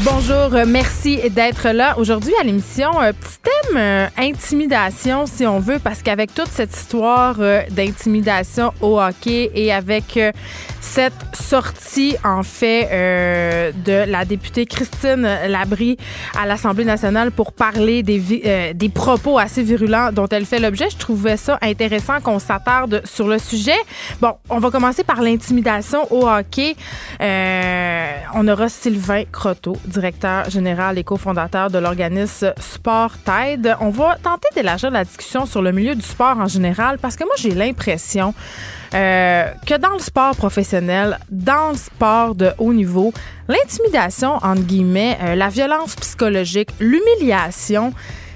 Bonjour, euh, merci d'être là. Aujourd'hui à l'émission, euh, petit thème euh, intimidation si on veut, parce qu'avec toute cette histoire d'intimidation au hockey et avec cette sortie, en fait, euh, de la députée Christine Labrie à l'Assemblée nationale pour parler des, euh, des propos assez virulents dont elle fait l'objet. Je trouvais ça intéressant qu'on s'attarde sur le sujet. Bon, on va commencer par l'intimidation au hockey. Euh, on aura Sylvain Croteau, directeur général et cofondateur de l'organisme Sport Tide. On va tenter d'élargir la discussion sur le milieu du sport en général parce que moi, j'ai l'impression euh, que dans le sport professionnel, dans le sport de haut niveau, l'intimidation, entre guillemets, euh, la violence psychologique, l'humiliation,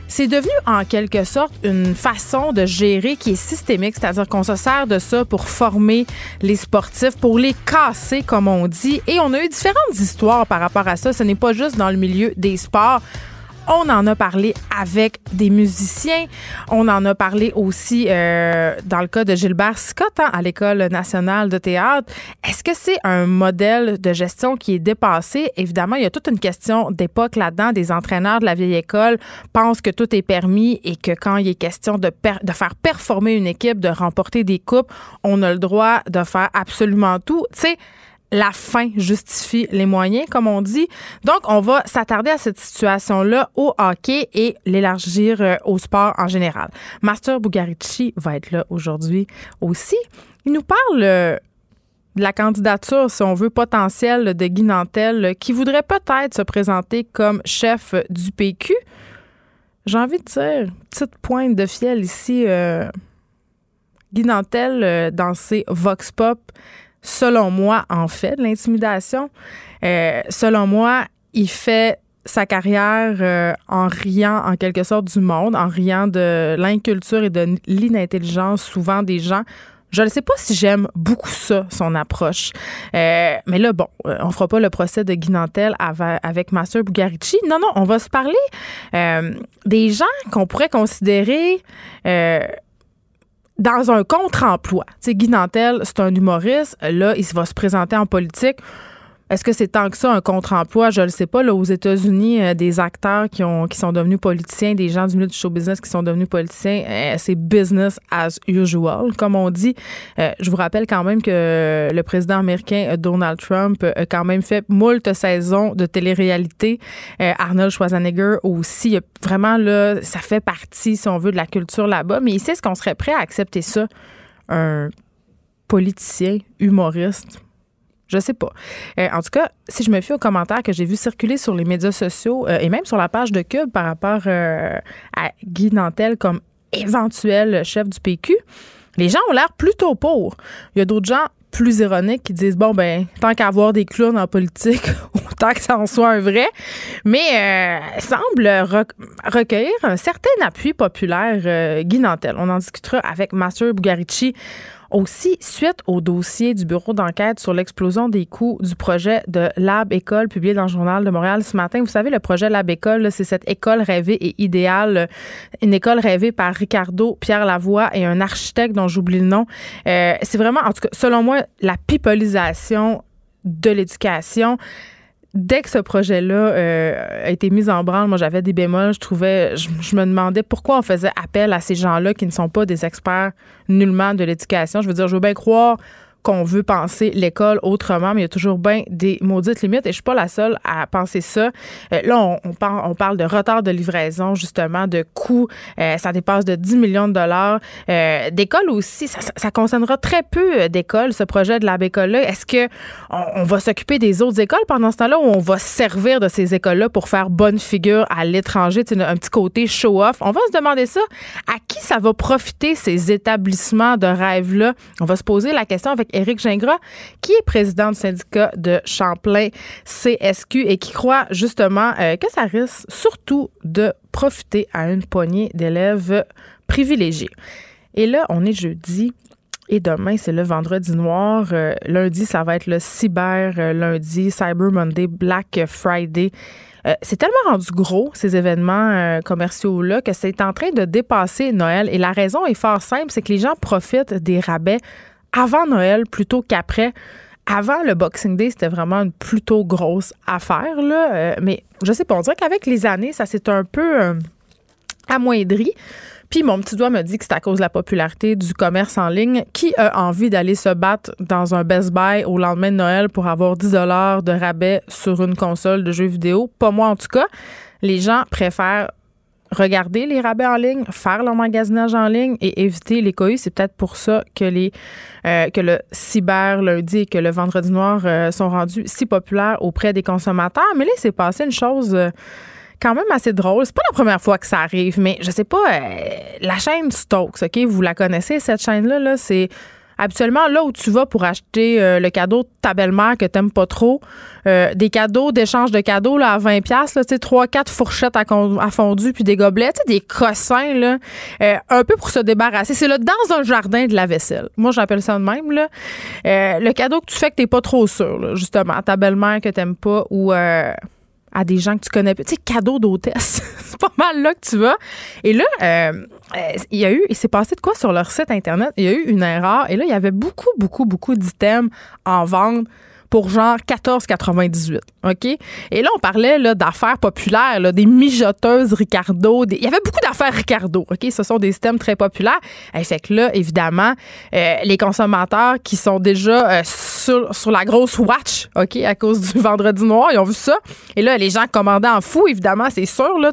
c'est devenu en quelque sorte une façon de gérer qui est systémique, c'est-à-dire qu'on se sert de ça pour former les sportifs, pour les casser, comme on dit. Et on a eu différentes histoires par rapport à ça. Ce n'est pas juste dans le milieu des sports. On en a parlé avec des musiciens. On en a parlé aussi euh, dans le cas de Gilbert Scott hein, à l'École nationale de théâtre. Est-ce que c'est un modèle de gestion qui est dépassé? Évidemment, il y a toute une question d'époque là-dedans. Des entraîneurs de la vieille école pensent que tout est permis et que quand il est question de, de faire performer une équipe, de remporter des coupes, on a le droit de faire absolument tout. Tu sais, la fin justifie les moyens, comme on dit. Donc, on va s'attarder à cette situation-là au hockey et l'élargir euh, au sport en général. Master Bugarici va être là aujourd'hui aussi. Il nous parle euh, de la candidature, si on veut, potentielle de Guy Nantel, qui voudrait peut-être se présenter comme chef du PQ. J'ai envie de dire, petite pointe de fiel ici. Euh, Guy Nantel, dans ses Vox Pop, selon moi, en fait de l'intimidation. Euh, selon moi, il fait sa carrière euh, en riant en quelque sorte du monde, en riant de l'inculture et de l'inintelligence souvent des gens. Je ne sais pas si j'aime beaucoup ça, son approche. Euh, mais là, bon, on fera pas le procès de Guinantel avec, avec Master Bugarici. Non, non, on va se parler des gens qu'on pourrait considérer dans un contre-emploi. Tu Guy Nantel, c'est un humoriste. Là, il va se présenter en politique. Est-ce que c'est tant que ça un contre-emploi? Je le sais pas. Là, aux États-Unis, euh, des acteurs qui, ont, qui sont devenus politiciens, des gens du milieu du show business qui sont devenus politiciens, euh, c'est business as usual, comme on dit. Euh, je vous rappelle quand même que le président américain Donald Trump a quand même fait moult saisons de télé-réalité. Arnold Schwarzenegger aussi. Vraiment, là, ça fait partie, si on veut, de la culture là-bas. Mais ici, est-ce qu'on serait prêt à accepter ça? Un politicien, humoriste, je sais pas. Euh, en tout cas, si je me fie aux commentaires que j'ai vu circuler sur les médias sociaux euh, et même sur la page de Cube par rapport euh, à Guy Nantel comme éventuel chef du PQ, les gens ont l'air plutôt pour. Il y a d'autres gens plus ironiques qui disent bon ben tant qu'à avoir des clowns en politique autant que ça en soit un vrai mais semble recueillir un certain appui populaire Guy Nantel on en discutera avec Master Bugarici aussi, suite au dossier du bureau d'enquête sur l'explosion des coûts du projet de Lab École publié dans le Journal de Montréal ce matin, vous savez, le projet Lab École, c'est cette école rêvée et idéale, une école rêvée par Ricardo Pierre Lavoie et un architecte dont j'oublie le nom. Euh, c'est vraiment, en tout cas, selon moi, la pipolisation de l'éducation dès que ce projet-là euh, a été mis en branle, moi j'avais des bémols, je trouvais, je, me demandais pourquoi on faisait appel à ces gens-là qui ne sont pas des experts nullement de l'éducation. Je veux dire, je veux bien croire qu'on veut penser l'école autrement, mais il y a toujours bien des maudites limites et je suis pas la seule à penser ça. Euh, là, on, parle, on parle de retard de livraison, justement, de coûts. Euh, ça dépasse de 10 millions de dollars. Euh, d'écoles aussi, ça, concernera très peu euh, d'écoles, ce projet de la école-là. Est-ce que on, va s'occuper des autres écoles pendant ce temps-là ou on va servir de ces écoles-là pour faire bonne figure à l'étranger, un petit côté show-off? On va se demander ça. À qui ça va profiter, ces établissements de rêve-là? On va se poser la question avec Éric Gingras, qui est président du syndicat de Champlain CSQ et qui croit justement euh, que ça risque surtout de profiter à une poignée d'élèves privilégiés. Et là, on est jeudi. Et demain, c'est le vendredi noir. Euh, lundi, ça va être le cyber euh, lundi, Cyber Monday, Black Friday. C'est tellement rendu gros, ces événements commerciaux-là, que c'est en train de dépasser Noël. Et la raison est fort simple, c'est que les gens profitent des rabais avant Noël plutôt qu'après. Avant le Boxing Day, c'était vraiment une plutôt grosse affaire, là. mais je sais pas, on dirait qu'avec les années, ça s'est un peu amoindri. Puis mon petit doigt me dit que c'est à cause de la popularité du commerce en ligne. Qui a envie d'aller se battre dans un Best Buy au lendemain de Noël pour avoir 10 dollars de rabais sur une console de jeux vidéo? Pas moi en tout cas. Les gens préfèrent regarder les rabais en ligne, faire leur magasinage en ligne et éviter les cohus. C'est peut-être pour ça que les euh, que le cyber lundi et que le vendredi noir euh, sont rendus si populaires auprès des consommateurs. Mais là, c'est passé une chose. Euh, quand même assez drôle. C'est pas la première fois que ça arrive, mais je sais pas, la chaîne Stokes, OK, vous la connaissez, cette chaîne-là, là, c'est habituellement là où tu vas pour acheter euh, le cadeau de ta belle-mère que t'aimes pas trop, euh, des cadeaux d'échange de cadeaux là, à 20 pièces là, tu sais trois quatre fourchettes à, à puis des gobelets, des cossins là, un peu pour se débarrasser. C'est là dans un jardin de la vaisselle. Moi j'appelle ça de même là. le cadeau que tu fais que t'es pas trop sûr justement, à ta belle-mère que t'aimes pas ou à des gens que tu connais. Tu sais, cadeau d'hôtesse. c'est pas mal là que tu vas. Et là, euh, euh, il y a eu, il s'est passé de quoi sur leur site Internet? Il y a eu une erreur. Et là, il y avait beaucoup, beaucoup, beaucoup d'items en vente pour genre 14,98. OK? Et là, on parlait d'affaires populaires, là, des mijoteuses Ricardo. Il y avait beaucoup d'affaires Ricardo. OK? Ce sont des systèmes très populaires. Et fait que là, évidemment, euh, les consommateurs qui sont déjà euh, sur, sur la grosse watch, OK, à cause du vendredi noir, ils ont vu ça. Et là, les gens commandaient en fou, évidemment, c'est sûr. Là,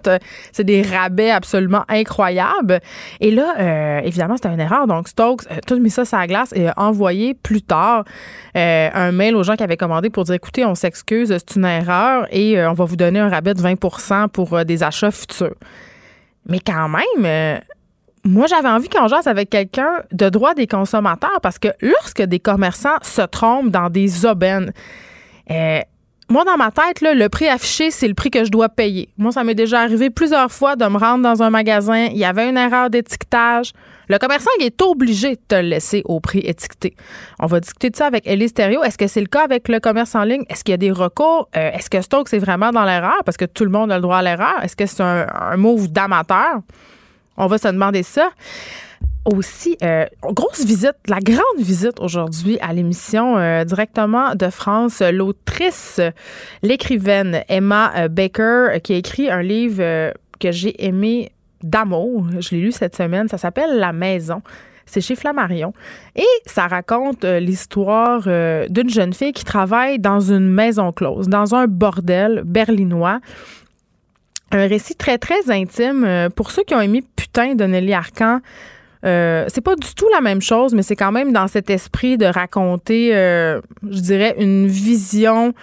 c'est des rabais absolument incroyables. Et là, euh, évidemment, c'était une erreur. Donc, Stokes tout mis ça sur la glace et a envoyé plus tard un mail aux gens qui avait commandé pour dire écoutez, on s'excuse, c'est une erreur et euh, on va vous donner un rabais de 20% pour euh, des achats futurs. Mais quand même, euh, moi, j'avais envie qu'on jase avec quelqu'un de droit des consommateurs parce que lorsque des commerçants se trompent dans des aubaines, moi, dans ma tête, le prix affiché, c'est le prix que je dois payer. Moi, ça m'est déjà arrivé plusieurs fois de me rendre dans un magasin. Il y avait une erreur d'étiquetage. Le commerçant il est obligé de te le laisser au prix étiqueté. On va discuter de ça avec Ellie Stereo. Est-ce que c'est le cas avec le commerce en ligne? Est-ce qu'il y a des recours? Euh, est-ce que Stoke, c'est vraiment dans l'erreur? Parce que tout le monde a le droit à l'erreur? Est-ce que c'est un, un move d'amateur? On va se demander ça aussi, euh, grosse visite, la grande visite aujourd'hui à l'émission euh, directement de France, l'autrice, l'écrivaine Emma Baker, qui a écrit un livre que j'ai aimé d'amour. Je l'ai lu cette semaine. Ça s'appelle La Maison. C'est chez Flammarion. Et ça raconte euh, l'histoire euh, d'une jeune fille qui travaille dans une maison close, dans un bordel berlinois. Un récit très, très intime. Euh, pour ceux qui ont aimé Putain de Nelly Arcan, c'est pas du tout la même chose, mais c'est quand même dans cet esprit de raconter, je dirais, une vision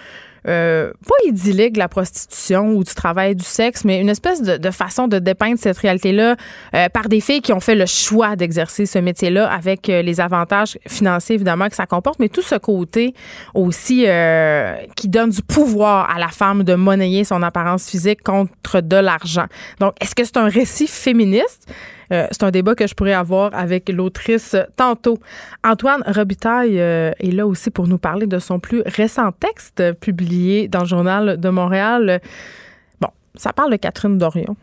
euh, pas idyllique la prostitution ou du travail du sexe, mais une espèce de, façon de dépeindre cette réalité-là euh, par des filles qui ont fait le choix d'exercer ce métier-là avec euh, les avantages financiers évidemment que ça comporte, mais tout ce côté aussi qui donne du pouvoir à la femme de monnayer son apparence physique contre de l'argent. Donc, est-ce que c'est un récit féministe? Euh, c'est un débat que je pourrais avoir avec l'autrice tantôt. Antoine Robitaille euh, est là aussi pour nous parler de son plus récent texte publié dans le Journal de Montréal. Bon, ça parle de Catherine Dorion.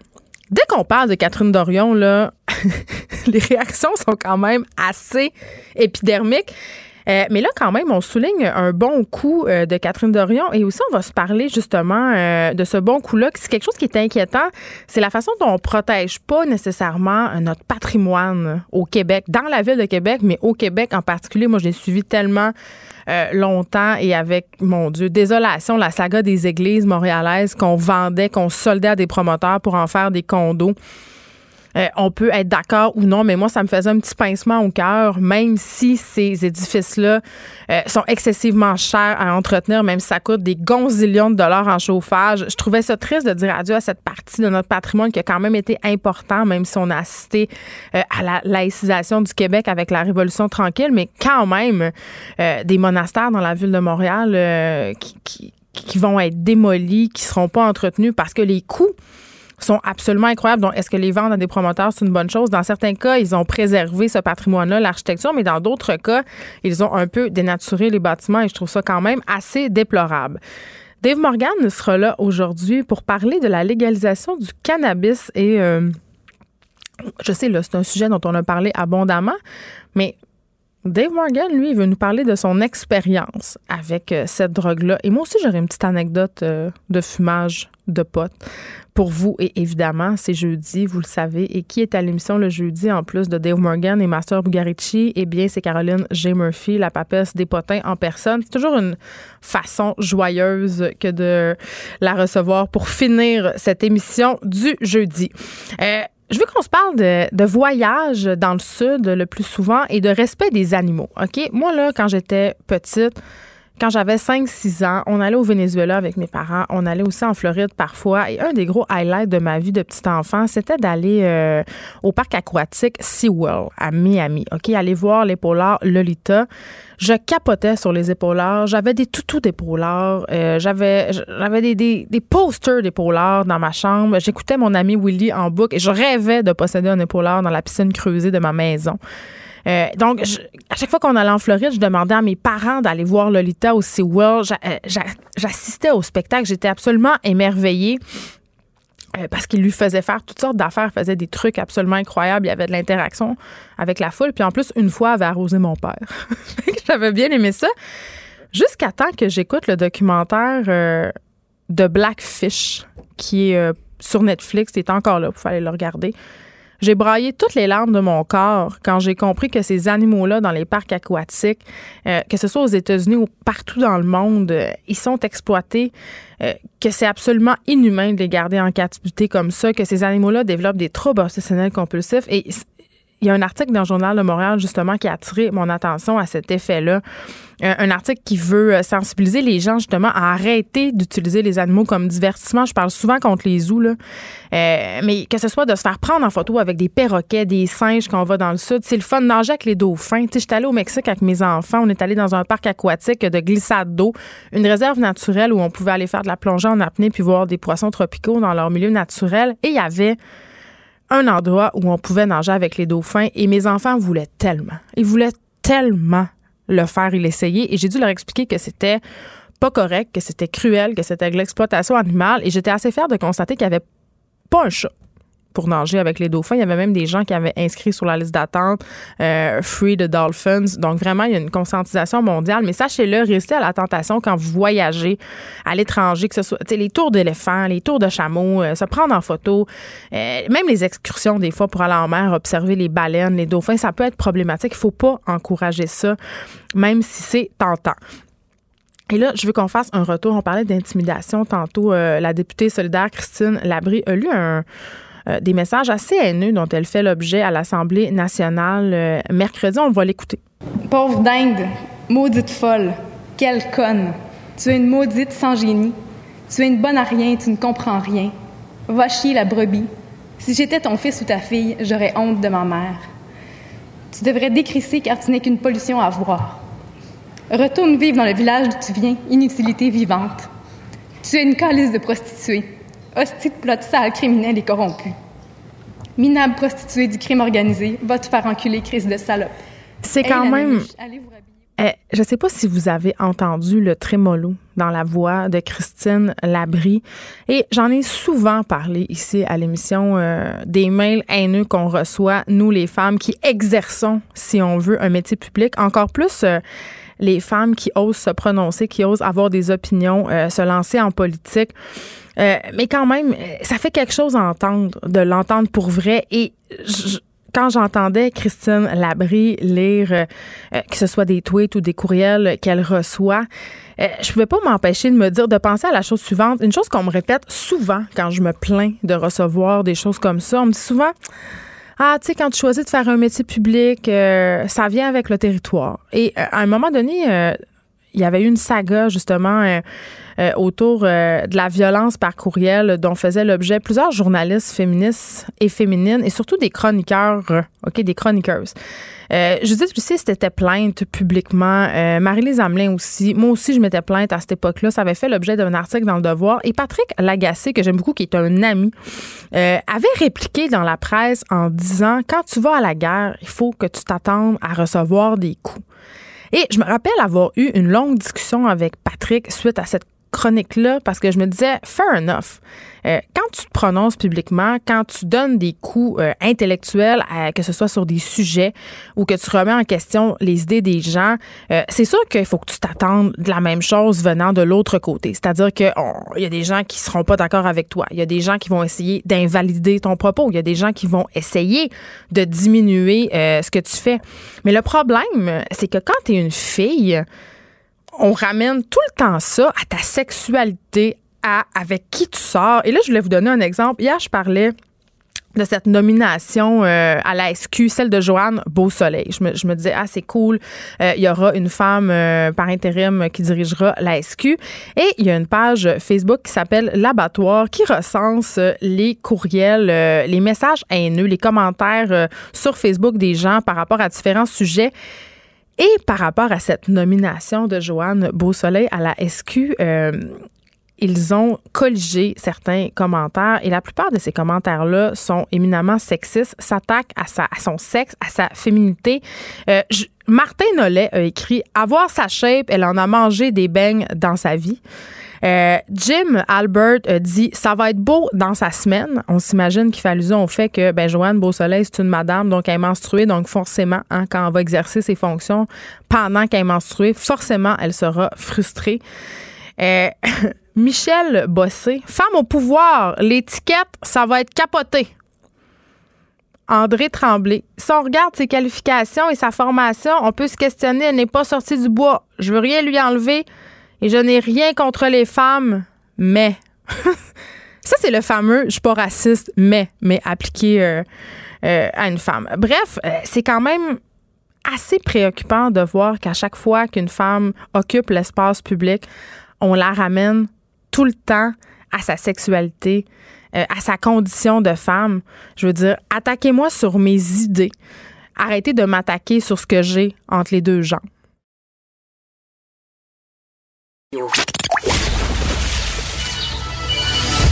Dès qu'on parle de Catherine Dorion, les réactions sont quand même assez épidermiques. Euh, mais là, quand même, on souligne un bon coup euh, de Catherine Dorion et aussi on va se parler justement euh, de ce bon coup-là. C'est quelque chose qui est inquiétant. C'est la façon dont on protège pas nécessairement notre patrimoine au Québec, dans la ville de Québec, mais au Québec en particulier. Moi, je l'ai suivi tellement longtemps et avec, mon Dieu, désolation, la saga des églises montréalaises qu'on vendait, qu'on soldait à des promoteurs pour en faire des condos. Euh, on peut être d'accord ou non, mais moi, ça me faisait un petit pincement au cœur, même si ces édifices-là euh, sont excessivement chers à entretenir, même si ça coûte des gonzillions de dollars en chauffage. Je trouvais ça triste de dire adieu à cette partie de notre patrimoine qui a quand même été important, même si on a assisté euh, à la laïcisation du Québec avec la Révolution tranquille, mais quand même des monastères dans la ville de Montréal qui, qui, qui vont être démolis, qui seront pas entretenus parce que les coûts sont absolument incroyables. Donc, est-ce que les vendre à des promoteurs, c'est une bonne chose? Dans certains cas, ils ont préservé ce patrimoine-là, l'architecture, mais dans d'autres cas, ils ont un peu dénaturé les bâtiments et je trouve ça quand même assez déplorable. Dave Morgan sera là aujourd'hui pour parler de la légalisation du cannabis et euh, je sais, là, c'est un sujet dont on a parlé abondamment, mais Dave Morgan, lui, veut nous parler de son expérience avec euh, cette drogue-là. Et moi aussi, j'aurais une petite anecdote euh, de fumage de potes pour vous. Et évidemment, c'est jeudi, vous le savez. Et qui est à l'émission le jeudi en plus de Dave Morgan et Master Bugarici? Eh bien, c'est Caroline J. Murphy, la papesse des potins en personne. C'est toujours une façon joyeuse que de la recevoir pour finir cette émission du jeudi. Euh, je veux qu'on se parle de, voyage dans le sud le plus souvent et de respect des animaux. OK? Moi, là, quand j'étais petite, quand j'avais 5-6 ans, on allait au Venezuela avec mes parents. On allait aussi en Floride parfois. Et un des gros highlights de ma vie de petit enfant, c'était d'aller euh, au parc aquatique SeaWorld à Miami. OK? Aller voir l'épaular Lolita. Je capotais sur les épaulards. J'avais des toutous d'épaulards. Euh, j'avais j'avais des, des, des posters d'épaulards dans ma chambre. J'écoutais mon ami Willy en boucle et je rêvais de posséder un épaulard dans la piscine creusée de ma maison. Euh, donc, à chaque fois qu'on allait en Floride, je demandais à mes parents d'aller voir Lolita au SeaWorld. Euh, j'assistais au spectacle. J'étais absolument émerveillée. Euh, parce qu'il lui faisait faire toutes sortes d'affaires, faisait des trucs absolument incroyables. Il y avait de l'interaction avec la foule. Puis en plus, une fois, avait arrosé mon père. J'avais bien aimé ça. Jusqu'à temps que j'écoute le documentaire de Blackfish, qui est sur Netflix. Il est encore là, pour aller le regarder. J'ai braillé toutes les larmes de mon corps quand j'ai compris que ces animaux-là dans les parcs aquatiques, euh, que ce soit aux États-Unis ou partout dans le monde, euh, ils sont exploités, euh, que c'est absolument inhumain de les garder en captivité comme ça, que ces animaux-là développent des troubles obsessionnels compulsifs. Et il y a un article dans le Journal de Montréal, justement, qui a attiré mon attention à cet effet-là. Euh, un article qui veut euh, sensibiliser les gens, justement, à arrêter d'utiliser les animaux comme divertissement. Je parle souvent contre les zoos, là. Euh, mais que ce soit de se faire prendre en photo avec des perroquets, des singes quand on va dans le sud. C'est le fun de nager avec les dauphins. Tu sais, j'étais allée au Mexique avec mes enfants. On est allé dans un parc aquatique de glissade d'eau, une réserve naturelle où on pouvait aller faire de la plongée en apnée puis voir des poissons tropicaux dans leur milieu naturel. Et il y avait un endroit où on pouvait nager avec les dauphins et mes enfants voulaient tellement. Ils voulaient tellement le faire et l'essayer et j'ai dû leur expliquer que c'était pas correct, que c'était cruel, que c'était de l'exploitation animale et j'étais assez fière de constater qu'il n'y avait pas un chat pour avec les dauphins. Il y avait même des gens qui avaient inscrit sur la liste d'attente euh, Free the Dolphins. Donc vraiment, il y a une conscientisation mondiale. Mais sachez-le, restez à la tentation quand vous voyagez à l'étranger, que ce soit les tours d'éléphants, les tours de chameaux, euh, se prendre en photo, euh, même les excursions des fois pour aller en mer, observer les baleines, les dauphins, ça peut être problématique. Il faut pas encourager ça, même si c'est tentant. Et là, je veux qu'on fasse un retour. On parlait d'intimidation tantôt. la députée solidaire Christine Labrie a lu un euh, des messages assez haineux dont elle fait l'objet à l'Assemblée nationale euh, mercredi. On va l'écouter. Pauvre dingue, maudite folle, quelle conne. Tu es une maudite sans génie. Tu es une bonne à rien, tu ne comprends rien. Va chier la brebis. Si j'étais ton fils ou ta fille, j'aurais honte de ma mère. Tu devrais décrisser car tu n'es qu'une pollution à voir. Retourne vivre dans le village d'où tu viens, inutilité vivante. Tu es une calice de prostituée hostie de plot sale, criminel et corrompu. Minable prostituée du crime organisé, va te faire enculer, crise de salope. C'est quand même. Eh, je ne sais pas si vous avez entendu le trémolo dans la voix de Christine Labrie. Et j'en ai souvent parlé ici à l'émission euh, des mails haineux qu'on reçoit, nous les femmes qui exerçons, si on veut, un métier public. Encore plus euh, les femmes qui osent se prononcer, qui osent avoir des opinions, euh, se lancer en politique. Euh, mais quand même, ça fait quelque chose d'entendre, de l'entendre pour vrai. Et quand j'entendais Christine Labrie lire, euh, euh, que ce soit des tweets ou des courriels qu'elle reçoit, je pouvais pas m'empêcher de me dire, de penser à la chose suivante. Une chose qu'on me répète souvent quand je me plains de recevoir des choses comme ça. On me dit souvent, ah, tu sais, quand tu choisis de faire un métier public, ça vient avec le territoire. Et à un moment donné, il y avait eu une saga justement euh, euh, autour de la violence par courriel dont faisaient l'objet plusieurs journalistes féministes et féminines et surtout des chroniqueurs, ok, des chroniqueuses. Euh, Judith Lucie s'était plainte publiquement. Marie-Lise Hamelin aussi. Moi aussi, je m'étais plainte à cette époque-là. Ça avait fait l'objet d'un article dans Le Devoir. Et Patrick Lagacé, que j'aime beaucoup, qui est un ami, avait répliqué dans la presse en disant quand tu vas à la guerre, il faut que tu t'attendes à recevoir des coups. Et je me rappelle avoir eu une longue discussion avec Patrick suite à cette chronique-là parce que je me disais, fair enough. Euh, quand tu te prononces publiquement, quand tu donnes des coups euh, intellectuels, que ce soit sur des sujets ou que tu remets en question les idées des gens, euh, c'est sûr qu'il faut que tu t'attendes de la même chose venant de l'autre côté. C'est-à-dire qu'il y a des gens qui seront pas d'accord avec toi. Il y a des gens qui vont essayer d'invalider ton propos. Il y a des gens qui vont essayer de diminuer ce que tu fais. Mais le problème, c'est que quand tu es une fille, on ramène tout le temps ça à ta sexualité, à avec qui tu sors. Et là, je voulais vous donner un exemple. Hier, je parlais de cette nomination euh, à la SQ, celle de Joanne Beausoleil. Je me, je me disais, ah, c'est cool, euh, il y aura une femme euh, par intérim qui dirigera la SQ. Et il y a une page Facebook qui s'appelle L'Abattoir qui recense les courriels, les messages haineux, les commentaires sur Facebook des gens par rapport à différents sujets. Et par rapport à cette nomination de Joanne Beausoleil à la SQ, euh, ils ont colligé certains commentaires et la plupart de ces commentaires-là sont éminemment sexistes, s'attaquent à, son sexe, à sa féminité. Euh, Martin Nollet a écrit Avoir sa shape, elle en a mangé des beignes dans sa vie. Euh, Jim Albert a dit ça va être beau dans sa semaine. On s'imagine qu'il fait allusion au fait que ben, Joanne Beausoleil, c'est une madame, donc elle est menstruée, donc forcément, hein, quand elle va exercer ses fonctions pendant qu'elle est menstruée, forcément, elle sera frustrée. Euh, Michel Bossé, femme au pouvoir, l'étiquette, ça va être capoté. André Tremblay. Si on regarde ses qualifications et sa formation, on peut se questionner, elle n'est pas sortie du bois. Je veux rien lui enlever. Et je n'ai rien contre les femmes, mais. Ça, c'est le fameux je suis pas raciste, mais, mais appliqué euh, euh, à une femme. Bref, euh, c'est quand même assez préoccupant de voir qu'à chaque fois qu'une femme occupe l'espace public, on la ramène tout le temps à sa sexualité, à sa condition de femme. Je veux dire, attaquez-moi sur mes idées. Arrêtez de m'attaquer sur ce que j'ai entre les deux jambes.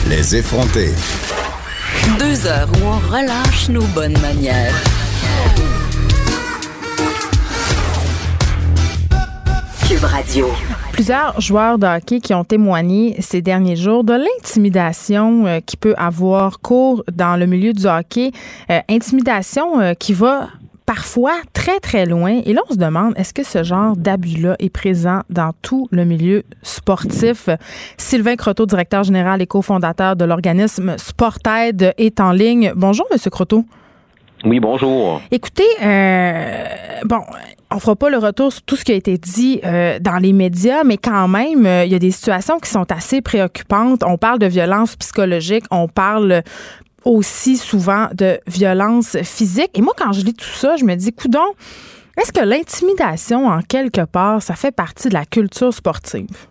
Les effronter. Deux heures où on relâche nos bonnes manières. Cube Radio. Plusieurs joueurs de hockey qui ont témoigné ces derniers jours de l'intimidation euh, qui peut avoir cours dans le milieu du hockey. Euh, intimidation euh, qui va parfois très, très loin. Et là, on se demande, est-ce que ce genre d'abus-là est présent dans tout le milieu sportif? Sylvain Croteau, directeur général et cofondateur de l'organisme Sportaid, est en ligne. Bonjour, Monsieur Croteau. Oui, bonjour. Écoutez, euh, bon, on fera pas le retour sur tout ce qui a été dit euh, dans les médias, mais quand même, euh, il y a des situations qui sont assez préoccupantes. On parle de violence psychologique, on parle aussi souvent de violence physique. Et moi, quand je lis tout ça, je me dis, coudon, est-ce que l'intimidation, en quelque part, ça fait partie de la culture sportive?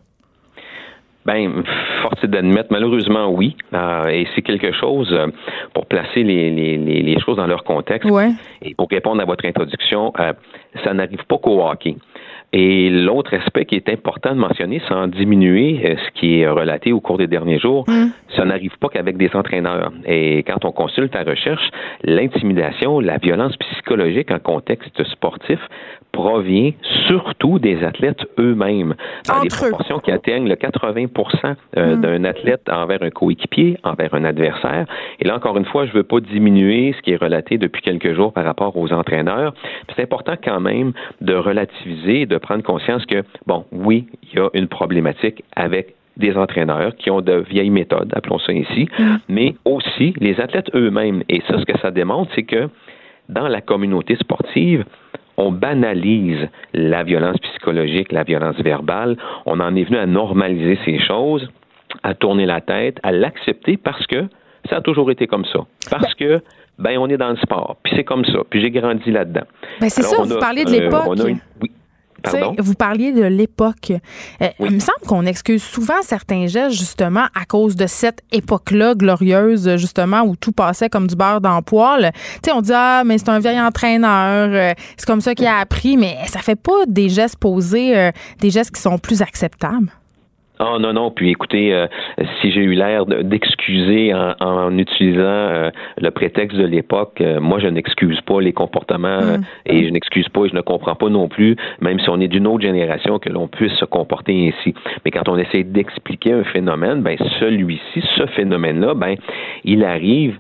Ben, force d'admettre, malheureusement, oui. Euh, et c'est quelque chose, euh, pour placer les, les, les, choses dans leur contexte, et pour répondre à votre introduction, euh, ça n'arrive pas qu'au hockey. Et l'autre aspect qui est important de mentionner, sans diminuer euh, ce qui est relaté au cours des derniers jours, mm. ça n'arrive pas qu'avec des entraîneurs. Et quand on consulte la recherche, l'intimidation, la violence psychologique en contexte sportif provient surtout des athlètes eux-mêmes, dans des proportions qui atteignent le 80 euh, mm. d'un athlète envers un coéquipier, envers un adversaire. Et là, encore une fois, je ne veux pas diminuer ce qui est relaté depuis quelques jours par rapport aux entraîneurs. C'est important quand même de relativiser, de prendre conscience que, bon, oui, il y a une problématique avec des entraîneurs qui ont de vieilles méthodes, appelons ça ici, mm. mais aussi les athlètes eux-mêmes. Et ça, ce que ça démontre, c'est que dans la communauté sportive, on banalise la violence psychologique, la violence verbale. On en est venu à normaliser ces choses, à tourner la tête, à l'accepter parce que ça a toujours été comme ça. Parce que ben on est dans le sport, puis c'est comme ça, puis j'ai grandi là-dedans. Ben c'est ça, vous parlez de l'époque. Vous parliez de l'époque. Euh, il me semble qu'on excuse souvent certains gestes, justement, à cause de cette époque-là glorieuse, justement, où tout passait comme du beurre dans le poêle. sais, on dit, ah, mais c'est un vieil entraîneur, euh, c'est comme ça qu'il a appris, mais ça fait pas des gestes posés, euh, des gestes qui sont plus acceptables. Oh non, non. Puis écoutez, euh, si j'ai eu l'air d'excuser en, utilisant euh, le prétexte de l'époque, euh, moi je n'excuse pas les comportements mm. et je n'excuse pas et je ne comprends pas non plus, même si on est d'une autre génération, que l'on puisse se comporter ainsi. Mais quand on essaie d'expliquer un phénomène, ben celui-ci, ce phénomène-là, ben il arrive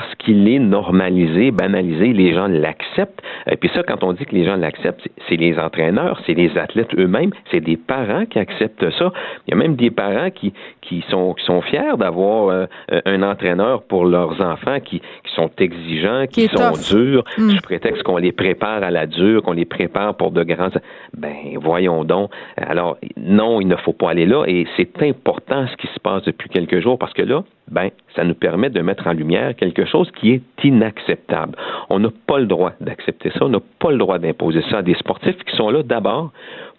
parce qu'il est normalisé, banalisé, les gens l'acceptent. Et puis ça, quand on dit que les gens l'acceptent, c'est les entraîneurs, c'est les athlètes eux-mêmes, c'est des parents qui acceptent ça. Il y a même des parents qui, qui, sont, qui sont fiers d'avoir euh, un entraîneur pour leurs enfants qui, qui sont exigeants, qui, sont durs, mm. sous prétexte qu'on les prépare à la dure, qu'on les prépare pour de grands... Ben, voyons donc. Alors, non, il ne faut pas aller là. Et c'est important ce qui se passe depuis quelques jours parce que là, ben, ça nous permet de mettre en lumière quelque chose qui est inacceptable. On n'a pas le droit d'accepter ça, on n'a pas le droit d'imposer ça à des sportifs qui sont là d'abord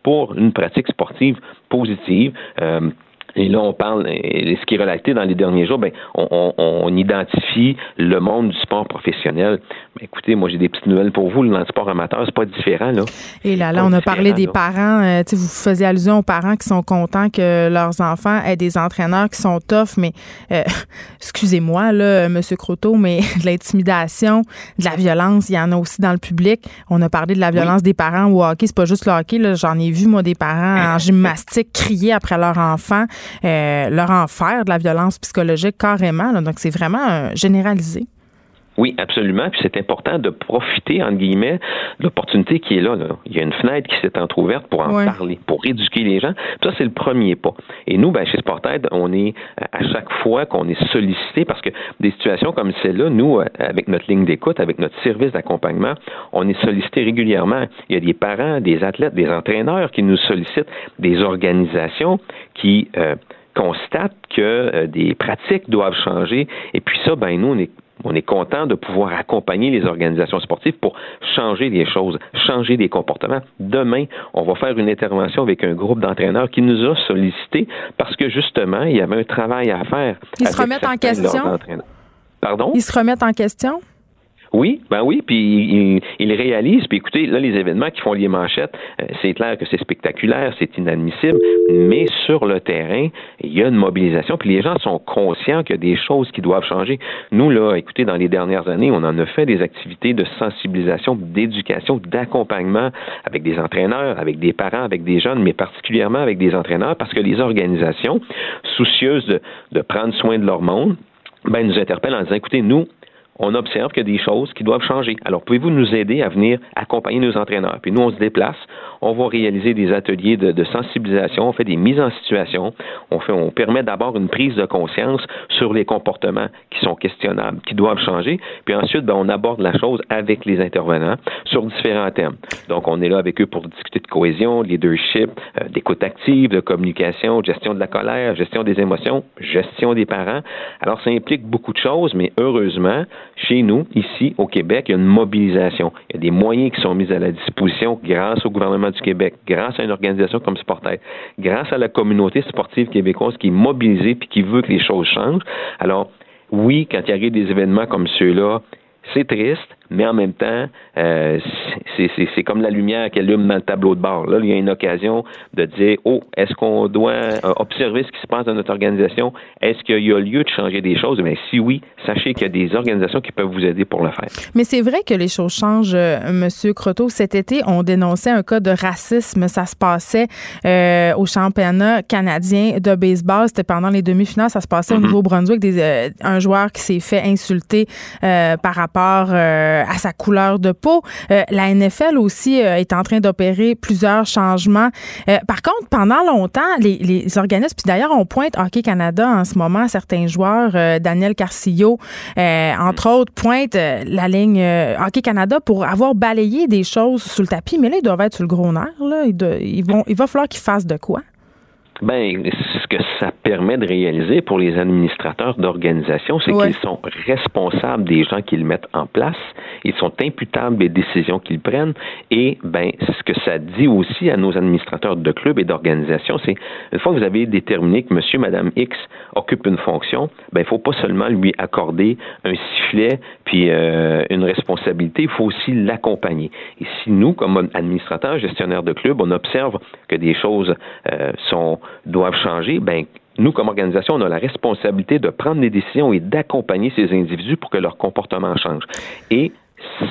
pour une pratique sportive positive. Euh, et là, on parle, ce qui est relaté dans les derniers jours, ben, on, on, identifie le monde du sport professionnel. Écoutez, moi, j'ai des petites nouvelles pour vous. Le sport amateur, c'est pas différent, là. Et là, là, on a parlé des parents. Euh, vous faisiez allusion aux parents qui sont contents que leurs enfants aient des entraîneurs qui sont tough, mais euh, excusez-moi, là, M. Croteau, mais de l'intimidation, de la violence, il y en a aussi dans le public. On a parlé de la violence des parents au hockey. C'est pas juste le hockey. J'en ai vu, moi, des parents en gymnastique crier après leur enfant. Euh, leur en faire de la violence psychologique carrément. donc, c'est vraiment euh, généralisé. Oui, absolument. Puis c'est important de profiter, entre guillemets, de l'opportunité qui est là, Il y a une fenêtre qui s'est entrouverte pour en parler, pour éduquer les gens. ça, c'est le premier pas. Et nous, ben, chez Sportaid, on est à chaque fois qu'on est sollicité, parce que des situations comme celle-là, nous, euh, avec notre ligne d'écoute, avec notre service d'accompagnement, on est sollicité régulièrement. Il y a des parents, des athlètes, des entraîneurs qui nous sollicitent, des organisations qui euh, constatent que euh, des pratiques doivent changer. Et puis ça, ben nous, on est on est content de pouvoir accompagner les organisations sportives pour changer les choses, changer des comportements. Demain, on va faire une intervention avec un groupe d'entraîneurs qui nous a sollicité parce que justement, il y avait un travail à faire. Ils se remettent en question? Pardon? Ils se remettent en question? Oui, ben oui, puis ils, réalisent. Puis écoutez, là, les événements qui font les manchettes, euh, c'est clair que c'est spectaculaire, c'est inadmissible, mais sur le terrain, il y a une mobilisation, puis les gens sont conscients qu'il y a des choses qui doivent changer. Nous, là, écoutez, dans les dernières années, on en a fait des activités de sensibilisation, d'éducation, d'accompagnement avec des entraîneurs, avec des parents, avec des jeunes, mais particulièrement avec des entraîneurs, parce que les organisations, soucieuses de, de prendre soin de leur monde, ben, nous interpellent en disant, écoutez, nous, on observe qu'il des choses qui doivent changer. Alors, pouvez-vous nous aider à venir accompagner nos entraîneurs? Puis nous, on se déplace, on va réaliser des ateliers de, sensibilisation, on fait des mises en situation, on, fait, on permet d'abord une prise de conscience sur les comportements qui sont questionnables, qui doivent changer, puis ensuite, ben, on aborde la chose avec les intervenants sur différents thèmes. Donc, on est là avec eux pour discuter de cohésion, de leadership, euh, d'écoute active, de communication, gestion de la colère, gestion des émotions, gestion des parents. Alors, ça implique beaucoup de choses, mais heureusement, chez nous, ici, au Québec, il y a une mobilisation. Il y a des moyens qui sont mis à la disposition grâce au gouvernement du Québec, grâce à une organisation comme Sportaid, grâce à la communauté sportive québécoise qui est mobilisée puis qui veut que les choses changent. Alors, oui, quand il y a des événements comme ceux-là, c'est triste, mais en même temps, euh, c'est comme la lumière qui allume dans le tableau de bord. Là, il y a une occasion de dire, oh, est-ce qu'on doit euh, observer ce qui se passe dans notre organisation? Est-ce qu'il y a lieu de changer des choses? Mais si oui, sachez qu'il y a des organisations qui peuvent vous aider pour le faire. Mais c'est vrai que les choses changent, euh, Monsieur Croteau. Cet été, on dénonçait un cas de racisme. Ça se passait au championnat canadien de baseball. C'était pendant les demi-finales. Ça se passait au mm-hmm. Nouveau-Brunswick. Un joueur qui s'est fait insulter par rapport à sa couleur de peau. Euh, la NFL aussi euh, est en train d'opérer plusieurs changements. Euh, par contre, pendant longtemps, les, organismes, puis d'ailleurs, on pointe Hockey Canada en ce moment, certains joueurs, Daniel Carcillo, entre autres, pointe la ligne Hockey Canada pour avoir balayé des choses sous le tapis, mais là, ils doivent être sur le gros nerf. Là. vont, il va falloir qu'ils fassent de quoi? Ben, ce que ça permet de réaliser pour les administrateurs d'organisation, c'est qu'ils sont responsables des gens qu'ils mettent en place, ils sont imputables des décisions qu'ils prennent, et ben ce que ça dit aussi à nos administrateurs de clubs et d'organisations, c'est une fois que vous avez déterminé que Monsieur, Madame X occupe une fonction, ben il faut pas seulement lui accorder un sifflet puis euh, une responsabilité, il faut aussi l'accompagner. Et si nous, comme administrateurs, gestionnaires de clubs, on observe que des choses euh, sont doivent changer, ben nous, comme organisation, on a la responsabilité de prendre des décisions et d'accompagner ces individus pour que leur comportement change. Et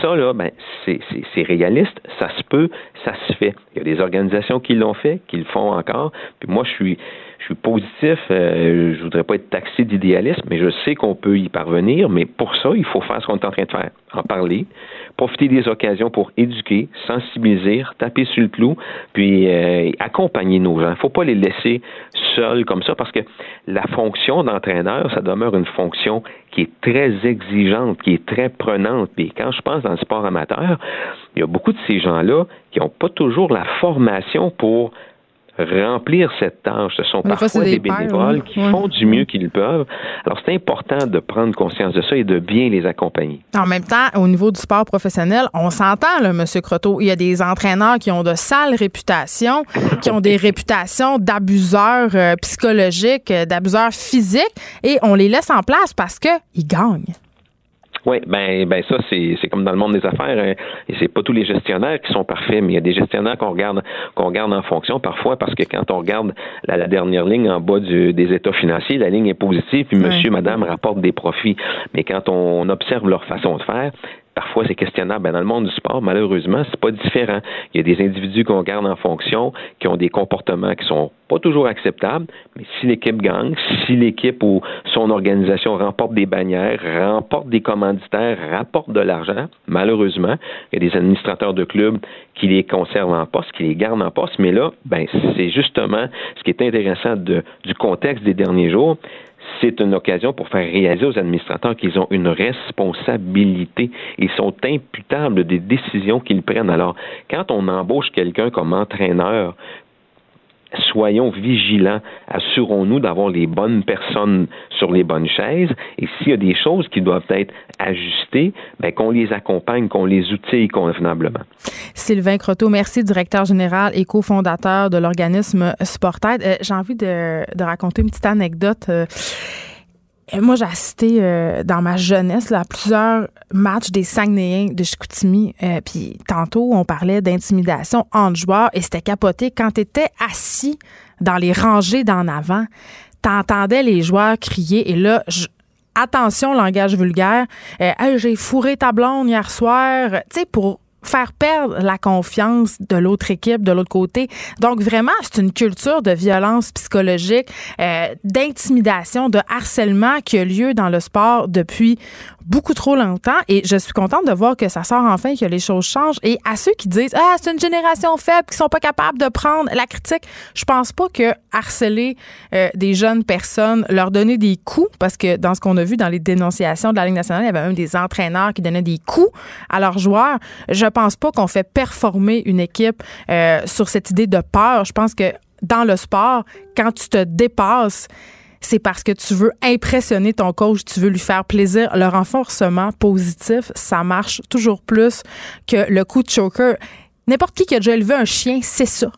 ça, là, ben, c'est réaliste, ça se peut, ça se fait. Il y a des organisations qui l'ont fait, qui le font encore. Puis moi, je suis, je suis positif. Euh, je voudrais pas être taxé d'idéalisme, mais je sais qu'on peut y parvenir. Mais pour ça, il faut faire ce qu'on est en train de faire, en parler, profiter des occasions pour éduquer, sensibiliser, taper sur le clou, puis euh, accompagner nos gens. Il ne faut pas les laisser seuls comme ça, parce que la fonction d'entraîneur, ça demeure une fonction qui est très exigeante, qui est très prenante. Et quand je pense dans le sport amateur, il y a beaucoup de ces gens-là qui n'ont pas toujours la formation pour remplir cette tâche. Ce sont parfois des, bénévoles qui font du mieux qu'ils peuvent. Alors, c'est important de prendre conscience de ça et de bien les accompagner. En même temps, au niveau du sport professionnel, on s'entend, là, M. Croteau. Il y a des entraîneurs qui ont de sales réputations, qui ont des réputations d'abuseurs euh, psychologiques, euh, d'abuseurs physiques, et on les laisse en place parce qu'ils gagnent. Oui, ben, ben ça, c'est, c'est comme dans le monde des affaires. Hein, et c'est pas tous les gestionnaires qui sont parfaits, mais il y a des gestionnaires qu'on regarde, qu'on regarde en fonction parfois parce que quand on regarde la, dernière ligne en bas du, des états financiers, la ligne est positive, puis monsieur, madame rapportent des profits. Mais quand on observe leur façon de faire, parfois c'est questionnable. Ben, dans le monde du sport, malheureusement, c'est pas différent. Il y a des individus qu'on garde en fonction, qui ont des comportements qui sont pas toujours acceptables, mais si l'équipe gagne, si l'équipe ou son organisation remporte des bannières, remporte des commanditaires, rapporte de l'argent, malheureusement, il y a des administrateurs de clubs qui les conservent en poste, qui les gardent en poste, mais là, ben, c'est justement ce qui est intéressant du contexte des derniers jours, c'est une occasion pour faire réaliser aux administrateurs qu'ils ont une responsabilité. Ils sont imputables des décisions qu'ils prennent. Alors, quand on embauche quelqu'un comme entraîneur, soyons vigilants, assurons-nous d'avoir les bonnes personnes sur les bonnes chaises et s'il y a des choses qui doivent être ajustées, ben, qu'on les accompagne, qu'on les outille convenablement. Sylvain Croteau, merci, directeur général et cofondateur de l'organisme Sportaid. Euh, j'ai envie de, raconter une petite anecdote. Euh, moi, j'ai assisté euh, dans ma jeunesse à plusieurs matchs des Saguenayens de Chicoutimi. Euh, puis tantôt, on parlait d'intimidation entre joueurs et c'était capoté. Quand tu étais assis dans les rangées d'en avant, t'entendais les joueurs crier et là, attention, langage vulgaire. Euh, j'ai fourré ta blonde hier soir. Tu pour faire perdre la confiance de l'autre équipe, de l'autre côté. Donc vraiment, c'est une culture de violence psychologique, euh, d'intimidation, de harcèlement qui a lieu dans le sport depuis beaucoup trop longtemps et je suis contente de voir que ça sort enfin, que les choses changent. Et à ceux qui disent Ah, c'est une génération faible, qui sont pas capables de prendre la critique, je pense pas que harceler euh, des jeunes personnes, leur donner des coups, parce que dans ce qu'on a vu dans les dénonciations de la Ligue nationale, il y avait même des entraîneurs qui donnaient des coups à leurs joueurs. Pense pas qu'on fait performer une équipe euh, sur cette idée de peur. Je pense que dans le sport, quand tu te dépasses, c'est parce que tu veux impressionner ton coach, tu veux lui faire plaisir. Le renforcement positif, ça marche toujours plus que le coup de choker. N'importe qui qui a déjà élevé un chien, c'est ça.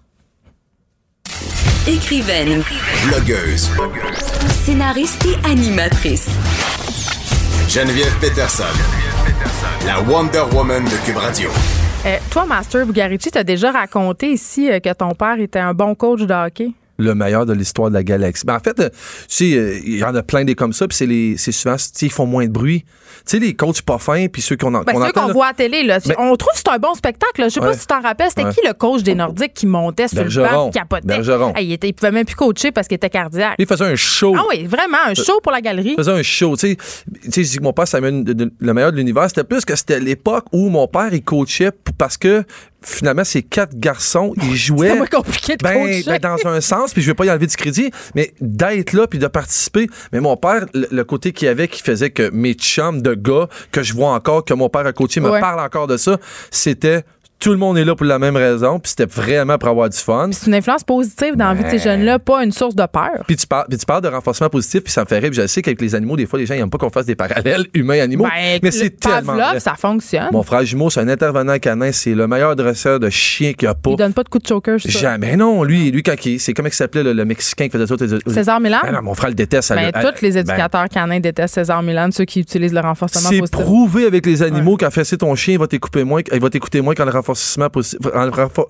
Écrivaine. Blogueuse. Scénariste et animatrice. Geneviève Peterson. La Wonder Woman de Cube Radio. Euh, toi, Master Bugarici, t'as déjà raconté ici euh, que ton père était un bon coach de hockey? Le meilleur de l'histoire de la galaxie. Ben, en fait, euh, tu sais, euh, il y en a plein des comme ça, puis c'est les c'est souvent ils font moins de bruit. Tu sais les coachs pas fins puis ceux qu'on ben, ceux qu'on voit à télé là, on trouve que c'est un bon spectacle. Je sais pas si tu t'en rappelles, c'était qui le coach des Nordiques qui montait sur le banc, qui capotait? Bergeron. il était il pouvait même plus coacher parce qu'il était cardiaque. Il faisait un show. Ah oui, vraiment un show pour la galerie. Il faisait un show, tu sais, tu sais mon père ça le meilleur de l'univers, c'était plus que c'était l'époque où mon père il coachait parce que finalement, ces quatre garçons, ils jouaient. C'est compliqué de ben, ben, dans un sens, puis je vais pas y enlever du crédit, mais d'être là puis de participer. Mais mon père, le, côté qu'il avait qui faisait que mes chums de gars que je vois encore, que mon père a coaché, me parle encore de ça, c'était tout le monde est là pour la même raison, puis c'était vraiment pour avoir du fun. C'est une influence positive dans la vie de ces jeunes-là, pas une source de peur. Puis tu parles, puis tu parles de renforcement positif, puis ça me fait rire. Puis je sais qu'avec les animaux, des fois, les gens n'aiment pas qu'on fasse des parallèles humains-animaux. Ben, mais c'est tellement. Pavlov, ça fonctionne. Mon frère jumeau, c'est un intervenant canin, c'est le meilleur dresseur de chien qu'il n'y a pas. Il donne pas de coup de choker, je Jamais. Non, lui, lui quand il, c'est comment il s'appelait le, le, Mexicain qui faisait ça. César Milan? Ben non, mon frère le déteste. Ben, tous les éducateurs canins détestent César Milan, ceux qui utilisent le renforcement positif. C'est prouvé avec les animaux ouais. qu'en ton chien, il va t'écouter moins, il va t'écouter moins quand le renforcement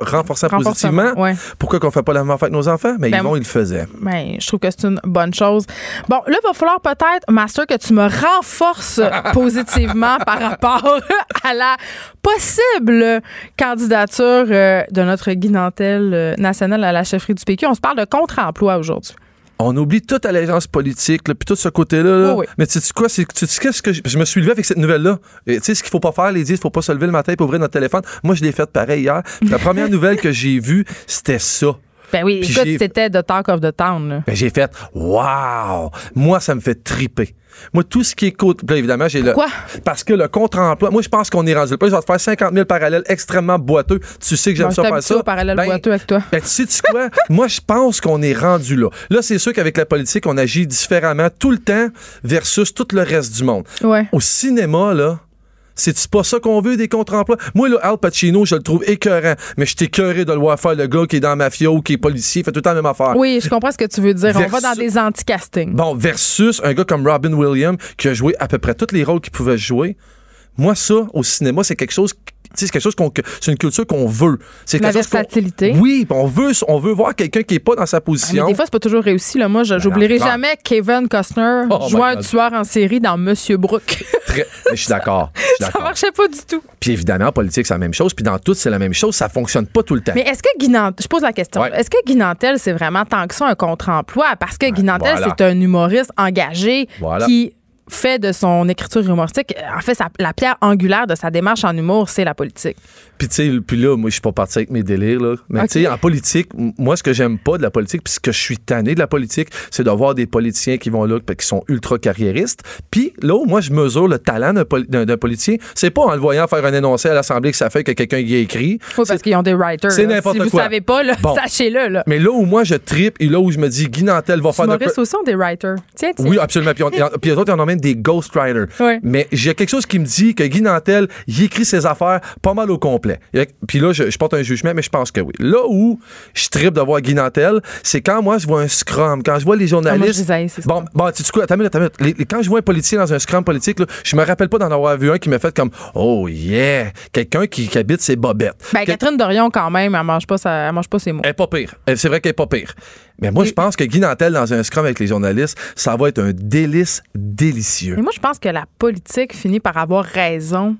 renforçant positivement. Ouais. Pourquoi qu'on fait pas la même affaire avec nos enfants? Mais ben, ils vont, ils le faisaient. Ben, je trouve que c'est une bonne chose. Bon, là, il va falloir peut-être, Master, que tu me renforces positivement par rapport à la possible candidature euh, de notre guinantelle euh, nationale à la chefferie du PQ. On se parle de contre-emploi aujourd'hui on oublie toute allégeance politique, puis tout ce côté-là. Là. Oui. Mais tu sais quoi, c'est, tu sais qu'est-ce que je, je, me suis levé avec cette nouvelle-là? Tu sais ce qu'il faut pas faire, les 10, il faut pas se lever le matin pour ouvrir notre téléphone. Moi, je l'ai fait pareil hier. La première nouvelle que j'ai vue, c'était ça. Ben oui, écoute, c'était The Talk of the Town. Là. Ben j'ai fait Wow! Moi, ça me fait triper. Moi, tout ce qui est côté. évidemment, j'ai le. Pourquoi? Parce que le contre-emploi. Moi, je pense qu'on est rendu. Là, je vais te faire 50 000 parallèles extrêmement boiteux. Tu sais que j'aime ça faire ça. Ben, boiteux avec toi. Ben, tu sais, tu quoi? Moi, je pense qu'on est rendu là. Là, c'est sûr qu'avec la politique, on agit différemment tout le temps versus tout le reste du monde. Ouais. Au cinéma, là, c'est pas ça qu'on veut des contre-emplois? Moi, là, Al Pacino, je le trouve écœurant, mais je écœuré de le voir faire le gars qui est dans la mafia ou qui est policier, fait tout le temps la même affaire. Oui, je comprends ce que tu veux dire. Versus, On va dans des anti-castings. Bon, versus un gars comme Robin Williams qui a joué à peu près tous les rôles qu'il pouvait jouer. Moi, ça, au cinéma, c'est quelque chose c'est quelque chose qu'on c'est une culture qu'on veut c'est la versatilité oui on veut on veut voir quelqu'un qui est pas dans sa position ah, mais des fois c'est pas toujours réussi là moi j'oublierai jamais Kevin Costner oh jouant un tueur en série dans Monsieur Brooke Très, je suis d'accord ça marchait pas du tout puis évidemment en politique c'est la même chose puis dans tout c'est la même chose ça fonctionne pas tout le temps mais est-ce que Guinantel je pose la question ouais. est-ce que Guinantel c'est vraiment tant que ça un contre-emploi? Parce que Guinantel voilà. c'est un humoriste engagé voilà. qui fait de son écriture humoristique, en fait, sa, la pierre angulaire de sa démarche en humour, c'est la politique. Puis, tu sais, puis là, moi, je suis pas parti avec mes délires, là. Mais, okay. tu sais, en politique, moi, ce que j'aime pas de la politique, puis ce que je suis tanné de la politique, c'est d'avoir des politiciens qui vont là, qui sont ultra carriéristes. Puis là où moi, je mesure le talent d'un politicien, c'est pas en le voyant faire un énoncé à l'Assemblée que ça fait que quelqu'un y a écrit. Oui, parce qu'ils ont des writers. C'est n'importe si quoi. vous savez pas, bon. sachez-le, là. Mais là où moi, je tripe et là où je me dis, Guy Nantel va faire... Maurice aussi ont des writers. Tiens, tiens. Oui, absolument. Puis, on, puis les autres, ils en ont même des ghostwriters. Ouais. Mais j'ai quelque chose qui me dit que Guy Nantel, il écrit ses affaires pas mal au complet. Puis là, je, je, porte un jugement, mais je pense que oui. Là où je tripe de voir Guy Nantel, c'est quand moi, je vois un scrum, quand je vois les journalistes. Ah, moi, je bon, bon, tu sais quoi, attends attends minute. Les, quand je vois un politicien dans un scrum politique, là, je me rappelle pas d'en avoir vu un qui m'a fait comme Oh yeah, quelqu'un qui, qui, habite ses bobettes. Ben, Catherine Dorion, quand même, elle mange pas, elle mange pas ses mots. Elle est pas pire. C'est vrai qu'elle est pas pire. Mais moi, je pense que Guy Nantel, dans un scrum avec les journalistes, ça va être un délice délicieux. Mais moi, je pense que la politique finit par avoir raison.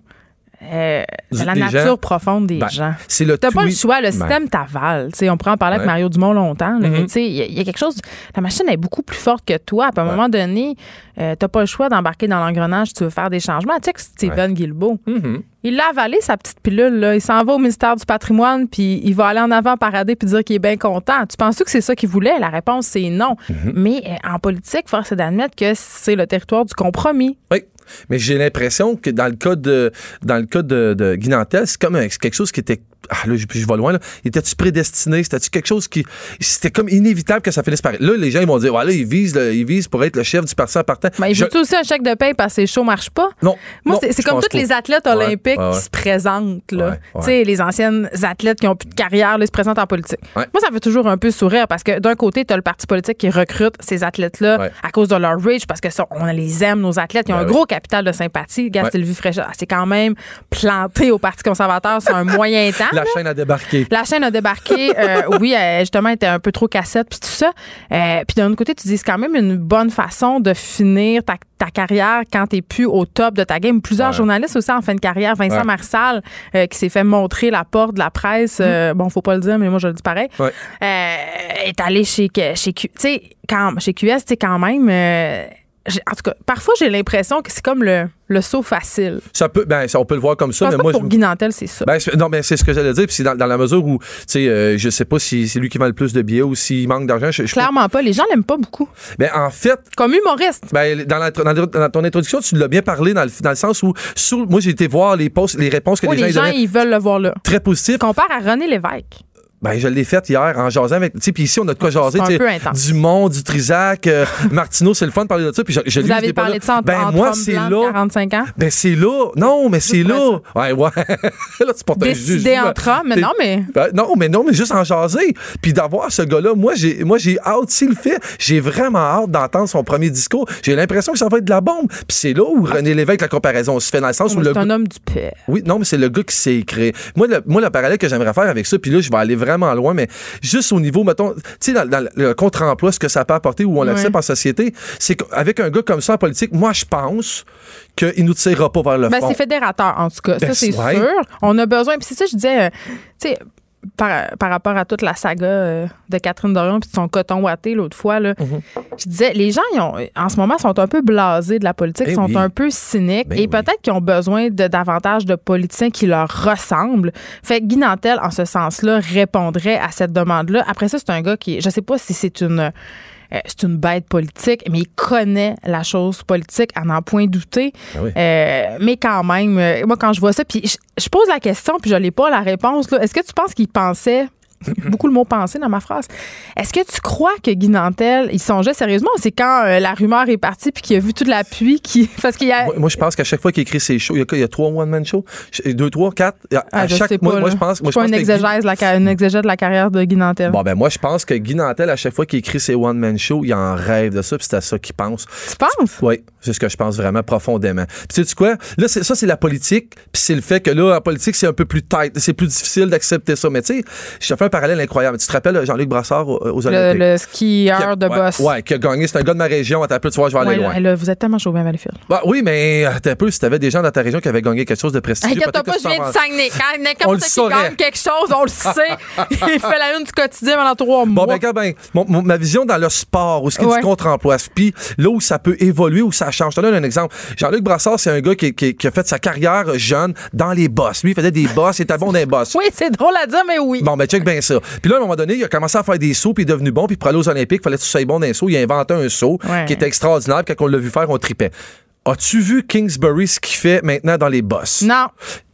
Euh, de la nature gens, profonde des ben, gens. C'est le T'as pas le choix, le Ben, système t'avale. On pourrait en parler avec. Mario Dumont longtemps, là, Mhm. mais tu sais, il y, a- il y a quelque chose. La machine est beaucoup plus forte que toi. Puis à un moment donné, euh, t'as pas le choix d'embarquer dans l'engrenage si tu veux faire des changements. Tu sais que Steven Guilbeault, Mhm. il l'a avalé sa petite pilule. Là. Il s'en va au ministère du patrimoine, puis il va aller en avant parader puis dire qu'il est bien content. Tu penses que c'est ça qu'il voulait? La réponse, c'est non. Mhm. Mais euh, en politique, force est d'admettre que c'est le territoire du compromis. Oui. Mais j'ai l'impression que dans le cas de dans le cas c'est comme quelque chose qui était ah là je, je vais loin là. Était-tu prédestiné? C'était-tu quelque chose qui c'était comme inévitable que ça finisse par là les gens ils vont dire voilà il vise le- il vise pour être le chef du parti en partant. Mais il Je- veut aussi un chèque de paie parce que les shows marchent pas? non. Moi, c'est- c'est comme tous les athlètes Ouais, olympiques ouais, ouais. qui se présentent. Là. Ouais, ouais. Tu sais, les anciennes athlètes qui ont plus de carrière, là, ils se présentent en politique. Ouais. Moi, ça me fait toujours un peu sourire parce que d'un côté, tu as le parti politique qui recrute ces athlètes-là Ouais. à cause de leur reach, parce que ça, on les aime, nos athlètes. Ils ont Ben un oui. gros capital de sympathie. Ouais. Fréchette, elle s'est quand même plantée au Parti conservateur sur un moyen temps. La chaîne a débarqué. La chaîne a débarqué. euh, oui, euh, justement, elle était un peu trop cassette, puis tout ça. Euh, puis d'un autre côté, tu dis c'est quand même une bonne façon de finir ta, ta carrière quand t'es plus au top de ta game. Plusieurs Ouais. journalistes aussi en fin de carrière. Vincent Ouais. Marsal, euh, qui s'est fait montrer la porte de la presse. euh, bon, faut pas le dire, mais moi, je le dis pareil. Ouais. Euh, est allé chez, chez Q. Tu sais, quand, chez QS, tu sais, quand même. En tout cas, parfois j'ai l'impression que c'est comme le, le saut facile. Ça peut, ben, on peut le voir comme ça, mais moi. Pour je... c'est ça. Ben, non, mais c'est ce que j'allais dire. Puis dans, dans la mesure où, tu sais, euh, je sais pas si c'est lui qui vend le plus de billets ou s'il manque d'argent. Clairement pas. Les gens l'aiment pas beaucoup. Ben, en fait. Comme humoriste. Ben, dans, la, dans, ton introduction, tu l'as bien parlé dans le, dans le sens où, moi, j'ai été voir les, posts, les réponses que les gens Les gens, ils veulent le voir là. Très positif. Compare à René Lévesque. Ben, je l'ai faite hier en jasant avec. Tu sais, puis ici, on a de quoi jaser. Du Mont, du Trisac, euh, Martineau, c'est le fun de parler de ça. Puis je, je Vous avez parlé de ça en, ben, moi, c'est là. 45 ans? Ben, c'est là. Non, mais c'est là. Ouais, ouais. là, tu portes Décider entre hommes, mais non, mais. Ben, non, mais non, mais juste en jaser. Puis d'avoir ce gars-là, moi, j'ai, moi, j'ai hâte, s'il le fait, j'ai vraiment hâte d'entendre son premier discours. J'ai l'impression que ça va être de la bombe. Puis c'est là où René Lévesque, la comparaison se fait dans le sens où le. C'est un homme du père. Oui, non, mais c'est le gars qui s'est écrit. Moi, le, moi, le parallèle que j'aimerais faire avec ça, puis là, je vais aller vraiment loin, mais juste au niveau, mettons, tu sais, dans, le contre-emploi, ce que ça peut apporter où on l'accepte en société, c'est qu'avec un gars comme ça en politique, moi, je pense qu'il nous tirera pas vers le ben, fond. C'est fédérateur, en tout cas. ça, ben, c'est sûr. On a besoin. Puis c'est ça, je disais, euh, tu sais, par, rapport à toute la saga euh, de Catherine Dorion puis de son coton ouaté l'autre fois, là, mhm. je disais, les gens, ont, en ce moment, sont un peu blasés de la politique, ben sont un peu cyniques ben et peut-être qu'ils ont besoin de davantage de politiciens qui leur ressemblent. Fait que Guy Nantel, en ce sens-là, répondrait à cette demande-là. Après ça, c'est un gars qui, je sais pas si c'est une euh, c'est une bête politique, mais il connaît la chose politique, à n'en point douter. Ah euh, mais quand même, euh, moi, quand je vois ça, puis je, pose la question, puis je n'ai pas la réponse. Est-ce que tu penses qu'il pensait beaucoup le mot penser dans ma phrase. Est-ce que tu crois que Guy Nantel, il songeait sérieusement c'est quand euh, la rumeur est partie puis qu'il a vu toute la pluie qui parce qu'il a moi, je pense qu'à chaque fois qu'il écrit ses shows, il y a, trois one man shows, deux trois quatre? À ah, chaque sais pas, moi, je pense moi je pas une exégèse la une exégèse de la carrière de Guy Nantel. Bon ben moi je pense que Guy Nantel à chaque fois qu'il écrit ses one man shows, il en rêve de ça puis c'est à ça qu'il pense. Tu penses? Oui, c'est ce que je pense vraiment profondément. Puis tu sais quoi? Là ça c'est la politique puis c'est le fait que là en politique c'est un peu plus tight, c'est plus difficile d'accepter ça mais tu sais, je te fais un parallèle incroyable te rappelles Jean-Luc Brassard aux, Olympiques? Le, skieur de boss. Ouais, qui a gagné. C'est un gars de ma région. Attends un peu, tu vois, je vais aller loin. vous êtes tellement chaud, bien Valleyfield. Bah, oui, mais attends un peu, si t'avais des gens dans ta région qui avaient gagné quelque chose de prestigieux. Inquiète-toi pas, je viens de Saguenay. Quand n'importe qui gagne quelque chose, on le sait. Il fait la une du quotidien pendant trois mois. Bon, ben, ben ma vision dans le sport, où ce qui est du contre-emploi, puis là où ça peut évoluer, où ça change. Je te donne un exemple. Jean-Luc Brassard, c'est un gars qui, qui, a fait sa carrière jeune dans les boss. Lui, il faisait des boss, il était bon dans les boss. Oui, c'est drôle à dire, mais oui. Bon, ben, check bien ça. Puis là, à un moment donné, il a commencé à faire des sauts, puis il est devenu bon, puis pour aller aux Olympiques, il fallait que tu sois bon dans un saut. Il a inventé un saut qui était extraordinaire, puis quand on l'a vu faire, on tripait. As-tu vu Kingsbury ce qu'il fait maintenant dans les boss? Non.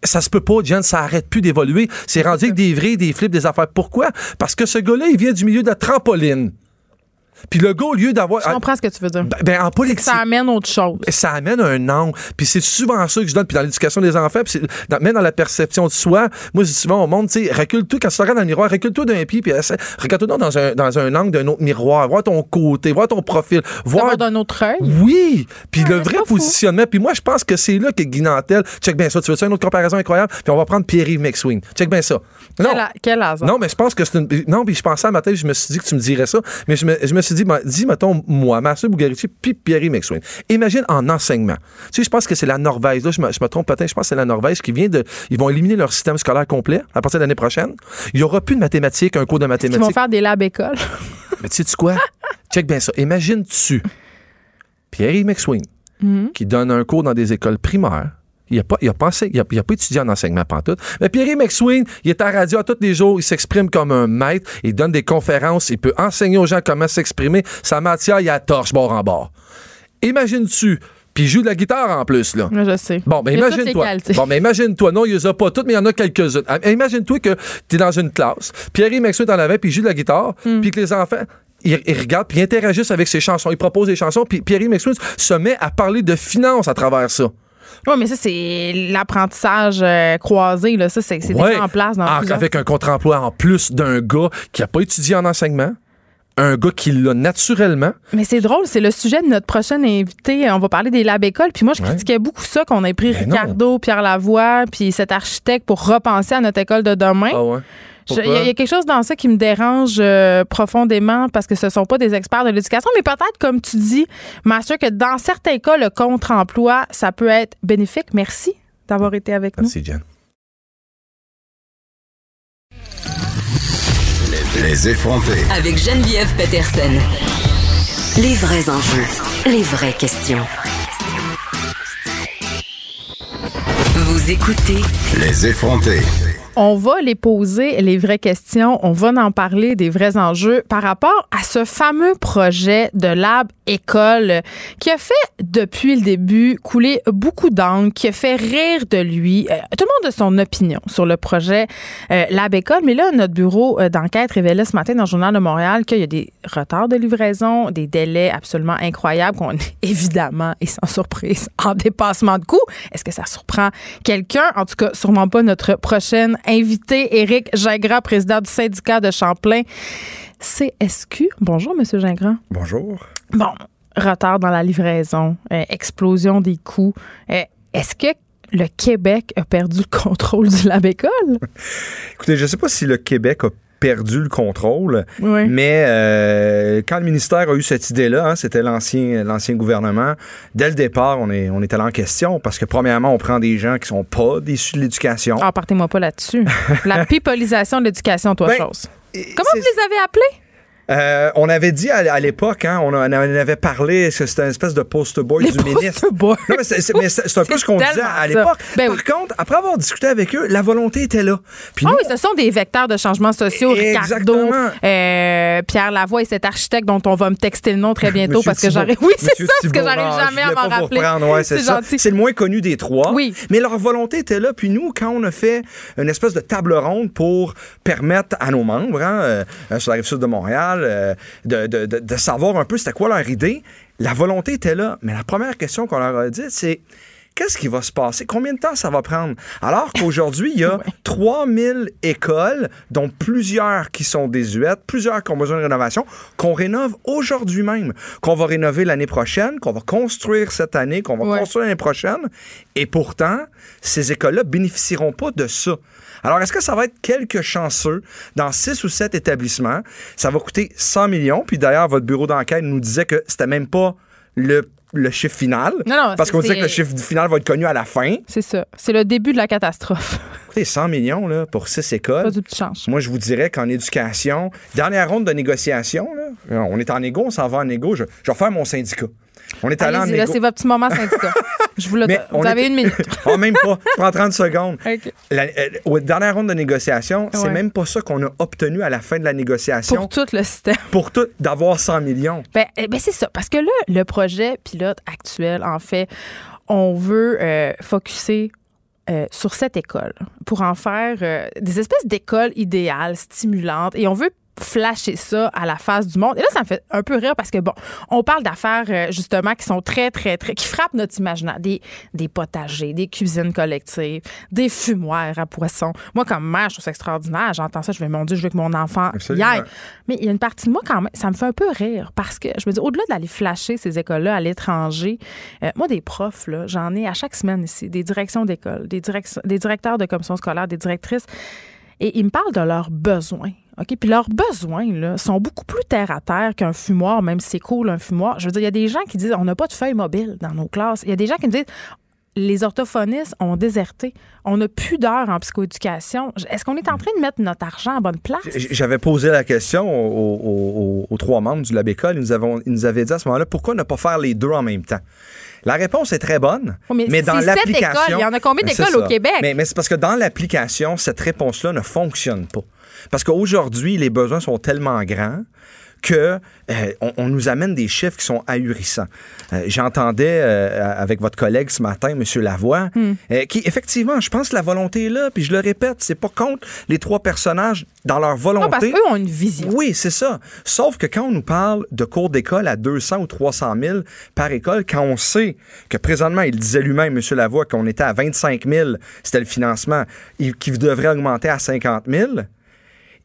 Ça se peut pas, Jen, ça arrête plus d'évoluer. C'est rendu avec des vrais, des flips, des affaires. Pourquoi? Parce que ce gars-là, il vient du milieu de la trampoline. Puis le gars, au lieu d'avoir. Je comprends ce que tu veux dire. Ben, ben en politique. Ça amène autre chose. Ça amène un angle. Puis c'est souvent ça que je donne. Puis dans l'éducation des enfants, puis dans, même dans la perception de soi, moi, je dis souvent au monde, tu sais, recule-toi quand tu te regardes dans le miroir, recule-toi d'un pied, puis regarde-toi dans un, dans un angle d'un autre miroir, vois ton côté, vois ton profil, voir. d'un autre œil? Oui. Puis le vrai positionnement. Puis moi, je pense que c'est là que Guinantel. Check bien ça. Tu veux une autre comparaison incroyable? Puis on va prendre Pierre-Yves McSween. Check bien ça. Non. Quel, hasard. Non, mais je pense que c'est une. Non, puis je pensais à ma tête, je me suis dit que tu me dirais ça. Mais je me, je me suis dit, dis, mettons, moi, Marcel Bugarici, puis Pierre McSwain. Imagine en enseignement. Tu sais, je pense que c'est la Norvège, là, je me, je me trompe peut-être, je pense que c'est la Norvège qui vient de. Ils vont éliminer leur système scolaire complet à partir de l'année prochaine. Il n'y aura plus de mathématiques, un cours de mathématiques. Ils vont faire des labs écoles? Mais tu sais quoi? Check bien ça. Imagine-tu Pierre McSwain mm-hmm. qui donne un cours dans des écoles primaires il n'a pas, il a pensé, il a, pas étudié en enseignement pantoute. Mais Pierre McSween, il est à la radio à tous les jours, il s'exprime comme un maître, il donne des conférences, il peut enseigner aux gens comment s'exprimer. Sa matière, il a torche bord en bord. Imagine-tu puis il joue de la guitare en plus, là. Je sais. Bon, mais imagine-toi. Bon, mais imagine-toi. Non, il les a pas toutes, mais il y en a quelques-unes. Ah, imagine-toi que tu es dans une classe. Pierre McSween en avait, puis il joue de la guitare, hmm. puis que les enfants, ils, regardent, puis ils interagissent avec ses chansons. Ils proposent des chansons, puis Pierre McSween se met à parler de finances à travers ça. Oui, mais ça, c'est l'apprentissage euh, croisé. Là. Ça, c'est en place dans ah, Avec un contre-emploi en plus d'un gars qui n'a pas étudié en enseignement un gars qui l'a naturellement. Mais c'est drôle, c'est le sujet de notre prochaine invité. On va parler des lab écoles. Puis moi, je critiquais beaucoup ça qu'on ait pris Ricardo, Pierre Lavoie, puis cet architecte pour repenser à notre école de demain. Ah ouais. Il y, a quelque chose dans ça qui me dérange euh, profondément parce que ce ne sont pas des experts de l'éducation, mais peut-être, comme tu dis, Master, que dans certains cas, le contre-emploi, ça peut être bénéfique. Merci d'avoir été avec nous. Merci, Jen. Les effrontés. Avec Geneviève Peterson. Les vrais enjeux, les vraies questions. Vous écoutez Les effrontés. On va les poser, les vraies questions. On va en parler des vrais enjeux par rapport à ce fameux projet de Lab École qui a fait depuis le début couler beaucoup d'angles, qui a fait rire de lui. Euh, tout le monde a son opinion sur le projet euh, Lab École, mais là, notre bureau euh, d'enquête révélait ce matin dans le Journal de Montréal qu'il y a des retards de livraison, des délais absolument incroyables, qu'on est évidemment et sans surprise en dépassement de coûts. Est-ce que ça surprend quelqu'un? En tout cas, sûrement pas notre prochaine invité, Éric Gingras, président du syndicat de Champlain CSQ. Bonjour, Monsieur Gingras. Bonjour. Bon, retard dans la livraison, euh, explosion des coûts. Euh, est-ce que le Québec a perdu le contrôle du lab école? Écoutez, je ne sais pas si le Québec a perdu le contrôle. Mais euh, quand le ministère a eu cette idée-là, hein, c'était l'ancien l'ancien gouvernement, dès le départ, on est, on est allé en question parce que premièrement, on prend des gens qui sont pas issus de l'éducation. Ah, partez-moi pas là-dessus. La pipolisation de l'éducation, toi, ben, chose. Comment vous les avez appelés? Euh, on avait dit à, l'époque, hein, on, en avait parlé, c'était une espèce de poster boy du ministre. Boy. mais c'est un peu ce qu'on disait à l'époque. Ben Par contre, après avoir discuté avec eux, la volonté était là. Puis ah oui, ce sont des vecteurs de changements sociaux. Ricardo, euh, Pierre Lavoie et cet architecte dont on va me texter le nom très bientôt parce que j'arrive. Oui, c'est ça, parce que j'arrive jamais à m'en rappeler. Ouais, c'est C'est le moins connu des trois. Oui. Mais leur volonté était là. Puis nous, quand on a fait une espèce de table ronde pour permettre à nos membres, hein, euh, sur la rive sud de Montréal, euh, de, savoir un peu c'était quoi leur idée. La volonté était là. Mais la première question qu'on leur a dit, c'est qu'est-ce qui va se passer? Combien de temps ça va prendre? Alors qu'aujourd'hui, il y a 3000 écoles, dont plusieurs qui sont désuètes, plusieurs qui ont besoin de rénovation, qu'on rénove aujourd'hui même, qu'on va rénover l'année prochaine, qu'on va construire cette année, qu'on va construire l'année prochaine. Et pourtant, ces écoles-là bénéficieront pas de ça. Alors, est-ce que ça va être quelques chanceux dans six ou sept établissements? Ça va coûter 100 millions. Puis d'ailleurs, votre bureau d'enquête nous disait que c'était même pas le le chiffre final. Non, non, parce qu'on disait que le chiffre final va être connu à la fin. C'est ça. C'est le début de la catastrophe. Écoutez, 100 millions là, pour six écoles. Pas du petit change. Moi, je vous dirais qu'en éducation, dernière ronde de négociation, là, on est en égo, on s'en va en égo. Je, je vais faire mon syndicat. On est allé en là, c'est votre petit moment syndicat. Je vous le Vous avez une minute. oh, même pas. Je prends 30 secondes. La, euh, dernière ronde de négociation, c'est même pas ça qu'on a obtenu à la fin de la négociation. Pour tout le système. Pour tout, d'avoir 100 millions. Ben, eh ben c'est ça. Parce que là, le projet pilote actuel, en fait, on veut euh, focuser euh, sur cette école pour en faire euh, des espèces d'écoles idéales, stimulantes. Et on veut flasher ça à la face du monde. Et là, ça me fait un peu rire parce que, bon, on parle d'affaires, euh, justement, qui sont très, très, très, qui frappent notre imaginaire. Des, des potagers, des cuisines collectives, des fumoirs à poissons. Moi, comme mère, je trouve ça extraordinaire. J'entends ça, je vais, mon Dieu, je veux que mon enfant y aille. Mais il y a une partie de moi, quand même, ça me fait un peu rire parce que, je me dis, au-delà d'aller flasher ces écoles-là à l'étranger, euh, moi, des profs, là, j'en ai à chaque semaine ici, des directions d'école, des, des directeurs de commission scolaire, des directrices. Et ils me parlent de leurs besoins. OK? Puis leurs besoins là, sont beaucoup plus terre à terre qu'un fumoir, même si c'est cool un fumoir. Je veux dire, il y a des gens qui disent on n'a pas de feuilles mobiles dans nos classes. Il y a des gens qui me disent les orthophonistes ont déserté. On n'a plus d'heures en psychoéducation. Est-ce qu'on est en train de mettre notre argent à bonne place? J'avais posé la question aux, trois membres du Labécole. Ils nous, avons, ils nous avaient dit à ce moment-là pourquoi ne pas faire les deux en même temps? La réponse est très bonne, mais, dans l'application... Il y en a combien d'écoles au Québec? Mais, mais c'est parce que dans l'application, cette réponse-là ne fonctionne pas. Parce qu'aujourd'hui, les besoins sont tellement grands que euh, on, nous amène des chiffres qui sont ahurissants. Euh, j'entendais euh, avec votre collègue ce matin, M. Lavoie, hmm. qui effectivement, je pense que la volonté est là, puis je le répète, c'est pas contre les trois personnages dans leur volonté. Non, parce qu'eux ont une vision. Oui, c'est ça. Sauf que quand on nous parle de cours d'école à 200 ou 300 000 par école, quand on sait que présentement, il disait lui-même, M. Lavoie, qu'on était à 25 000, c'était le financement, qui devrait augmenter à 50 000,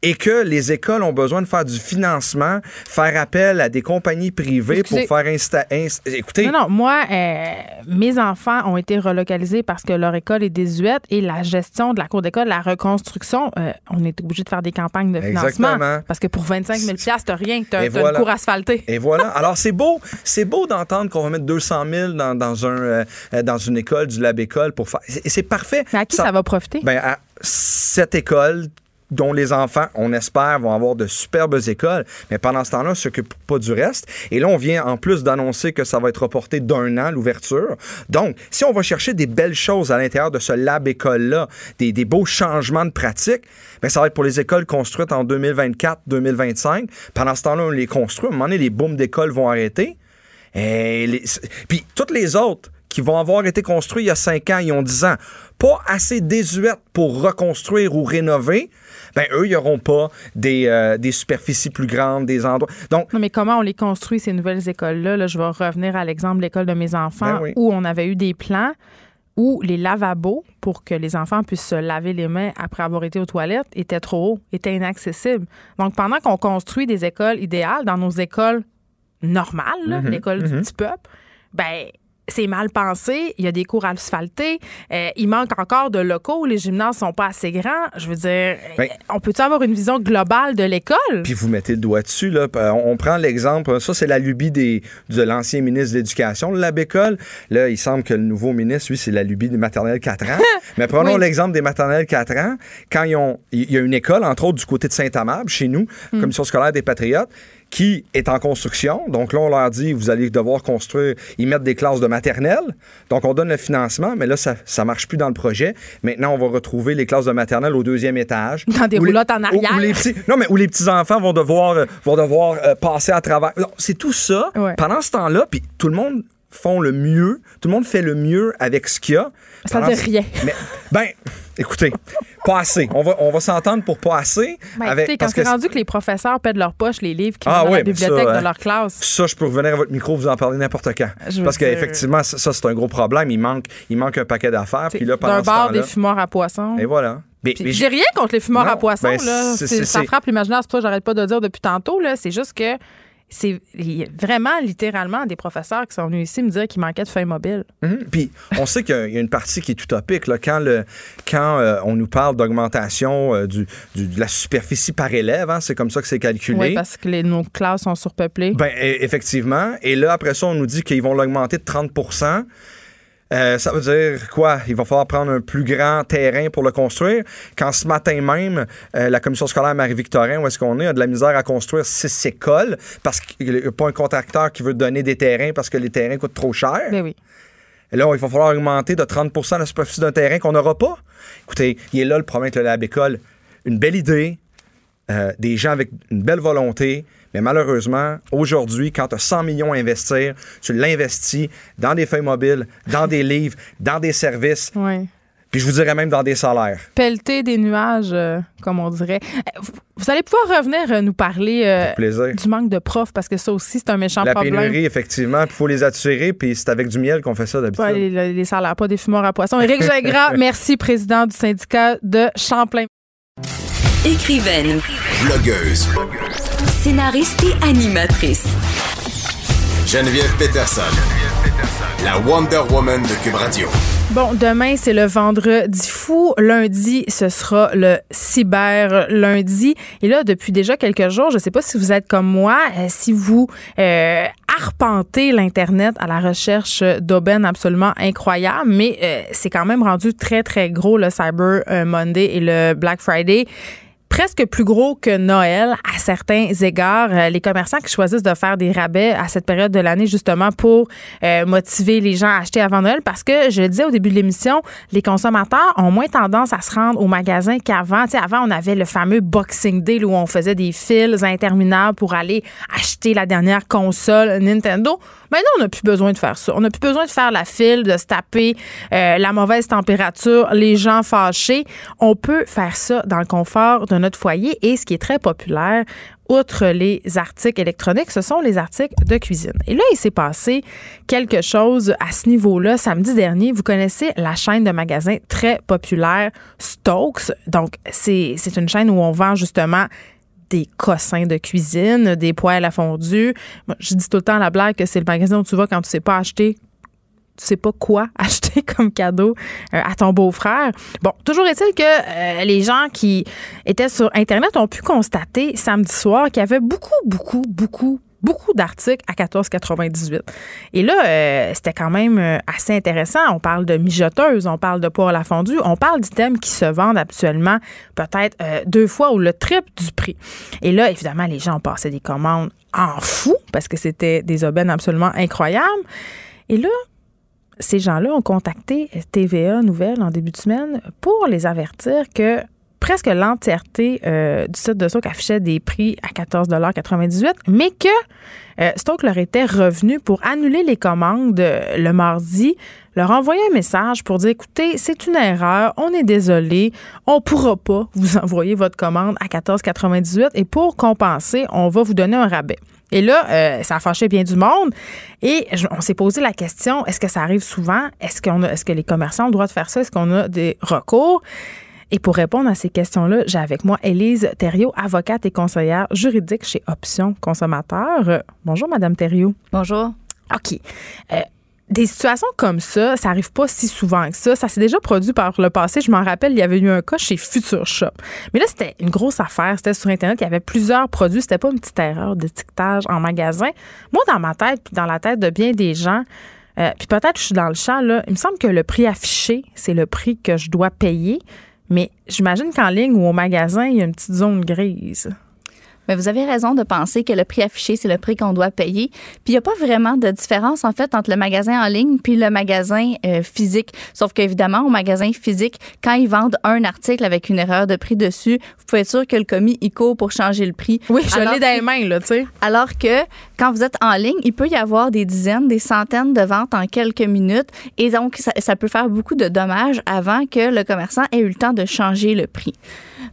et que les écoles ont besoin de faire du financement, faire appel à des compagnies privées pour faire installer. Écoutez. Non, non, moi, euh, mes enfants ont été relocalisés parce que leur école est désuète et la gestion de la cour d'école, la reconstruction, euh, on est obligé de faire des campagnes de financement. Exactement. Parce que pour 25 000 t'as rien, t'as as une cour asphaltée. Et voilà. Alors, c'est beau, c'est beau d'entendre qu'on va mettre 200 000 dans, dans un, euh, dans une école, du lab école pour faire. C'est parfait. Mais à qui ça, va profiter? Ben, à cette école dont les enfants, on espère, vont avoir de superbes écoles. Mais pendant ce temps-là, on s'occupe pas du reste. Et là, on vient en plus d'annoncer que ça va être reporté d'un an, l'ouverture. Donc, si on va chercher des belles choses à l'intérieur de ce lab école-là, des, des, beaux changements de pratique, bien, ça va être pour les écoles construites en 2024, 2025. Pendant ce temps-là, on les construit. À un moment donné, les booms d'écoles vont arrêter. Et Puis toutes les autres qui vont avoir été construits il y a 5 ans, ils ont 10 ans, pas assez désuètes pour reconstruire ou rénover, ben eux, ils n'auront pas des, euh, des, superficies plus grandes, des endroits. Donc, non, mais comment on les construit, ces nouvelles écoles-là? je vais revenir à l'exemple de l'école de mes enfants ben où on avait eu des plans où les lavabos, pour que les enfants puissent se laver les mains après avoir été aux toilettes, étaient trop hauts, étaient inaccessibles. Donc, pendant qu'on construit des écoles idéales dans nos écoles normales, mm-hmm. l'école du mm-hmm. petit peuple, ben c'est mal pensé, il y a des cours asphaltés, euh, il manque encore de locaux, les gymnases sont pas assez grands. Je veux dire, ben, on peut-tu avoir une vision globale de l'école? Puis vous mettez le doigt dessus, là. On prend l'exemple, ça c'est la lubie des, de l'ancien ministre de l'Éducation, la bécole. Là, il semble que le nouveau ministre, lui, c'est la lubie des maternelles 4 ans. Mais prenons l'exemple des maternelles 4 ans. Quand ils ont, il y a une école, entre autres, du côté de Saint-Amable, chez nous, mm. Commission scolaire des Patriotes, qui est en construction. Donc là, on leur dit, vous allez devoir construire, ils mettent des classes de maternelle. Donc on donne le financement, mais là, ça ne marche plus dans le projet. Maintenant, on va retrouver les classes de maternelle au deuxième étage. Dans des roulottes en arrière. les petits, non, mais où les petits-enfants vont devoir, euh, vont devoir euh, passer à travers. C'est tout ça. Pendant ce temps-là, puis tout le monde font le mieux, tout le monde fait le mieux avec ce qu'il y a. Ça veut dire rien. Mais, ben, écoutez, pas assez. On va, on va s'entendre pour pas assez. Ben, avec, écoutez, quand c'est rendu que les professeurs paient de leur poche les livres qui ah, dans la bibliothèque de hein. leur classe. Ça, je peux revenir à votre micro, vous en parler n'importe quand. Parce qu'effectivement, ça, c'est un gros problème. Il manque, il manque un paquet d'affaires. Puis là, D'un bar des fumoirs à poissons. Et voilà. J'ai rien contre les fumoirs à poissons. Ben, là. ça frappe l'imaginaire, c'est pour ça que j'arrête pas de dire depuis tantôt. C'est juste que c'est vraiment littéralement des professeurs qui sont venus ici me dire qu'il manquait de feuilles mobiles. Mhm. Puis on sait qu'il y a une partie qui est utopique. Là, quand le, quand euh, on nous parle d'augmentation euh, du, de la superficie par élève, hein, c'est comme ça que c'est calculé. Oui, parce que les, nos classes sont surpeuplées. Ben, e, effectivement. Et là, après ça, on nous dit qu'ils vont l'augmenter de 30 euh, ça veut dire quoi? Il va falloir prendre un plus grand terrain pour le construire. Quand ce matin même, euh, la commission scolaire Marie-Victorin, où est-ce qu'on est, a de la misère à construire six écoles parce qu'il n'y a pas un contracteur qui veut donner des terrains parce que les terrains coûtent trop cher. Ben oui. Et là, il va falloir augmenter de 30% la superficie d'un terrain qu'on n'aura pas. Écoutez, il est là le problème avec le lab école. Une belle idée, euh, des gens avec une belle volonté, mais malheureusement, aujourd'hui, quand tu as 100 millions à investir, tu l'investis dans des feuilles mobiles, dans des livres, dans des services. Puis je vous dirais même dans des salaires. Pelleter des nuages, euh, comme on dirait. Euh, vous allez pouvoir revenir euh, nous parler du manque de profs, parce que ça aussi, c'est un méchant problème. La pénurie, effectivement. Il faut les attirer, puis c'est avec du miel qu'on fait ça d'habitude. les, les, salaires, pas des fumeurs à poisson. Éric Gingras, merci, président du syndicat de Champlain. Écrivaine. Blogueuse scénariste et animatrice. Geneviève Peterson, la Wonder Woman de Cube Radio. Bon, demain, c'est le vendredi fou. Lundi, ce sera le cyber lundi. Et là, depuis déjà quelques jours, je ne sais pas si vous êtes comme moi, euh, si vous euh, arpentez l'Internet à la recherche d'aubaines absolument incroyables, mais euh, c'est quand même rendu très, très gros le Cyber Monday et le Black Friday presque plus gros que Noël à certains égards. Euh, les commerçants qui choisissent de faire des rabais à cette période de l'année justement pour euh, motiver les gens à acheter avant Noël parce que je le disais au début de l'émission, les consommateurs ont moins tendance à se rendre au magasin qu'avant. Tu avant, on avait le fameux Boxing Day où on faisait des fils interminables pour aller acheter la dernière console Nintendo. Maintenant, on n'a plus besoin de faire ça. On n'a plus besoin de faire la file, de se taper euh, la mauvaise température, les gens fâchés. On peut faire ça dans le confort de notre foyer et ce qui est très populaire, outre les articles électroniques, ce sont les articles de cuisine. Et là, il s'est passé quelque chose à ce niveau-là. Samedi dernier, vous connaissez la chaîne de magasins très populaire Stokes. Donc, c'est une chaîne où on vend justement des cossins de cuisine, des poêles à fondue. je dis tout le temps à la blague que c'est le magasin où tu vas quand tu sais pas acheter tu sais pas quoi acheter comme cadeau euh, à ton beau-frère. Bon, toujours est-il que euh, les gens qui étaient sur Internet ont pu constater samedi soir qu'il y avait beaucoup, beaucoup, beaucoup, beaucoup d'articles à 14,98. Et là, euh, c'était quand même euh, assez intéressant. On parle de mijoteuses, on parle de poire à la fondue, on parle d'items qui se vendent actuellement peut-être deux fois ou le triple du prix. Et là, évidemment, les gens ont passé des commandes en fou parce que c'était des aubaines absolument incroyables. Et là, ces gens-là ont contacté TVA Nouvelle en début de semaine pour les avertir que presque l'entièreté euh, du site de Stoke affichait des prix à 14,98 mais que euh, Stoke leur était revenu pour annuler les commandes euh, le mardi, leur envoyer un message pour dire écoutez, c'est une erreur, on est désolé, on pourra pas vous envoyer votre commande à 14,98 et pour compenser, on va vous donner un rabais. Et là, euh, ça a fâché bien du monde. Et on s'est posé la question est-ce que ça arrive souvent? Est-ce qu'on est-ce que les commerçants ont le droit de faire ça? Est-ce qu'on a des recours? Et pour répondre à ces questions-là, j'ai avec moi Élise Thériault, avocate et conseillère juridique chez Options Consommateurs. Bonjour, Madame Thériault. Bonjour. OK. Euh, des situations comme ça, ça arrive pas si souvent que ça. Ça s'est déjà produit par le passé. Je m'en rappelle, il y avait eu un cas chez Future Shop. Mais là, c'était une grosse affaire. C'était sur Internet. Il y avait plusieurs produits. C'était pas une petite erreur de tictage en magasin. Moi, dans ma tête, puis dans la tête de bien des gens, euh, puis peut-être que je suis dans le champ, là, il me semble que le prix affiché, c'est le prix que je dois payer. Mais j'imagine qu'en ligne ou au magasin, il y a une petite zone grise. Mais vous avez raison de penser que le prix affiché, c'est le prix qu'on doit payer. Puis il n'y a pas vraiment de différence, en fait, entre le magasin en ligne puis le magasin euh, physique. Sauf qu'évidemment, au magasin physique, quand ils vendent un article avec une erreur de prix dessus, vous pouvez être sûr que le commis, il court pour changer le prix. Oui, je l'ai dans les mains, là, tu sais. Alors que quand vous êtes en ligne, il peut y avoir des dizaines, des centaines de ventes en quelques minutes. Et donc, ça, ça peut faire beaucoup de dommages avant que le commerçant ait eu le temps de changer le prix.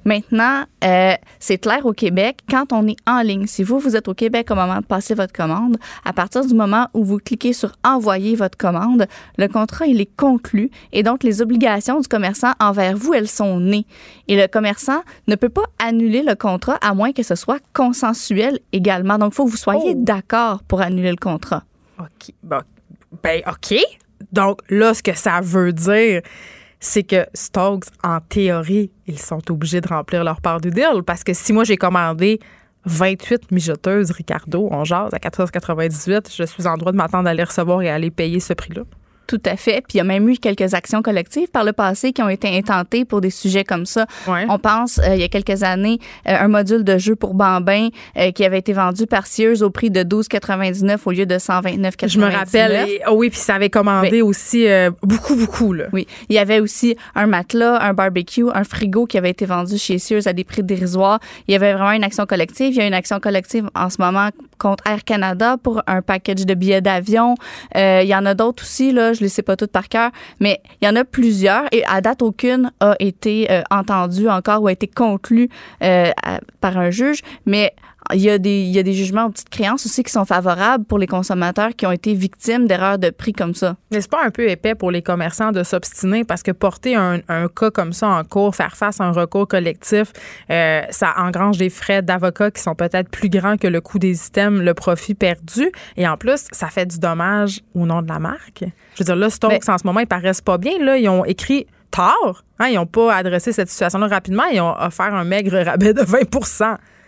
Maintenant, euh, c'est clair au Québec, quand on est en ligne, si vous, vous êtes au Québec au moment de passer votre commande, à partir du moment où vous cliquez sur envoyer votre commande, le contrat, il est conclu et donc les obligations du commerçant envers vous, elles sont nées. Et le commerçant ne peut pas annuler le contrat à moins que ce soit consensuel également. Donc, il faut que vous soyez oh. d'accord pour annuler le contrat. OK. ben, OK. Donc, là, ce que ça veut dire, c'est que Stokes, en théorie, ils sont obligés de remplir leur part du deal. Parce que si moi, j'ai commandé 28 mijoteuses Ricardo, on jase à 14,98, je suis en droit de m'attendre à les recevoir et à aller payer ce prix-là. Tout à fait. Puis il y a même eu quelques actions collectives par le passé qui ont été intentées pour des sujets comme ça. On pense, euh, il y a quelques années, euh, un module de jeu pour bambins euh, qui avait été vendu par Sears au prix de 12,99 au lieu de 129,99. Je me rappelle. oh oui, puis ça avait commandé aussi beaucoup, beaucoup. Là. Oui. Il y avait aussi un matelas, un barbecue, un frigo qui avait été vendu chez Sears à des prix dérisoires. Il y avait vraiment une action collective. Il y a une action collective en ce moment contre Air Canada pour un package de billets d'avion. il y en a d'autres aussi. Là, je les sais pas toutes par cœur, mais il y en a plusieurs et à date aucune a été euh, entendue encore ou a été conclue euh, par un juge, mais il y, a des, il y a des jugements aux petites créances aussi qui sont favorables pour les consommateurs qui ont été victimes d'erreurs de prix comme ça. N'est-ce pas un peu épais pour les commerçants de s'obstiner parce que porter un, un, cas comme ça en cours, faire face à un recours collectif, euh, ça engrange des frais d'avocat qui sont peut-être plus grands que le coût des items, le profit perdu. Et en plus, ça fait du dommage au nom de la marque. Je veux dire, là, Stokes, en ce moment, ils paraissent pas bien. Là, ils ont écrit tard. Hein, ils n'ont pas adressé cette situation-là rapidement. Ils ont offert un maigre rabais de 20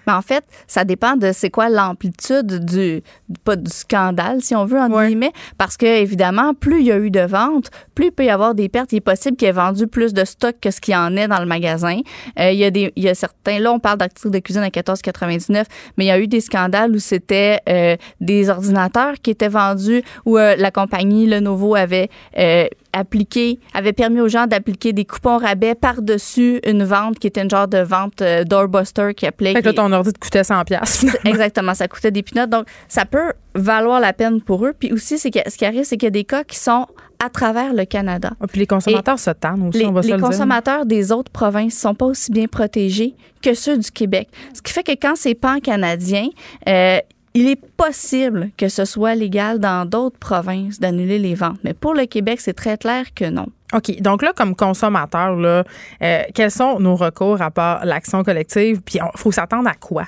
mais en fait, ça dépend de c'est quoi l'amplitude du pas du scandale si on veut en guillemets parce que évidemment, plus il y a eu de ventes, plus il peut y avoir des pertes, il est possible qu'il ait vendu plus de stock que ce qu'il y en est dans le magasin. Euh, il y a des il y a certains là on parle d'articles de cuisine à 14,99, mais il y a eu des scandales où c'était euh, des ordinateurs qui étaient vendus où euh, la compagnie Lenovo avait appliqué, avait permis aux gens d'appliquer des coupons rabais par-dessus une vente qui était une genre de vente euh, doorbuster qui appelait. Fait que ton ordi te coûtait 100 pièces. Exactement, ça coûtait des pinottes. Donc, ça peut valoir la peine pour eux. Puis aussi, c'est que, ce qui arrive, c'est qu'il y a des cas qui sont à travers le Canada. Ah, puis les consommateurs se tannent aussi, les, on va Les consommateurs des autres provinces sont pas aussi bien protégés que ceux du Québec. Ce qui fait que quand c'est pan-canadien, euh, il est possible que ce soit légal dans d'autres provinces d'annuler les ventes, mais pour le Québec, c'est très clair que non. OK. Donc là, comme consommateur, là, euh, quels sont nos recours à part l'action collective? Puis il faut s'attendre à quoi?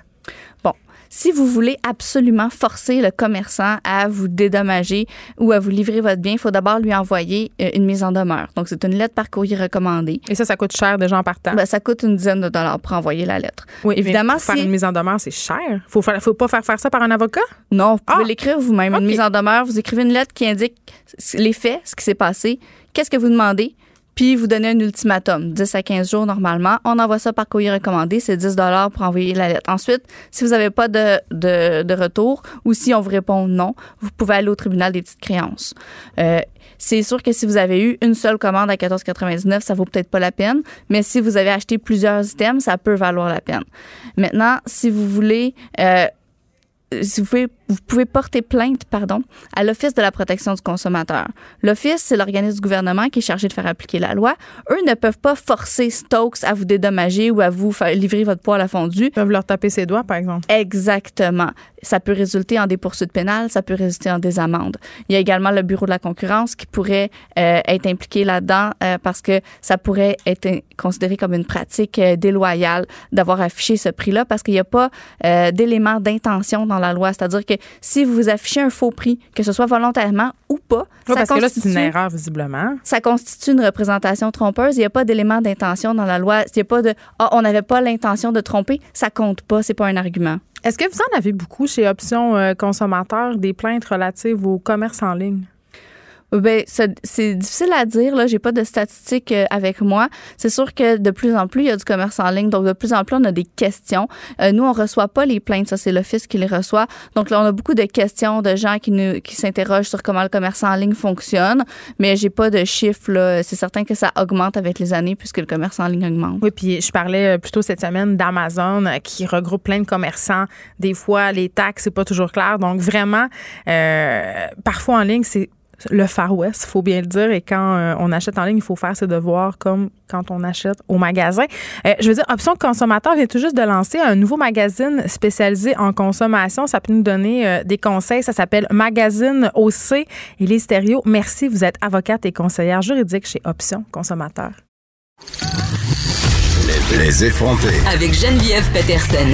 Bon, si vous voulez absolument forcer le commerçant à vous dédommager ou à vous livrer votre bien, il faut d'abord lui envoyer euh, une mise en demeure. Donc, c'est une lettre par courrier recommandée. Et ça, ça coûte cher déjà en partant? Ben, ça coûte une dizaine de dollars pour envoyer la lettre. Oui, évidemment. faire une mise en demeure, c'est cher. Faut faut pas faire faire ça par un avocat? Non, vous pouvez ah! l'écrire vous-même. Une mise en demeure, vous écrivez une lettre qui indique les faits, ce qui s'est passé, qu'est-ce que vous demandez, puis vous donnez un ultimatum, 10 à 15 jours normalement. On envoie ça par courrier recommandé, c'est 10 dollars pour envoyer la lettre. Ensuite, si vous n'avez pas de, de, retour ou si on vous répond non, vous pouvez aller au tribunal des petites créances. Euh, c'est sûr que si vous avez eu une seule commande à 14,99, ça vaut peut-être pas la peine, mais si vous avez acheté plusieurs items, ça peut valoir la peine. Maintenant, si vous voulez euh, si vous pouvez, vous pouvez porter plainte pardon, à l'Office de la protection du consommateur. L'Office, c'est l'organisme du gouvernement qui est chargé de faire appliquer la loi. Eux ne peuvent pas forcer Stokes à vous dédommager ou à vous faire livrer votre poêle à fondu. Ils peuvent leur taper ses doigts, par exemple. Exactement. Ça peut résulter en des poursuites pénales, ça peut résulter en des amendes. Il y a également le Bureau de la concurrence qui pourrait euh, être impliqué là-dedans euh, parce que ça pourrait être considéré comme une pratique euh, déloyale d'avoir affiché ce prix-là parce qu'il n'y a pas d'éléments d'intention dans la loi. C'est-à-dire que si vous affichez un faux prix, que ce soit volontairement ou pas, ça parce que là, c'est une erreur, visiblement. Ça constitue une représentation trompeuse. Il n'y a pas d'élément d'intention dans la loi. Il n'y a pas de Ah, on n'avait pas l'intention de tromper. Ça compte pas. C'est pas un argument. Est-ce que vous en avez beaucoup chez Options euh, Consommateurs des plaintes relatives au commerce en ligne? Ben, c'est difficile à dire. Là, j'ai pas de statistiques euh, avec moi. C'est sûr que de plus en plus, il y a du commerce en ligne. Donc, de plus en plus, on a des questions. Euh, nous, on reçoit pas les plaintes. Ça, c'est l'office qui les reçoit. Donc, là, on a beaucoup de questions de gens qui nous, qui s'interrogent sur comment le commerce en ligne fonctionne. Mais j'ai pas de chiffres. C'est certain que ça augmente avec les années puisque le commerce en ligne augmente. Oui, puis je parlais euh, plutôt cette semaine d'Amazon qui regroupe plein de commerçants. Des fois, les taxes, c'est pas toujours clair. Donc, vraiment, euh, parfois en ligne, c'est le Far West, il faut bien le dire. Et quand euh, on achète en ligne, il faut faire ses devoirs comme quand on achète au magasin. Euh, je veux dire, Option Consommateur vient tout juste de lancer un nouveau magazine spécialisé en consommation. Ça peut nous donner euh, des conseils. Ça s'appelle Magazine OC. Et les stéréos, merci. Vous êtes avocate et conseillère juridique chez Option Consommateur. Les, les effrontés. Avec Geneviève Peterson.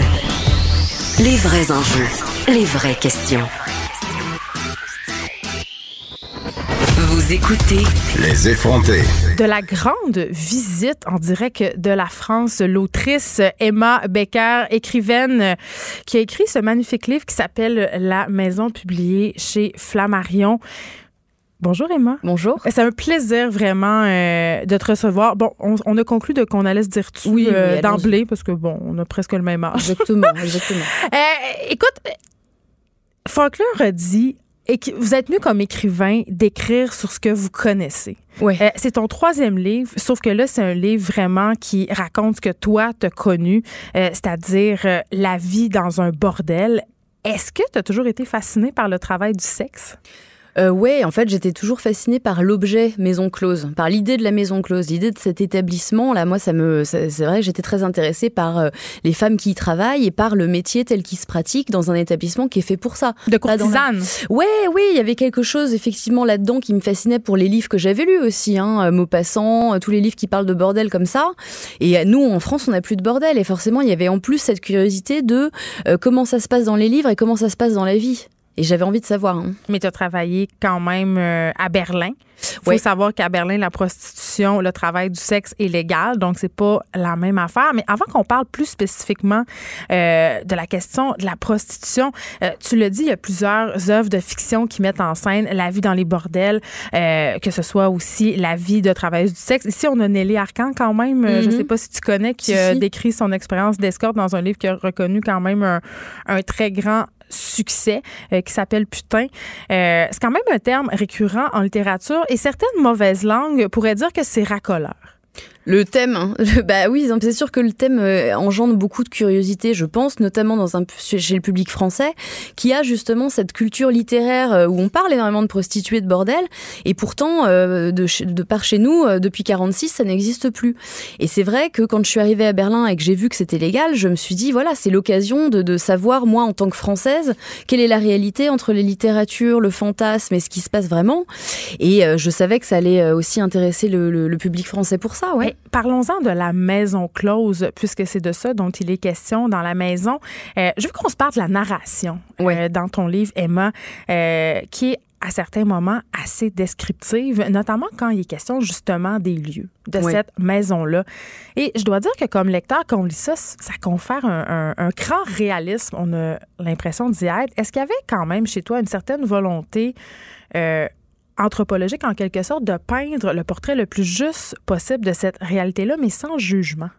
Les vrais enjeux. Les vraies questions. Vous écoutez Les effrontés. De la grande visite en direct de la France, l'autrice Emma Becker, écrivaine qui a écrit ce magnifique livre qui s'appelle La Maison, publié chez Flammarion. Bonjour Emma. Bonjour. C'est un plaisir vraiment euh, de te recevoir. Bon, on, a conclu de qu'on allait se dire tout oui, euh, d'emblée parce que bon, on a presque le même âge. Exactement, exactement. Euh, écoute, Faulkner dit et que vous êtes mieux comme écrivain d'écrire sur ce que vous connaissez. Ouais. Euh, c'est ton troisième livre, sauf que là, c'est un livre vraiment qui raconte ce que toi, t'as connu, euh, c'est-à-dire euh, la vie dans un bordel. Est-ce que tu as toujours été fasciné par le travail du sexe? Euh, ouais, en fait, j'étais toujours fascinée par l'objet maison close, par l'idée de la maison close, l'idée de cet établissement. Là, moi, ça me, c'est vrai j'étais très intéressée par euh, les femmes qui y travaillent et par le métier tel qu'il se pratique dans un établissement qui est fait pour ça. De courtisane. Ouais, oui, il y avait quelque chose effectivement là-dedans qui me fascinait pour les livres que j'avais lus aussi, hein, euh, Maupassant, tous les livres qui parlent de bordel comme ça. Et nous, en France, on n'a plus de bordel et forcément, il y avait en plus cette curiosité de comment ça se passe dans les livres et comment ça se passe dans la vie. Et j'avais envie de savoir. Hein. Mais tu as travaillé quand même euh, à Berlin. Il faut savoir qu'à Berlin, la prostitution, le travail du sexe est légal, donc c'est pas la même affaire. Mais avant qu'on parle plus spécifiquement euh, de la question de la prostitution, euh, tu le dis, il y a plusieurs œuvres de fiction qui mettent en scène la vie dans les bordels, que ce soit aussi la vie de travailleuse du sexe. Ici, on a Nelly Arcan quand même, je mm-hmm. sais pas si tu connais, qui a décrit son expérience d'escorte dans un livre qui a reconnu quand même un, un très grand succès euh, qui s'appelle putain. Euh, c'est quand même un terme récurrent en littérature et certaines mauvaises langues pourraient dire que c'est racoleur. Le thème, hein. bah oui, c'est sûr que le thème euh, engendre beaucoup de curiosité, je pense, notamment dans un, chez le public français, qui a justement cette culture littéraire euh, où on parle énormément de prostituées, de bordel, et pourtant, euh, de, de par chez nous, depuis 46, ça n'existe plus. Et c'est vrai que quand je suis arrivée à Berlin et que j'ai vu que c'était légal, je me suis dit, voilà, c'est l'occasion de, de, savoir, moi, en tant que Française, quelle est la réalité entre les littératures, le fantasme et ce qui se passe vraiment. Et je savais que ça allait aussi intéresser le, le, le public français pour ça, ouais. Parlons-en de la maison close, puisque c'est de ça dont il est question dans la maison. Euh, je veux qu'on se parle de la narration euh, dans ton livre, Emma, euh, qui est à certains moments assez descriptive, notamment quand il est question justement des lieux de cette maison-là. Et je dois dire que comme lecteur, quand on lit ça, ça confère un, un, grand réalisme. On a l'impression d'y être. Est-ce qu'il y avait quand même chez toi une certaine volonté anthropologique, en quelque sorte, de peindre le portrait le plus juste possible de cette réalité-là, mais sans jugement?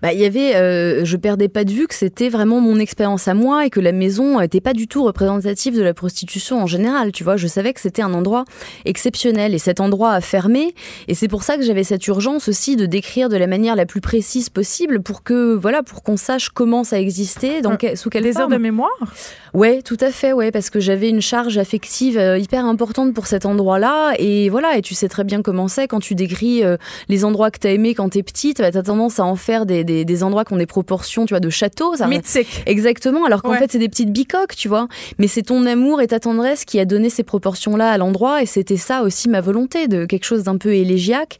Bah, il y avait, euh, je perdais pas de vue que c'était vraiment mon expérience à moi et que la maison n'était pas du tout représentative de la prostitution en général. Tu vois, je savais que c'était un endroit exceptionnel et cet endroit a fermé. Et c'est pour ça que j'avais cette urgence aussi de décrire de la manière la plus précise possible pour que, voilà, pour qu'on sache comment ça existait, dans sous quelle Des forme. heures de mémoire? Ouais, tout à fait, ouais, parce que j'avais une charge affective euh, hyper importante pour cet endroit-là. Et voilà, et tu sais très bien comment c'est quand tu décris euh, les endroits que t'as aimés quand t'es petite, bah, t'as tendance à en faire des, des, endroits qui ont des proportions, tu vois, de châteaux. Ça Mythique. Exactement, alors qu'en fait, c'est des petites bicoques, tu vois. Mais c'est ton amour et ta tendresse qui a donné ces proportions-là à l'endroit. Et c'était ça aussi ma volonté, de quelque chose d'un peu élégiaque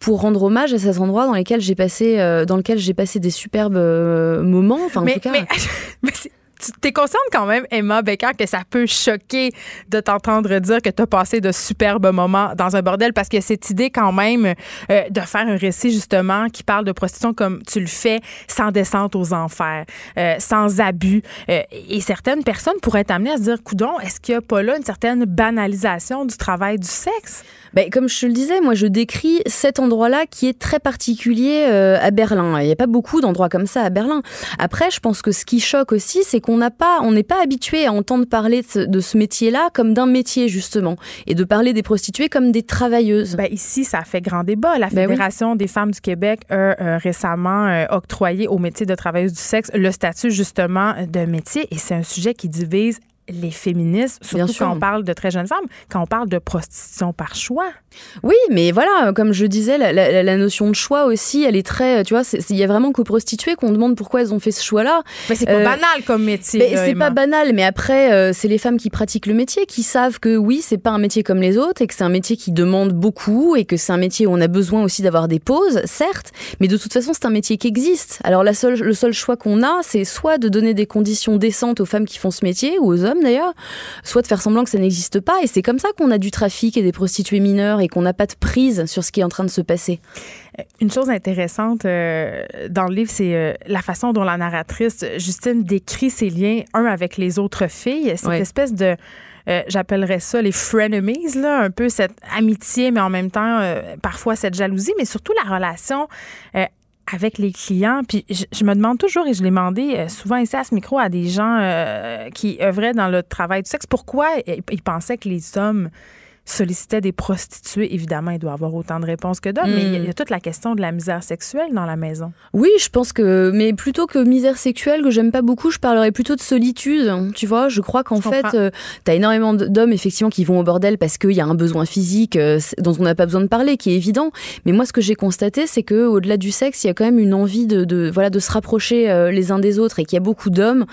pour rendre hommage à ces endroits dans lesquels j'ai passé, euh, dans lesquels j'ai passé des superbes euh, moments. Enfin, en tout cas. mais t'es consciente quand même, Emma Becker, que ça peut choquer de t'entendre dire que t'as passé de superbes moments dans un bordel parce que cette idée quand même euh, de faire un récit justement qui parle de prostitution comme tu le fais, sans descente aux enfers, euh, sans abus. Euh, et certaines personnes pourraient être amenées à se dire, coudon, est-ce qu'il n'y a pas là une certaine banalisation du travail du sexe? Ben, comme je te le disais, moi je décris cet endroit-là qui est très particulier à Berlin. Il n'y a pas beaucoup d'endroits comme ça à Berlin. Après, je pense que ce qui choque aussi, c'est qu'on n'a pas, on n'est pas habitué à entendre parler de ce, métier-là comme d'un métier justement, et de parler des prostituées comme des travailleuses. Ben ici, ça a fait grand débat. La ben Fédération des femmes du Québec a euh, récemment euh, octroyé au métier de travailleuse du sexe le statut justement de métier, et c'est un sujet qui divise les féministes, surtout quand on parle de très jeunes femmes, quand on parle de prostitution par choix. Oui, mais voilà, comme je disais, la, notion de choix aussi, elle est très, tu vois, il y a vraiment qu'aux prostituées qu'on demande pourquoi elles ont fait ce choix-là. Mais c'est pas euh, banal comme métier. Mais c'est pas banal, mais après, euh, c'est les femmes qui pratiquent le métier qui savent que oui, c'est pas un métier comme les autres et que c'est un métier qui demande beaucoup et que c'est un métier où on a besoin aussi d'avoir des pauses, certes, mais de toute façon, c'est un métier qui existe. Alors la seule, le seul choix qu'on a, c'est soit de donner des conditions décentes aux femmes qui font ce métier ou aux hommes d'ailleurs, soit de faire semblant que ça n'existe pas. Et c'est comme ça qu'on a du trafic et des prostituées mineures et qu'on n'a pas de prise sur ce qui est en train de se passer. Une chose intéressante euh, dans le livre, c'est euh, la façon dont la narratrice Justine décrit ses liens, un avec les autres filles, cette espèce de euh, j'appellerais ça les frenemies, là, un peu cette amitié, mais en même temps, parfois cette jalousie, mais surtout la relation avec les clients. Puis je, me demande toujours, et je l'ai demandé euh, souvent ici à ce micro à des gens euh, qui œuvraient dans le travail du sexe, pourquoi ils pensaient que les hommes sollicitait des prostituées, évidemment, il doit avoir autant de réponses que d'hommes, mais il y, a, hmm. toute la question de la misère sexuelle dans la maison. Oui, je pense que, mais plutôt que misère sexuelle, que j'aime pas beaucoup, je parlerais plutôt de solitude. Tu vois, je crois qu'en fait, euh, tu as énormément d'hommes, effectivement, qui vont au bordel parce qu'il y a un besoin physique euh, dont on n'a pas besoin de parler, qui est évident. Mais moi, ce que j'ai constaté, c'est que au delà du sexe, il y a quand même une envie de, voilà, de se rapprocher euh, les uns des autres et qu'il y a beaucoup d'hommes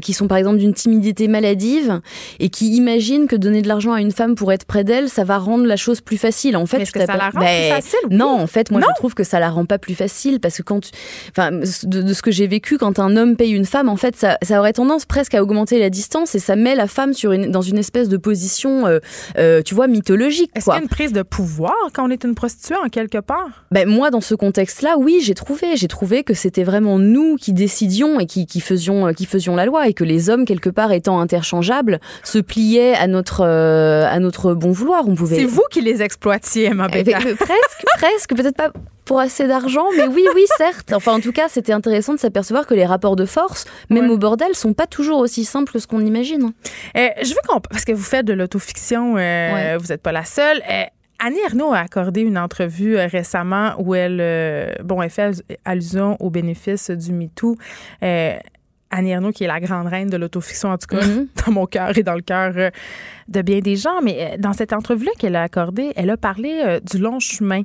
qui sont, par exemple, d'une timidité maladive et qui imaginent que donner de l'argent à une femme pour être près d'elle, ça va rendre la chose plus facile. En fait, est-ce que ça la rend plus facile Non, en fait, moi je trouve que ça la rend pas plus facile parce que quand, enfin, de, ce que j'ai vécu, quand un homme paye une femme, en fait, ça, ça, aurait tendance presque à augmenter la distance et ça met la femme sur une, dans une espèce de position, euh, euh, tu vois, mythologique. Est-ce qu'il y a une prise de pouvoir quand on est une prostituée en quelque part? Ben moi, dans ce contexte-là, oui, j'ai trouvé, j'ai trouvé que c'était vraiment nous qui décidions et qui, qui faisions, euh, qui faisions la loi et que les hommes quelque part étant interchangeables se pliaient à notre, à notre bon vouloir. C'est vous qui les exploitiez, ma belle. presque, presque, peut-être pas pour assez d'argent, mais oui, oui, certes. Enfin, en tout cas, c'était intéressant de s'apercevoir que les rapports de force, même au bordel, sont pas toujours aussi simples que ce qu'on imagine. Euh, je veux qu'on, parce que vous faites de l'autofiction, euh, vous n'êtes pas la seule. Euh, Annie Ernaux a accordé une entrevue récemment où elle, bon, elle fait allusion aux bénéfices du MeToo. Annie Ernaux, qui est la grande reine de l'autofiction, en tout cas, mm-hmm. dans mon cœur et dans le cœur euh, de bien des gens. Mais euh, dans cette entrevue-là qu'elle a accordée, elle a parlé euh, du long chemin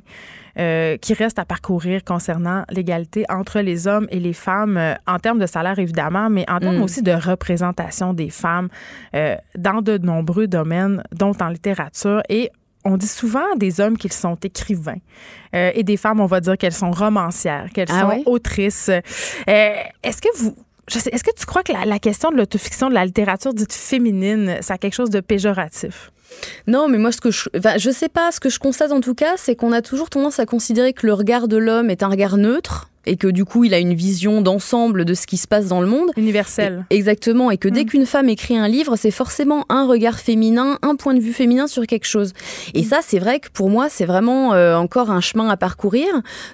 qui reste à parcourir concernant l'égalité entre les hommes et les femmes, en termes de salaire, évidemment, mais en termes mm. aussi de représentation des femmes dans de nombreux domaines, dont en littérature. Et on dit souvent des hommes qu'ils sont écrivains et des femmes, on va dire qu'elles sont romancières, qu'elles ah sont autrices. Est-ce que vous est-ce que tu crois que la, question de l'autofiction, de la littérature dite féminine, ça a quelque chose de péjoratif? Non, mais moi, ce que je, enfin, je sais pas, ce que je constate en tout cas, c'est qu'on a toujours tendance à considérer que le regard de l'homme est un regard neutre et que du coup il a une vision d'ensemble de ce qui se passe dans le monde. Universel. exactement, et que dès mm. qu'une femme écrit un livre, c'est forcément un regard féminin, un point de vue féminin sur quelque chose. Et ça, c'est vrai que pour moi, c'est vraiment euh, encore un chemin à parcourir,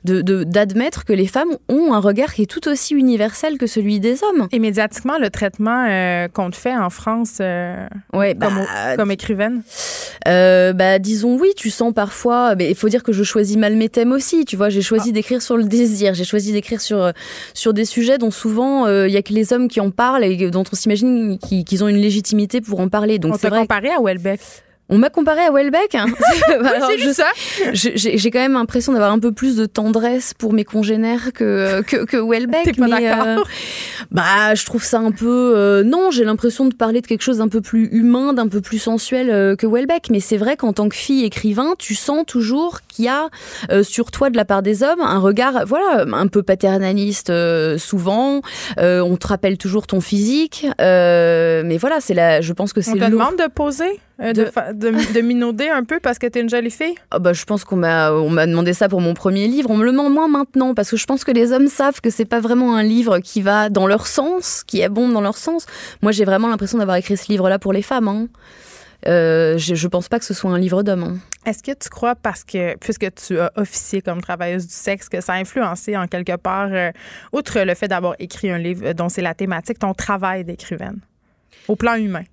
d'admettre de, que les femmes ont un regard qui est tout aussi universel que celui des hommes. Et médiatiquement, le traitement euh, qu'on te fait en France euh, ouais, comme, bah, comme, écrivaine? bah, Disons oui, tu sens parfois, il faut dire que je choisis mal mes thèmes aussi, tu vois, j'ai choisi ah. d'écrire sur le désir, j'ai choisi d'écrire sur, euh, sur des sujets dont souvent euh, il y a que les hommes qui en parlent et dont on s'imagine qu'ils ont une légitimité pour en parler. Donc c'est comparé à Welbeck. On m'a comparé à Welbeck. Hein. ça. J'ai quand même l'impression d'avoir un peu plus de tendresse pour mes congénères que que, que Welbeck. pas d'accord. Euh, bah, je trouve ça un peu. Euh, non, j'ai l'impression de parler de quelque chose d'un peu plus humain, d'un peu plus sensuel euh, que Welbeck. Mais c'est vrai qu'en tant que fille écrivain, tu sens toujours qu'il y a sur toi de la part des hommes un regard, voilà, un peu paternaliste souvent. on te rappelle toujours ton physique, mais voilà, c'est la. Je pense que c'est. On te demande de poser? Euh, de, de, minauder un peu parce que t'es une jolie fille? Ah bah, je pense qu'on m'a, on m'a demandé ça pour mon premier livre. On me le demande moins maintenant parce que je pense que les hommes savent que c'est pas vraiment un livre qui va dans leur sens, qui bon dans leur sens. Moi, j'ai vraiment l'impression d'avoir écrit ce livre-là pour les femmes. Hein. Euh, je, je, pense pas que ce soit un livre d'homme. Hein. Est-ce que tu crois, parce que puisque tu as officié comme travailleuse du sexe, que ça a influencé en quelque part, euh, outre le fait d'avoir écrit un livre dont c'est la thématique, ton travail d'écrivaine, au plan humain?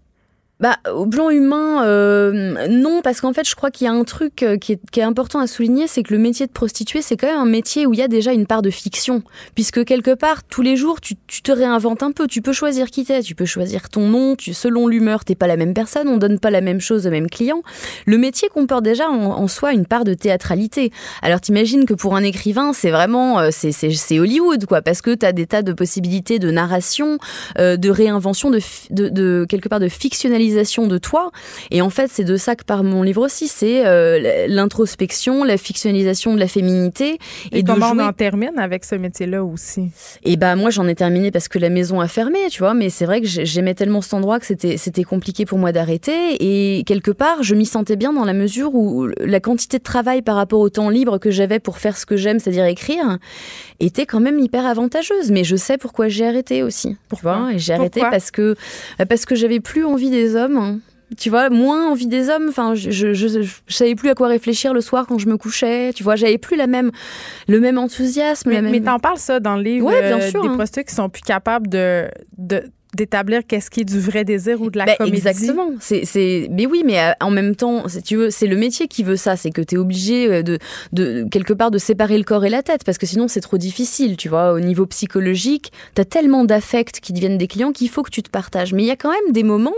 Bah, au plan humain, euh, non, parce qu'en fait, je crois qu'il y a un truc euh, qui est, important à souligner, c'est que le métier de prostituée, c'est quand même un métier où il y a déjà une part de fiction, puisque quelque part, tous les jours, tu, te réinventes un peu. Tu peux choisir qui t'es, tu peux choisir ton nom, tu, selon l'humeur, t'es pas la même personne, on donne pas la même chose au même client. Le métier comporte déjà en, soi une part de théâtralité. Alors, t'imagines que pour un écrivain, c'est vraiment, euh, c'est Hollywood, quoi, parce que t'as des tas de possibilités de narration, de réinvention, de, de, de quelque part de fictionnalisation de toi. Et en fait, c'est de ça que parle mon livre aussi, c'est euh, l'introspection, la fictionnalisation de la féminité. Et, et comment on en termine avec ce métier-là aussi? Et bah moi, j'en ai terminé parce que la maison a fermé, tu vois. Mais c'est vrai que j'aimais tellement cet endroit que c'était c'était compliqué pour moi d'arrêter. Et quelque part, je m'y sentais bien dans la mesure où la quantité de travail par rapport au temps libre que j'avais pour faire ce que j'aime, c'est-à-dire écrire, était quand même hyper avantageuse. Mais je sais pourquoi j'ai arrêté aussi. Pourquoi? Et j'ai arrêté parce que parce que j'avais plus envie des hommes. Hein. Tu vois, moins envie des hommes. Enfin, je, je, je, savais plus à quoi réfléchir le soir quand je me couchais. Tu vois, j'avais plus la même, le même enthousiasme. Mais, même... mais t'en parles ça dans le livre ouais, bien euh, sûr, des hein. prostituées qui sont plus capables de, de d'établir qu'est-ce qui est du vrai désir ou de la ben, comédie. Exactement. C'est, c'est, mais oui, mais euh, en même temps, si tu veux, c'est le métier qui veut ça. C'est que tu es obligé euh, de, de, quelque part, de séparer le corps et la tête parce que sinon, c'est trop difficile. Tu vois, au niveau psychologique, tu as tellement d'affects qui deviennent des clients qu'il faut que tu te partages. Mais il y a quand même des moments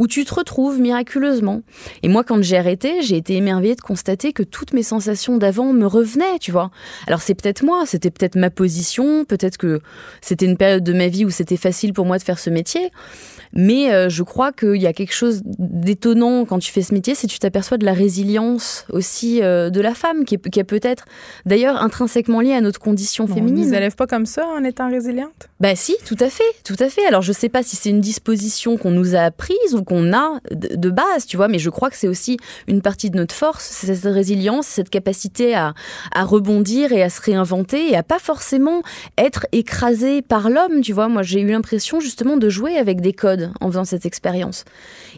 où tu te retrouves miraculeusement. Et moi, quand j'ai arrêté, j'ai été émerveillée de constater que toutes mes sensations d'avant me revenaient, tu vois. Alors c'est peut-être moi, c'était peut-être ma position, peut-être que c'était une période de ma vie où c'était facile pour moi de faire ce métier. Mais euh, je crois qu'il y a quelque chose d'étonnant quand tu fais ce métier, c'est que tu t'aperçois de la résilience aussi euh, de la femme, qui est, qui est peut-être d'ailleurs intrinsèquement liée à notre condition féminine. On ne élève pas comme ça en étant résiliente? Bah si, tout à fait, tout à fait. Alors je sais pas si c'est une disposition qu'on nous a apprise ou qu'on a de base, tu vois, mais je crois que c'est aussi une partie de notre force, c'est cette résilience, cette capacité à, à rebondir et à se réinventer et à pas forcément être écrasé par l'homme, tu vois. Moi j'ai eu l'impression justement de jouer avec des codes en faisant cette expérience.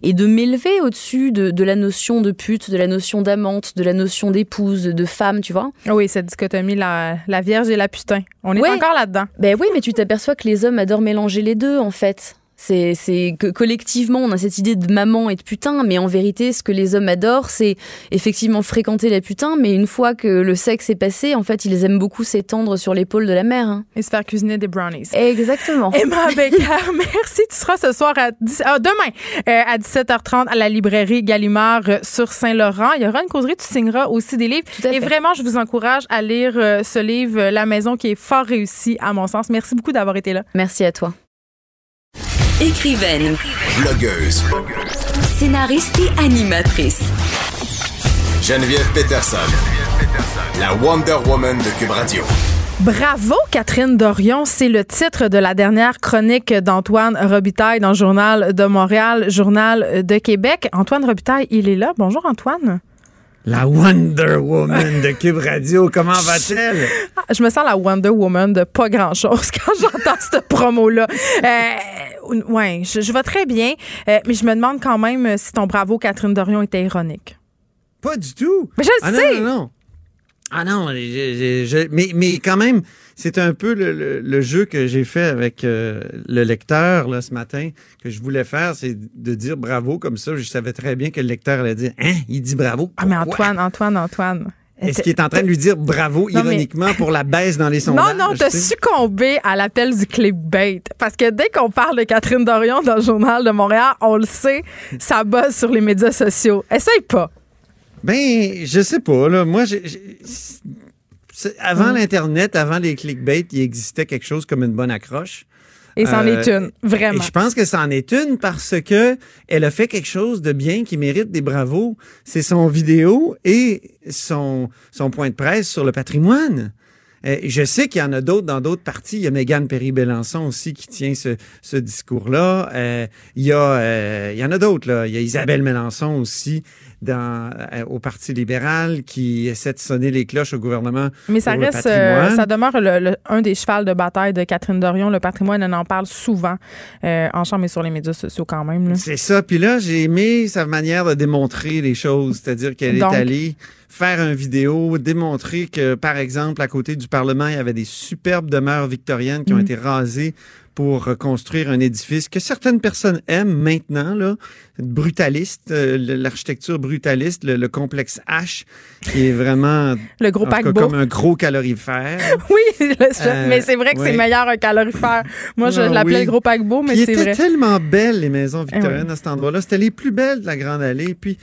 Et de m'élever au-dessus de, la notion de pute, de la notion d'amante, de la notion d'épouse, de femme, tu vois. Ah oui, cette dichotomie, la, la vierge et la putain. On est encore là-dedans. Ben oui, mais tu t'aperçois que les hommes adorent mélanger les deux, en fait. C'est que collectivement, on a cette idée de maman et de putain, mais en vérité, ce que les hommes adorent, c'est effectivement fréquenter la putain, mais une fois que le sexe est passé, en fait, ils aiment beaucoup s'étendre sur l'épaule de la mère. Hein. Et se faire cuisiner des brownies. Exactement. Emma Becker, merci. Tu seras ce soir à ah, demain euh, à 17h30 à la librairie Gallimard euh, sur Saint-Laurent. Il y aura une causerie, tu signeras aussi des livres. Et vraiment, je vous encourage à lire euh, ce livre, La maison, qui est fort réussi à mon sens. Merci beaucoup d'avoir été là. Merci à toi. Écrivaine. Blogueuse. Scénariste et animatrice. Geneviève Peterson, la Wonder Woman de Cube Radio. Bravo, Catherine Dorion. C'est le titre de la dernière chronique d'Antoine Robitaille dans le Journal de Montréal, Journal de Québec. Antoine Robitaille, il est là. Bonjour, Antoine. La Wonder Woman de Cube Radio, comment va-t-elle? Ah, je me sens la Wonder Woman de pas grand-chose quand j'entends cette promo-là. Euh, ouais, je, vais très bien, euh, mais je me demande quand même si ton bravo, Catherine Dorion, était ironique. Pas du tout. Mais je le ah, sais. Non, non, non. Ah non, mais, mais quand même, c'est un peu le, jeu que j'ai fait avec euh, le lecteur là, ce matin, que je voulais faire, c'est de dire bravo comme ça. Je savais très bien que le lecteur allait dire Hein, il dit bravo. Ah, mais Antoine, Antoine, Antoine. Est-ce qu'il est en train de lui dire bravo ironiquement pour la baisse dans les sondages? Non, non, t'as succombé à l'appel du clickbait. Parce que dès qu'on parle de Catherine Dorion dans le Journal de Montréal, on le sait, ça buzz sur les médias sociaux. Essaye pas. Ben, je sais pas. Là. Moi, avant mm. l'Internet, avant les clickbait, il existait quelque chose comme une bonne accroche. Et c'en est euh, une, vraiment. Et je pense que c'en est une parce que elle a fait quelque chose de bien qui mérite des bravos. C'est son vidéo et son, son point de presse sur le patrimoine. Euh, je sais qu'il y en a d'autres dans d'autres parties. Il y a Mégane Perry-Belançon aussi qui tient ce, ce discours-là. Euh, il, y a, il y en a d'autres. Là. Il y a Isabelle Mélenchon aussi dans, euh, au Parti libéral qui essaie de sonner les cloches au gouvernement. Mais ça reste, euh, ça demeure le, un des chevals de bataille de Catherine Dorion. Le patrimoine, on en parle souvent euh, en chambre et sur les médias sociaux quand même. C'est ça. Puis là, j'ai aimé sa manière de démontrer les choses, c'est-à-dire qu'elle est allée faire une vidéo, démontrer que, par exemple, à côté du Parlement, il y avait des superbes demeures victoriennes qui ont mm. été rasées pour reconstruire un édifice que certaines personnes aiment maintenant, là, brutaliste, euh, l'architecture brutaliste, le, complexe H, qui est vraiment le gros paquebot. comme un gros calorifère. oui, euh, mais c'est vrai que c'est meilleur un calorifère. Moi, je ah l'appelais le gros paquebot, mais c'est vrai. C'était tellement belle les maisons victoriennes à cet endroit-là. C'était les plus belles de la Grande Allée. Puis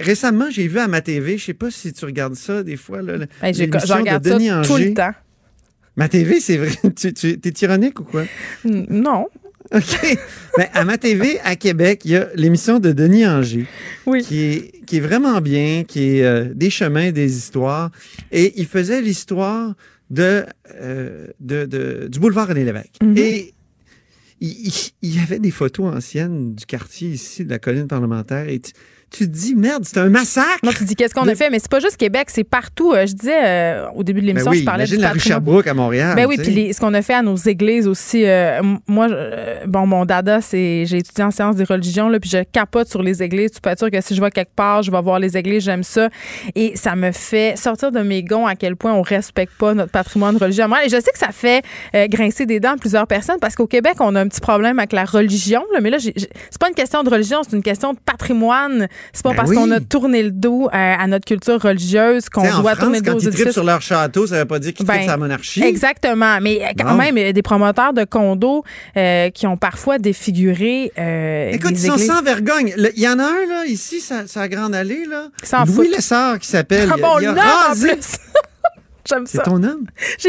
récemment, j'ai vu à ma TV, je sais pas si tu regardes ça des fois, là, ben, de Denis ça tout le temps. Ma TV, c'est vrai. Tu, tu es tyrannique ou quoi? Non. OK. Mais à ma TV, à Québec, il y a l'émission de Denis Anger. Oui. Qui est, qui est vraiment bien, qui est euh, des chemins, des histoires. Et il faisait l'histoire de, euh, de, de, du boulevard René Lévesque. Mm-hmm. Et il, il, y avait des photos anciennes du quartier ici, de la colline parlementaire. Et tu te dis, merde, c'est un massacre. Non, tu dis, qu'est-ce qu'on a fait? Mais c'est pas juste Québec, c'est partout. Euh, je disais euh, au début de ben l'émission, je parlais de la rue Sherbrooke à Montréal. Ben oui, puis ce qu'on a fait à nos églises aussi. Euh, moi, bon, mon dada, c'est j'ai étudié en sciences des religions, là, puis je capote sur les églises. Tu peux être sûr que si je vais quelque part, je vais voir les églises, j'aime ça. Et ça me fait sortir de mes gonds à quel point on respecte pas notre patrimoine religieux. Et je sais que ça fait grincer des dents à plusieurs personnes parce qu'au Québec, on a un petit problème avec la religion. Là, mais là, c'est pas une question de religion, c'est une question de patrimoine c'est pas ben parce qu'on a tourné le dos à, notre culture religieuse qu'on doit tourner le dos quand ils sur leur château, ça veut pas dire qu'ils ben, la monarchie. Exactement. Mais quand même, des promoteurs de condos euh, qui ont parfois défiguré euh, Écoute, ils sont sans vergogne. Il y en a un, là, ici, sa, grande allée, là. Sans Louis Lessard, qui s'appelle. Ah bon, il a, en plus. J'aime ça. C'est ton homme?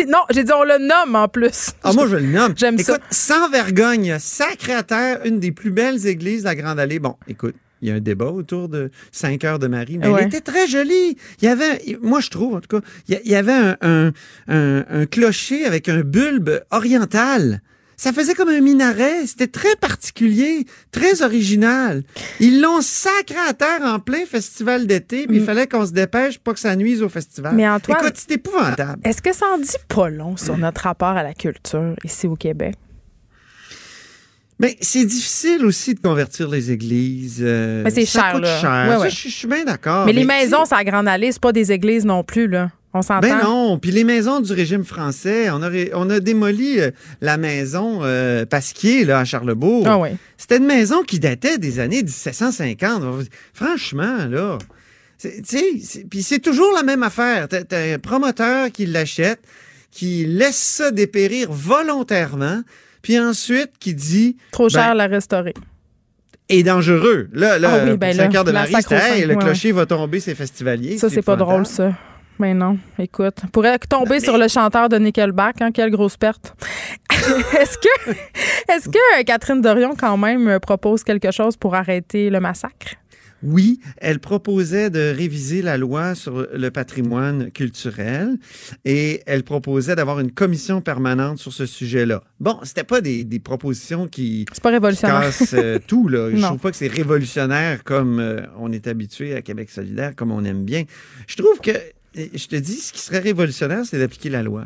Non, j'ai dit on le nomme en plus. Ah, moi, je le nomme. J'aime ça. Écoute, sans vergogne, sacré à terre, une des plus belles églises de la Grande Allée. Bon, écoute, il y a un débat autour de 5 heures de Marie. Mais elle était très jolie. Il y avait, moi je trouve en tout cas, il y avait un, un, clocher avec un bulbe oriental. Ça faisait comme un minaret. C'était très particulier, très original. Ils l'ont sacré à terre en plein festival d'été, puis il mm. fallait qu'on se dépêche pour que ça nuise au festival. Mais Antoine, Écoute, c'est épouvantable. Est-ce que ça en dit pas long sur notre rapport à la culture ici au Québec? Mais c'est difficile aussi de convertir les églises. Euh, mais c'est cher, là. Je, suis bien d'accord. Mais, les maisons, ça à Grande Allée, c'est pas des églises non plus, là. On s'entend. Ben non. Puis les maisons du régime français, on a, on a démoli euh, la maison euh, Pasquier, là, à Charlebourg. Ah oui. C'était une maison qui datait des années 1750. Franchement, là. Puis c'est toujours la même affaire. T'as un promoteur qui l'achète, qui laisse ça dépérir volontairement puis ensuite, qui dit. Trop cher ben, la restaurer. Et dangereux. Là, là, ah ben cœur de Marie, hey, le clocher va tomber, c'est festivalier. Ça, c'est pas drôle, ça. Mais non, écoute, pourrait tomber sur le chanteur de Nickelback, hein, quelle grosse perte. est-ce que, est-ce que Catherine Dorion quand même propose quelque chose pour arrêter le massacre? Oui, elle proposait de réviser la loi sur le patrimoine culturel et elle proposait d'avoir une commission permanente sur ce sujet-là. Bon, c'était pas des, propositions qui, c'est pas révolutionnaire. cassent euh, tout. Là. Je trouve pas que c'est révolutionnaire comme euh, on est habitué à Québec solidaire, comme on aime bien. Je trouve que, je te dis, ce qui serait révolutionnaire, c'est d'appliquer la loi.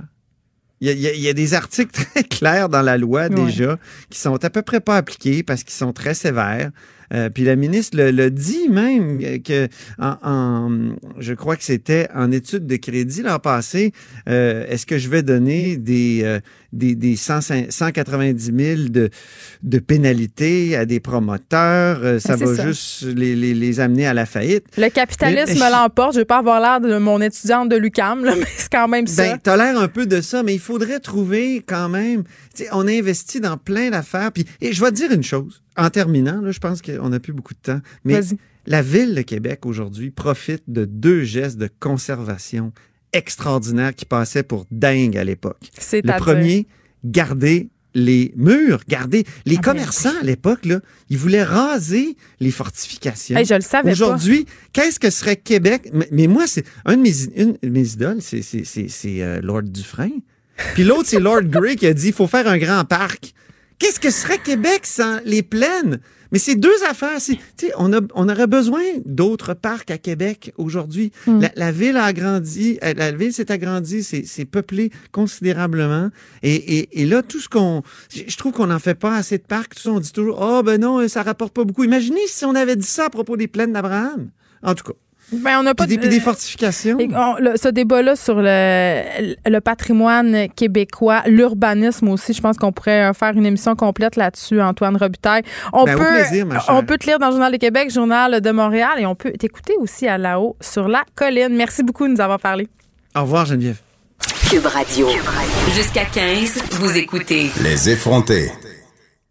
Il y, a, des articles très clairs dans la loi déjà qui sont à peu près pas appliqués parce qu'ils sont très sévères. Euh, puis la ministre le, dit même que, en, je crois que c'était en étude de crédit l'an passé, euh, est-ce que je vais donner des, euh, des, des 190 000 de, de pénalités à des promoteurs? ça va juste les, les, les, amener à la faillite. Le capitalisme l'emporte. Je vais pas avoir l'air de mon étudiante de l'UCAM, mais c'est quand même ça. Ben, t'as l'air un peu de ça, mais il faudrait trouver quand même... On a investi dans plein d'affaires. Puis, et je vais te dire une chose en terminant, là, je pense qu'on n'a plus beaucoup de temps, mais la ville de Québec aujourd'hui profite de deux gestes de conservation extraordinaires qui passaient pour dingue à l'époque. Le premier, garder les murs, garder les ah, commerçants à l'époque là, ils voulaient raser les fortifications. je le savais Aujourd'hui, qu'est-ce que serait Québec? Mais, moi, c'est un de mes, une, mes idoles, c'est euh, Lord Dufresne. Puis l'autre, c'est Lord Grey qui a dit il faut faire un grand parc. Qu'est-ce que serait Québec sans les plaines? Mais c'est deux affaires. On, a, on aurait besoin d'autres parcs à Québec aujourd'hui. Hmm. La, ville a agrandi, euh, la ville s'est agrandie, c'est peuplé considérablement. Et, et, là, tout ce qu'on. Je trouve qu'on n'en fait pas assez de parcs. Tout ça, on dit toujours Oh, ben non, ça rapporte pas beaucoup. Imaginez si on avait dit ça à propos des plaines d'Abraham. En tout cas. Ben, on n'a pas des, des fortifications. ce débat-là sur le, le, patrimoine québécois, l'urbanisme aussi, je pense qu'on pourrait faire une émission complète là-dessus, Antoine Robitaille. On ben, peut, on peut te lire dans le Journal de Québec, Journal de Montréal, et on peut t'écouter aussi à la haut sur la colline. Merci beaucoup de nous avoir parlé. Au revoir, Geneviève. Cube Radio. Jusqu'à 15, vous écoutez. Les effrontés.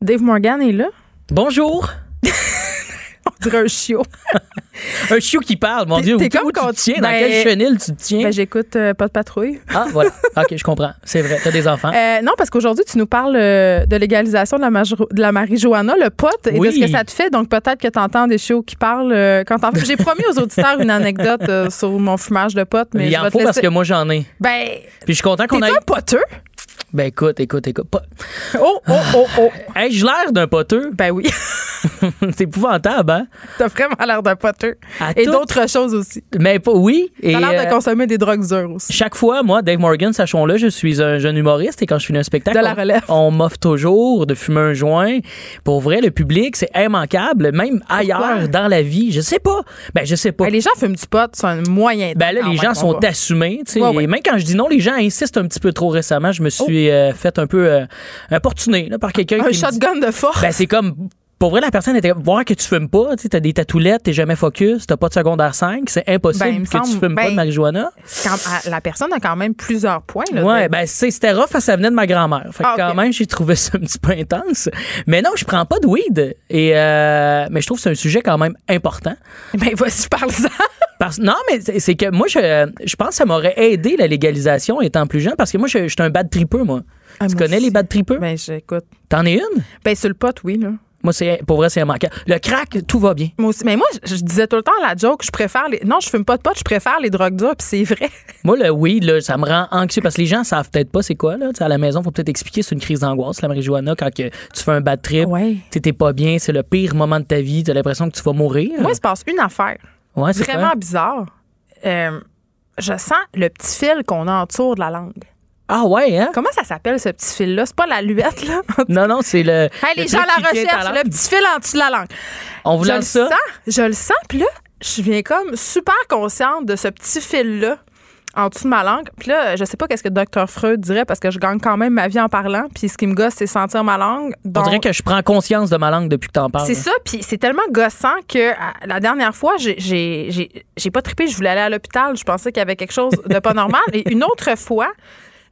Dave Morgan est là. Bonjour. un chiot. un chiot qui parle, mon Dieu. Où, comme où tu te tiens? Dans ben, quelle chenille tu te tiens? Ben, j'écoute euh, pas de patrouille. Ah, voilà. OK, je comprends. C'est vrai. T'as des enfants. Euh, non, parce qu'aujourd'hui, tu nous parles euh, de légalisation de la, de la marijuana, le pot, et de ce que ça te fait. Donc, peut-être que tu entends des chiots qui parlent quand J'ai promis aux auditeurs une anecdote sur mon fumage de pot, mais Il en faut parce que moi, j'en ai. Ben. Puis je suis content qu'on ait. un poteux? Ben écoute, écoute, écoute. Oh, oh, oh, oh. Ai-je l'air d'un poteux? Ben oui. c'est épouvantable, hein? T'as vraiment l'air d'un poteux. Et d'autres choses aussi. Mais pas, oui. T'as l'air de euh, consommer des drogues dures aussi. Chaque fois, moi, Dave Morgan, sachons-le, je suis un jeune humoriste et quand je finis un spectacle, de la relève. on, m'offre toujours de fumer un joint. Pour vrai, le public, c'est immanquable, même ailleurs dans la vie. Je sais pas. Ben, je sais pas. Ben, les gens fument du pot, c'est un moyen. Ben là, les gens sont assumés. tu sais. Et même quand je dis non, les gens insistent un petit peu trop récemment. Je me suis euh, fait un peu euh, importuné par quelqu'un. Un shotgun de force. Ben, c'est comme pour vrai, la personne était voir que tu fumes pas, tu as des tatoulettes, t'es jamais focus, t'as pas de secondaire 5, c'est impossible ben, que tu fumes pas de ben, marijuana. la personne a quand même plusieurs points. Là, ouais, ben c'était rough, ça venait de ma grand-mère. Fait ah, quand même, j'ai trouvé ça un petit peu intense. Mais non, je prends pas de weed. Et euh, mais je trouve que c'est un sujet quand même important. Ben vas-y, parle-en. Parce, non, mais c'est que moi, je, je pense que ça m'aurait aidé la légalisation étant plus jeune parce que moi, je, suis un bad tripeux, moi. Ah, tu connais les bad tripeux? Ben, j'écoute. T'en es une? Ben, sur le pot, oui, là. Moi, c'est pour vrai, c'est immanquable. Le crack, tout va bien. Moi aussi. Mais moi, je, disais tout le temps à la joke, je préfère les. Non, je fume pas de pot, je préfère les drogues dures, puis c'est vrai. Moi, le weed, là, ça me rend anxieux parce que les gens savent peut-être pas c'est quoi. Là. à la maison, faut peut-être expliquer c'est une crise d'angoisse, la marijuana, quand que tu fais un bad trip, ouais. t'es pas bien, c'est le pire moment de ta vie, t'as l'impression que tu vas mourir. Moi, il se passe une affaire. Ouais, Vraiment bizarre. Euh, je sens le petit fil qu'on a autour de la langue. Ah ouais, hein? Comment ça s'appelle ce petit fil-là? C'est pas la luette, là? non, non, c'est le. Hey, les gens la recherchent, le petit fil en dessous de la langue. On vous lance ça? Sens, je le sens, puis là, je viens comme super consciente de ce petit fil-là en dessous de ma langue. Puis là, je sais pas qu'est-ce que Dr. Freud dirait parce que je gagne quand même ma vie en parlant. Puis ce qui me gosse, c'est sentir ma langue. On dirait que je prends conscience de ma langue depuis que t'en parles. C'est ça. Puis c'est tellement gossant que la dernière fois, j'ai pas trippé. Je voulais aller à l'hôpital. Je pensais qu'il y avait quelque chose de pas normal. Et une autre fois,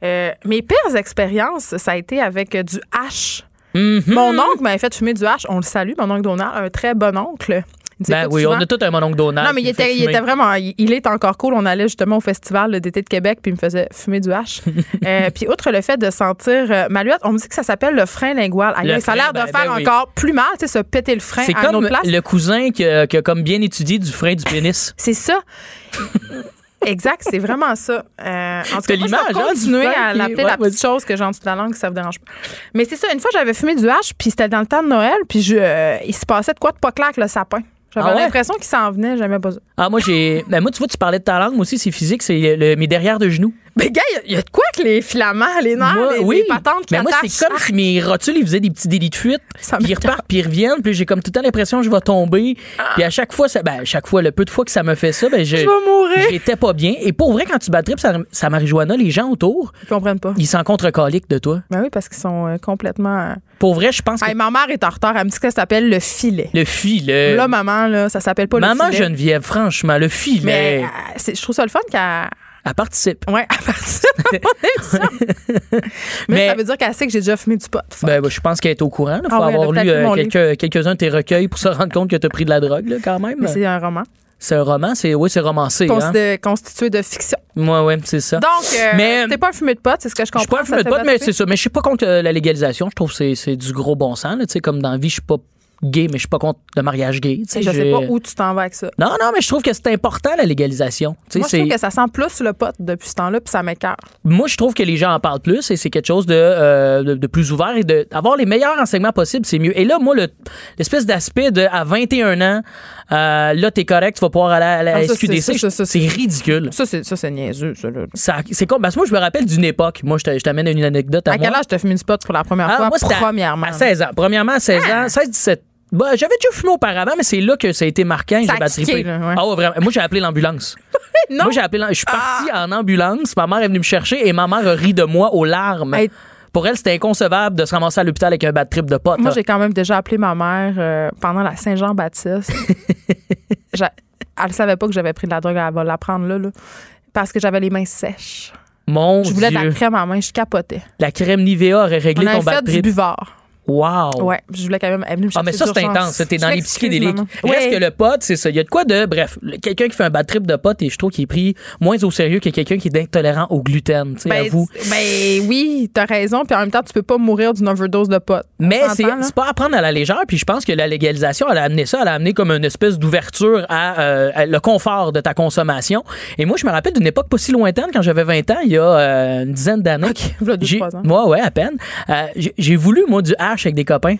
euh, mes pires expériences, ça a été avec euh, du H. Mm-hmm. Mon oncle m'avait fait fumer du H. On le salue, mon oncle Donald, un très bon oncle. Ben oui, on a tout un mononcle Donald. Non, mais il était, il était, vraiment. Il est encore cool. On allait justement au festival d'été de Québec, puis il me faisait fumer du hache. euh, puis, outre le fait de sentir euh, on me dit que ça s'appelle le frein lingual. ça a l'air de ben, faire ben encore plus mal, tu sais, se péter le frein C'est comme le cousin qui a, qui a, comme bien étudié du frein du pénis. C'est ça. Exact, c'est vraiment ça. Euh, en tout cas, moi, je vais hein, continuer à l'appeler la petite chose que j'ai en dessous de la langue, ça vous dérange pas. Mais c'est ça, une fois, j'avais fumé du hache, puis c'était dans le temps de Noël, puis je, euh, il se passait de quoi de pas clair avec le sapin. J'avais ah l'impression qu'il s'en venait, jamais pas ça. Ah, moi, j'ai. Ben, moi, tu vois, tu parlais de ta langue, moi aussi, c'est physique, c'est le... mes derrière de genoux. Mais gars, il y, a de quoi que les filaments, les nerfs, les, oui. patentes qui Mais moi, c'est comme si mes rotules, ils faisaient des petits délits de fuite, puis ils repartent, puis ils reviennent, puis j'ai comme tout le temps l'impression que je vais tomber. Ah. Puis à chaque fois, ça, ben, à chaque fois, le peu de fois que ça me fait ça, ben, je, je vais mourir. J'étais pas bien. Et pour vrai, quand tu bats ça, ça marijuana, les gens autour. Ils comprennent pas. Ils s'en contre de toi. Ben oui, parce qu'ils sont euh, complètement. Euh, pour vrai, je pense que. ma mère est en retard. Elle me dit que ça s'appelle le filet. Le filet. Là, maman, là, ça s'appelle pas le filet. Maman Geneviève, franchement, le filet. Mais euh, je trouve ça le fun qu'elle elle participe. Oui, elle participe. mais, ça veut dire qu'elle sait que j'ai déjà fumé du pot. Ben, je pense qu'elle est au courant. Il faut ah avoir lu euh, quelques, quelques-uns de tes recueils pour se rendre compte que tu as pris de la drogue, là, quand même. Mais c'est un roman. C'est un roman, c'est oui, c'est romancé. Hein? Constitué de fiction. Oui, oui, c'est ça. Donc, euh, mais t'es pas un fumé de pot, c'est ce que je comprends. Je suis pas un fumé de pot, mais c'est ça. Mais je suis pas contre euh, la légalisation. Je trouve que c'est du gros bon sens. sais, comme dans la vie, je suis pas gay, mais je suis pas contre le mariage gay. Je sais pas où tu t'en vas avec ça. Non, non, mais je trouve que c'est important, la légalisation. Moi, je trouve que ça sent plus le pot depuis ce temps-là, puis ça m'écarte. Moi, je trouve que les gens en parlent plus et c'est quelque chose de, euh, de, plus ouvert et d'avoir les meilleurs renseignements possibles, c'est mieux. Et là, moi, l'espèce d'aspect de à 21 ans, euh, là, t'es correct, tu vas pouvoir aller à la ah, SQDC. C'est ridicule. Ça, c'est niaiseux, ça. ça c'est quoi? Parce que moi, je me rappelle d'une époque. Moi, je t'amène une anecdote à, à quel âge t'as fumé une spot pour la première ah, fois? Moi, premièrement. À 16 ans. Premièrement, à 16 ah! ans, 16-17 bah, j'avais déjà fumé auparavant, mais c'est là que ça a été marquant. Ça j'ai Ah vraiment. Moi, j'ai appelé l'ambulance. Moi, j'ai appelé. Je suis parti ah. en ambulance. Ma mère est venue me chercher et ma mère a ri de moi aux larmes. Pour elle, c'était inconcevable de se ramasser à l'hôpital avec un bad trip de potes. Moi, j'ai quand même déjà appelé ma mère euh, pendant la Saint-Jean-Baptiste. elle savait pas que j'avais pris de la drogue. Elle va l'apprendre là, là, parce que j'avais les mains sèches. Mon Je voulais de la crème en main, je capotais. La crème Nivea aurait réglé ton bad trip. du buvard. Wow! Ouais, je voulais quand même. Elle ah, mais ça, c'est intense. T'es dans les psychédéliques. Reste que le pote, c'est ça? Il y a de quoi de. Bref, quelqu'un qui fait un bad trip de pote, et je trouve qu'il est pris moins au sérieux que quelqu'un qui est intolérant au gluten. Tu sais, ben, vous. Ben oui, t'as raison. Puis en même temps, tu peux pas mourir d'une overdose de pote. Mais c'est pas à prendre à la légère. Puis je pense que la légalisation, elle a amené ça. Elle a amené comme une espèce d'ouverture à, euh, le confort de ta consommation. Et moi, je me rappelle d'une époque pas si lointaine, quand j'avais 20 ans, il y a euh, une dizaine d'années. Moi, ouais, à peine. Euh, j'ai voulu, moi, du hash avec des copains?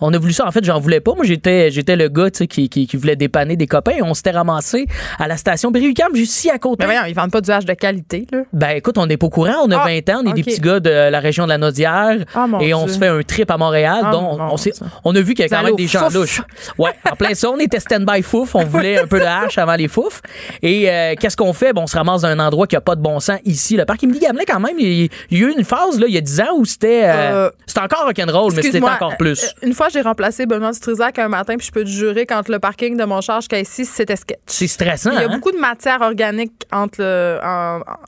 On a voulu ça. En fait, j'en voulais pas. Moi, j'étais, j'étais le gars qui, qui, qui, voulait dépanner des copains. Et on s'était ramassé à la station Berry-UQAM, juste ici à côté. Mais voyons, ils vendent pas du hache de qualité, là. Ben, écoute, on n'est pas au courant. On a 20 ah, ans. On est des petits gars de la région de la Naudière. Ah, et on se fait un trip à Montréal. Ah, donc, on, on, a vu qu'il y a quand même des gens louches. Ouais, en plein ça, on était stand-by fouf. On voulait un peu de hache avant les fouf. Et euh, qu'est-ce qu'on fait? Bon, on se ramasse dans un endroit qui a pas de bon sens ici. Le parc Émilie Gamelin, quand même, il, y a eu une phase, là, il y a 10 ans où c'était, euh, euh, c'était encore rock'n'roll, mais c'était encore plus. Une fois, j'ai remplacé Benoît du Trisac un matin, puis je peux te jurer, quand le parking de mon charge ici, c'était sketch. C'est stressant. Il y a hein? beaucoup de matière organique entre le,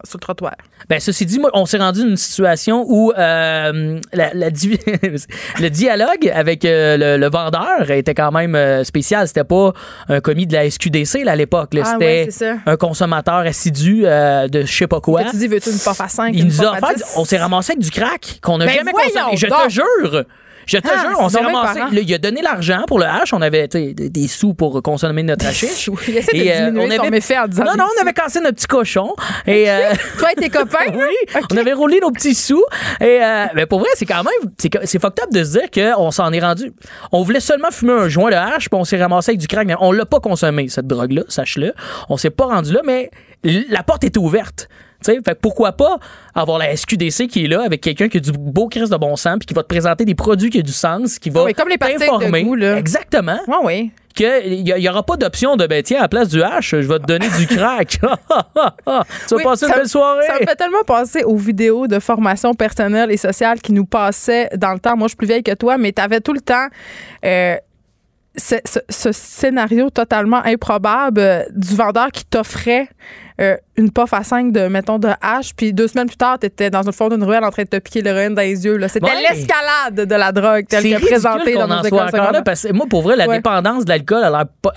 sur le trottoir. Ben, ceci dit, moi, on s'est rendu dans une situation où euh, la, le dialogue avec euh, le, vendeur était quand même euh, spécial. C'était pas un commis de la SQDC à l'époque. Ah, C'était un consommateur assidu de je sais pas quoi. tu dis, veux-tu une puff à 5? Il nous a on s'est ramassé avec du crack qu'on n'a ben jamais consommé. Je te jure! Je te ah, jure, on s'est ramassé. il a donné l'argent pour le hash. On avait des, des, sous pour consommer notre hachiche. et euh, on avait fait en disant Non, non, on avait cassé notre petit cochon. Et, euh, Toi et tes copains? oui. On avait roulé nos petits sous. Et euh, mais pour vrai, c'est quand même. C'est fucked up de se dire qu'on s'en est rendu. On voulait seulement fumer un joint de hash, puis on s'est ramassé avec du crack. Mais on l'a pas consommé, cette drogue-là, sache-le. On s'est pas rendu là, mais la porte était ouverte. Fait pourquoi pas avoir la SQDC qui est là avec quelqu'un qui a du beau crise de bon sens puis qui va te présenter des produits qui ont du sens, qui va comme les t'informer. Exactement. Oui, oui. Qu'il n'y aura pas d'option de ben tiens, à la place du H, je vais te donner du crack. tu vas passer une belle soirée. Ça me fait tellement penser aux vidéos de formation personnelle et sociale qui nous passaient dans le temps. Moi, je suis plus vieille que toi, mais tu avais tout le temps. Euh, ce, scénario totalement improbable du vendeur qui t'offrait euh, une puff à 5 de, mettons, de hache, puis deux semaines plus tard, tu étais dans le fond d'une ruelle en train de te piquer l'héroïne dans les yeux. C'était l'escalade de la drogue telle que présentée dans nos écoles là, parce que Moi, pour vrai, la dépendance de l'alcool,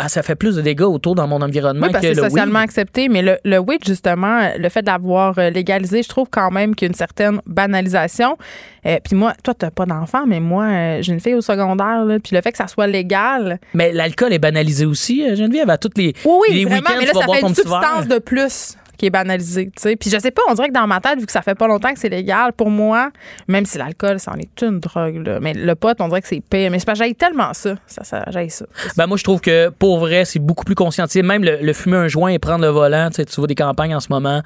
ça fait plus de dégâts autour dans mon environnement oui, parce que, c'est socialement accepté. Mais le, le weed, justement, le fait d'avoir euh, légalisé, je trouve quand même qu'il y a une certaine banalisation. Euh, puis moi, toi, t'as pas d'enfant, mais moi, euh, j'ai une fille au secondaire, puis le fait que ça soit légal. Mais l'alcool est banalisé aussi, Geneviève, à toutes les. Oui, oui, vraiment, mais là, ça fait une substance de plus qui est banalisé. sais. Puis je sais pas, on dirait que dans ma tête, vu que ça fait pas longtemps que c'est légal, pour moi, même si l'alcool, ça en est une drogue, là, mais le pot, on dirait que c'est pire. Mais c'est pas, j'aille tellement ça. Ça, ça j'aille ça. Ben moi, je trouve que pour vrai, c'est beaucoup plus conscientisé. Même le, fumer un joint et prendre le volant, tu vois des campagnes en ce moment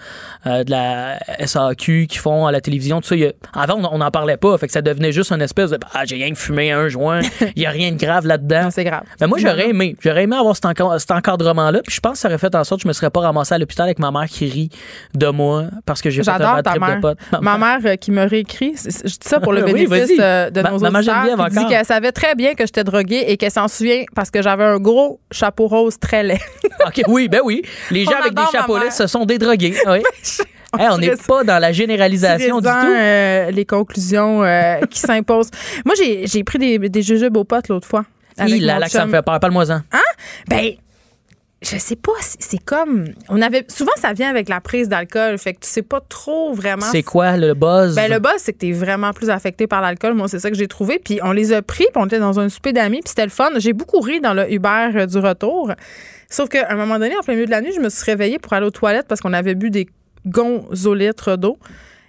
euh, de la SAQ qui font à la télévision, tout ça. avant, on n'en parlait pas. Fait que ça devenait juste une espèce de Ah, j'ai rien que fumé un joint. Il y a rien de grave là-dedans. C'est grave. Ben moi, j'aurais aimé. J'aurais aimé avoir cet, encadrement-là. Puis je pense que ça aurait fait en sorte que je me serais pas ramassé à l'hôpital avec ma mère qui rit de moi parce que j'ai fait un ta mère. de pote. Ma mère euh, qui me réécrit, je dis ça pour le bénéfice euh, de nos auditeurs, qui dit qu'elle savait très bien que j'étais droguée et qu'elle s'en souvient parce que j'avais un gros chapeau rose très laid. OK, oui, ben oui. Les gens avec des chapeaux laids, ce sont des drogués. Oui. on n'est pas dans la généralisation du tout. Euh, les conclusions qui s'imposent. Moi, j'ai pris des, des jujubes aux potes l'autre fois. Oui, là, là, ça me fait peur. Parle-moi-en. Hein? Ben, je sais pas, c'est comme on avait souvent ça vient avec la prise d'alcool, fait que tu sais pas trop vraiment. C'est quoi le buzz? Ben le buzz c'est que tu es vraiment plus affecté par l'alcool, moi c'est ça que j'ai trouvé, puis on les a pris, puis on était dans un souper d'amis, puis c'était le fun. J'ai beaucoup ri dans le Uber euh, du retour. Sauf qu'à un moment donné en plein milieu de la nuit, je me suis réveillée pour aller aux toilettes parce qu'on avait bu des gonzolitres d'eau.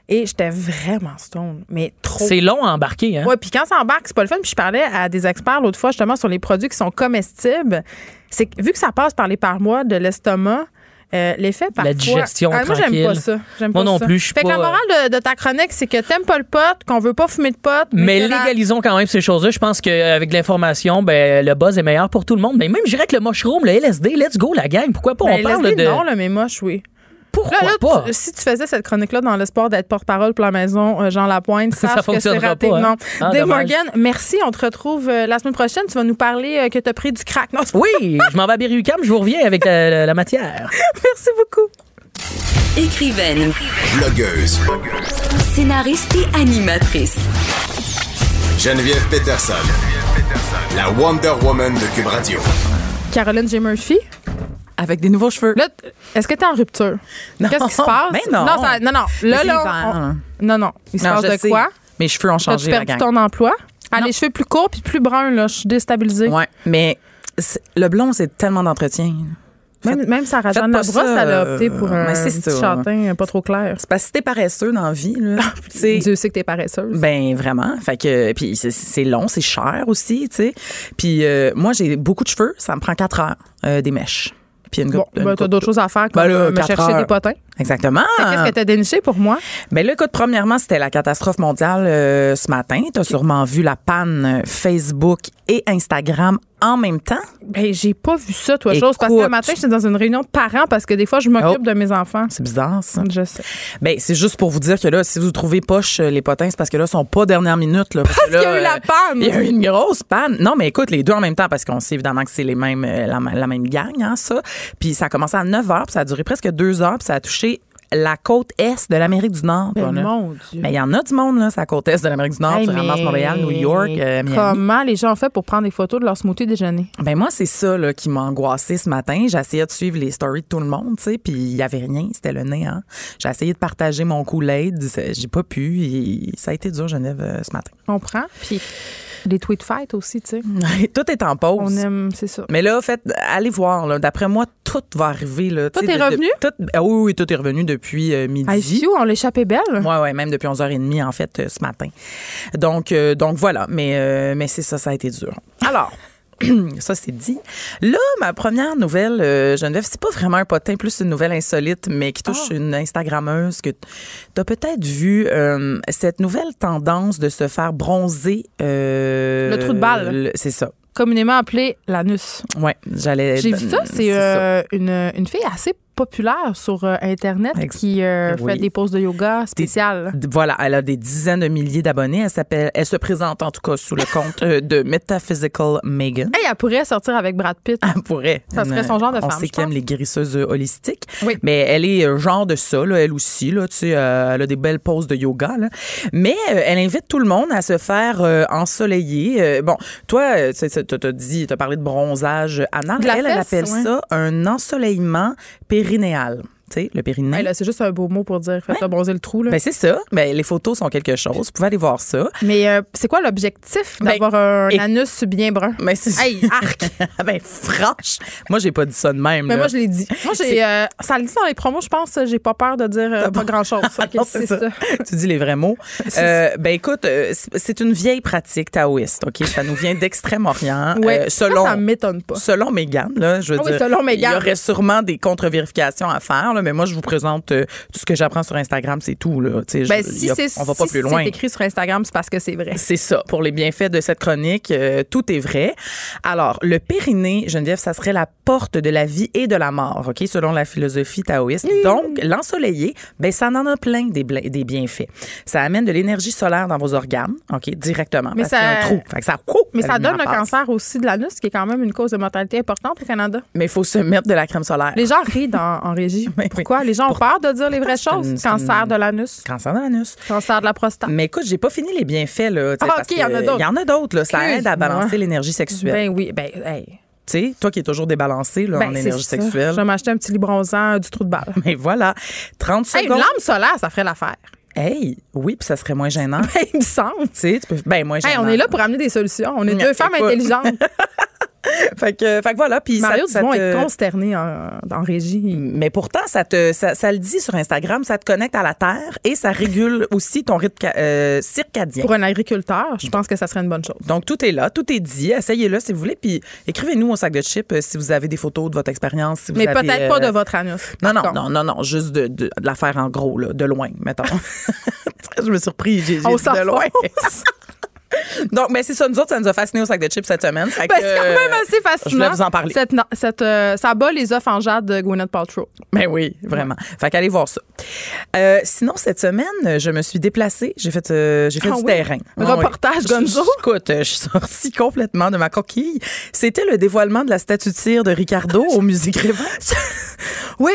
Et j'étais vraiment stone, mais trop. C'est long à embarquer, hein? Oui, puis quand ça embarque, c'est pas le fun. Puis je parlais à des experts l'autre fois, justement, sur les produits qui sont comestibles. C'est que vu que ça passe par les parois de l'estomac, euh, l'effet parfois. La digestion ah, Moi, j'aime pas ça. Moi non plus, je suis pas... Fait que la morale de, ta chronique, c'est que t'aimes pas le pot, qu'on veut pas fumer de pot. Mais, légalisons quand même ces choses-là. Je pense qu'avec l'information, ben, le buzz est meilleur pour tout le monde. Mais même, je dirais que le mushroom, le LSD, let's go, la gang. Pourquoi pas? Ben, on parle de. Non, le mais moche, oui. Pourquoi pas? si tu faisais cette chronique-là dans l'espoir d'être porte-parole pour la maison euh, Jean Lapointe, sache ça que c'est raté. Pas, hein? Non. Ah, Dave Morgan, merci. On te retrouve euh, la semaine prochaine. Tu vas nous parler euh, que tu as pris du crack. Non, oui, je m'en vais à Berry-UQAM. Je vous reviens avec la, matière. merci beaucoup. Écrivaine. Blogueuse. Scénariste et animatrice. Geneviève Peterson. La Wonder Woman de Cube Radio. Caroline J. Murphy avec des nouveaux cheveux. Là, est-ce que tu es en rupture? Qu'est-ce qui se passe? Mais non. Non, non, non. Là, là, non, non. Il se passe de quoi? Mes cheveux ont changé. Tu perdu ton emploi? Ah, les cheveux plus courts puis plus bruns, là. Je suis déstabilisée. Ouais, mais le blond, c'est tellement d'entretien. Même, même Sarah Jeanne Labrosse, elle a opté pour un petit châtain pas trop clair. C'est parce que si t'es paresseux dans la vie, là. Dieu sait que t'es paresseuse. Ben, vraiment. Fait que, puis c'est long, c'est cher aussi, tu sais. Puis euh, moi, j'ai beaucoup de cheveux, ça me prend quatre heures, euh, des mèches. Puis une bon, ben, t'as d'autres choses à faire que ben euh, me chercher des potins? Exactement. Qu'est-ce que tu as déniché pour moi? Ben là, écoute, premièrement, c'était la catastrophe mondiale euh, ce matin. Tu as sûrement vu la panne Facebook et Instagram en même temps. Ben, j'ai pas vu ça, toi, chose. Parce que le matin, j'étais dans une réunion de parents parce que des fois, je m'occupe oh. de mes enfants. C'est bizarre, ça. Je sais. Ben, c'est juste pour vous dire que là, si vous trouvez poche euh, les potins, c'est parce que là, ils sont pas dernière minute. Là, parce, qu'il y a eu la panne. Il y a eu une grosse panne. Non, mais écoute, les deux en même temps, parce qu'on sait évidemment que c'est les mêmes, la, la, même gang, hein, ça. Puis ça a commencé à 9 h, puis ça a duré presque 2 heures, puis ça a touché la côte est de l'Amérique du Nord. Mais il y en a du monde, là, c'est la côte est de l'Amérique du Nord. Hey, tu Montréal, New York, euh, Comment les gens ont fait pour prendre des photos de leur smoothie déjeuner? Ben moi, c'est ça là, qui m'a angoissé ce matin. J'essayais de suivre les stories de tout le monde, tu sais, puis il y avait rien, c'était le néant. J'ai essayé de partager mon Kool-Aid, j'ai pas pu. Et ça a été dur, Genève, euh, ce matin. On prend. Puis les tweet fights aussi, tu sais. tout est en pause. On aime, c'est ça. Mais là, en fait, allez voir. D'après moi, tout va arriver. Là, tout est revenu? tout, ah oui, oui, tout est revenu depuis euh, midi. ICU, on l'échappait belle? Oui, oui, même depuis 11h30, en fait, euh, ce matin. Donc, euh, donc voilà. Mais, mais c'est ça, ça a été dur. Alors, ça, c'est dit. Là, ma première nouvelle, euh, Geneviève, c'est pas vraiment un potin, plus une nouvelle insolite, mais qui touche ah. une Instagrammeuse que tu as peut-être vu euh, cette nouvelle tendance de se faire bronzer. Euh, le trou de balle. C'est ça communément appelé l'anus. Oui, j'allais. J'ai vu ça. C'est une, une, fille assez populaire sur Internet qui fait des poses de yoga spéciales. voilà, elle a des dizaines de milliers d'abonnés. Elle s'appelle, elle se présente en tout cas sous le compte de Metaphysical Megan. elle pourrait sortir avec Brad Pitt. Elle pourrait. Ça serait son genre de femme. On sait qu'elle aime les guérisseuses holistiques. Oui. Mais elle est genre de ça, là, elle aussi. Là, tu sais, elle a des belles poses de yoga. Là. Mais elle invite tout le monde à se faire ensoleiller. bon, toi, tu as dit, tu as parlé de bronzage anal. elle, elle appelle ça un ensoleillement périnéale le périnée. c'est juste un beau mot pour dire faites bronzer le trou. Là. Ben, c'est ça. Ben, les photos sont quelque chose. Vous pouvez aller voir ça. Mais euh, c'est quoi l'objectif ben, d'avoir un anus bien brun? Ben, c'est hey, arc! ben, franche. Moi, j'ai pas dit ça de même. Mais moi, je l'ai dit. Moi, j'ai, euh, ça le dit dans les promos, je pense. J'ai pas peur de dire euh, pas grand-chose. c'est ça. Tu dis les vrais mots. ben, écoute, c'est une vieille pratique taoïste. OK? Ça nous vient d'Extrême-Orient. Ouais, selon, ça, m'étonne pas. Selon Megan, là, je veux ah dire. selon Il y aurait sûrement des contre-vérifications à faire, mais moi, je vous présente euh, tout ce que j'apprends sur Instagram, c'est tout. Là. Ben, si on va pas plus loin. c'est écrit sur Instagram, c'est parce que c'est vrai. C'est ça. Pour les bienfaits de cette chronique, euh, tout est vrai. Alors, le périnée, Geneviève, ça serait la porte de la vie et de la mort, OK, selon la philosophie taoïste. Donc, l'ensoleiller, ben, ça en a plein des, des bienfaits. Ça amène de l'énergie solaire dans vos organes, OK, directement. Mais parce ça... un trou. ça, mais ça donne le cancer aussi de l'anus, qui est quand même une cause de mortalité importante au Canada. Mais il faut se mettre de la crème solaire. Les gens rient en régie. Pourquoi? Les gens ont peur de dire les vraies choses. Cancer de l'anus. Cancer de l'anus. Cancer de la prostate. Mais écoute, j'ai pas fini les bienfaits. Là, ah, OK, il y en a d'autres. Il y en a d'autres. Ça aide à balancer l'énergie sexuelle. Ben oui. Ben, hey. Tu sais, toi qui es toujours débalancé là, ben, en énergie sexuelle. Je vais m'acheter un petit lit bronzant du trou de balle. Mais voilà. 30 secondes. une lampe solaire, ça ferait l'affaire. Hey, oui, puis ça serait moins gênant. Ben, il me semble. Tu sais, tu peux. Ben, moins gênant. Hey, on est là pour amener des solutions. On est deux femmes intelligentes. fait, que, fait que voilà. Puis Mario ça, ça te... être consterné en, en, régie. Mais pourtant, ça, te, ça, ça, le dit sur Instagram, ça te connecte à la terre et ça régule aussi ton rythme euh, circadien. Pour un agriculteur, je pense que ça serait une bonne chose. Donc, tout est là, tout est dit. Essayez-le si vous voulez. Puis écrivez-nous au sac de chips euh, si vous avez des photos de votre expérience. Si Mais peut-être pas de euh, votre anus. Non, non, non, non, non, juste de, de, de l'affaire en gros, là, de loin, mettons. je me suis surpris, j'ai dit de loin. Donc, mais c'est ça, nous autres, ça nous a fasciné au sac de chips cette semaine. Ben, c'est quand même assez fascinant. Je voulais vous en parler. Cette, cette, euh, ça bat les œufs en jade de Gwyneth Paltrow. Ben oui, vraiment. Fait qu'allez voir ça. Euh, sinon, cette semaine, je me suis déplacée. J'ai fait, euh, j'ai fait ah du terrain. reportage Gonzo. Écoute, je suis sortie complètement de ma coquille. C'était le dévoilement de la statue de cire de Ricardo au Musée Grévin. oui.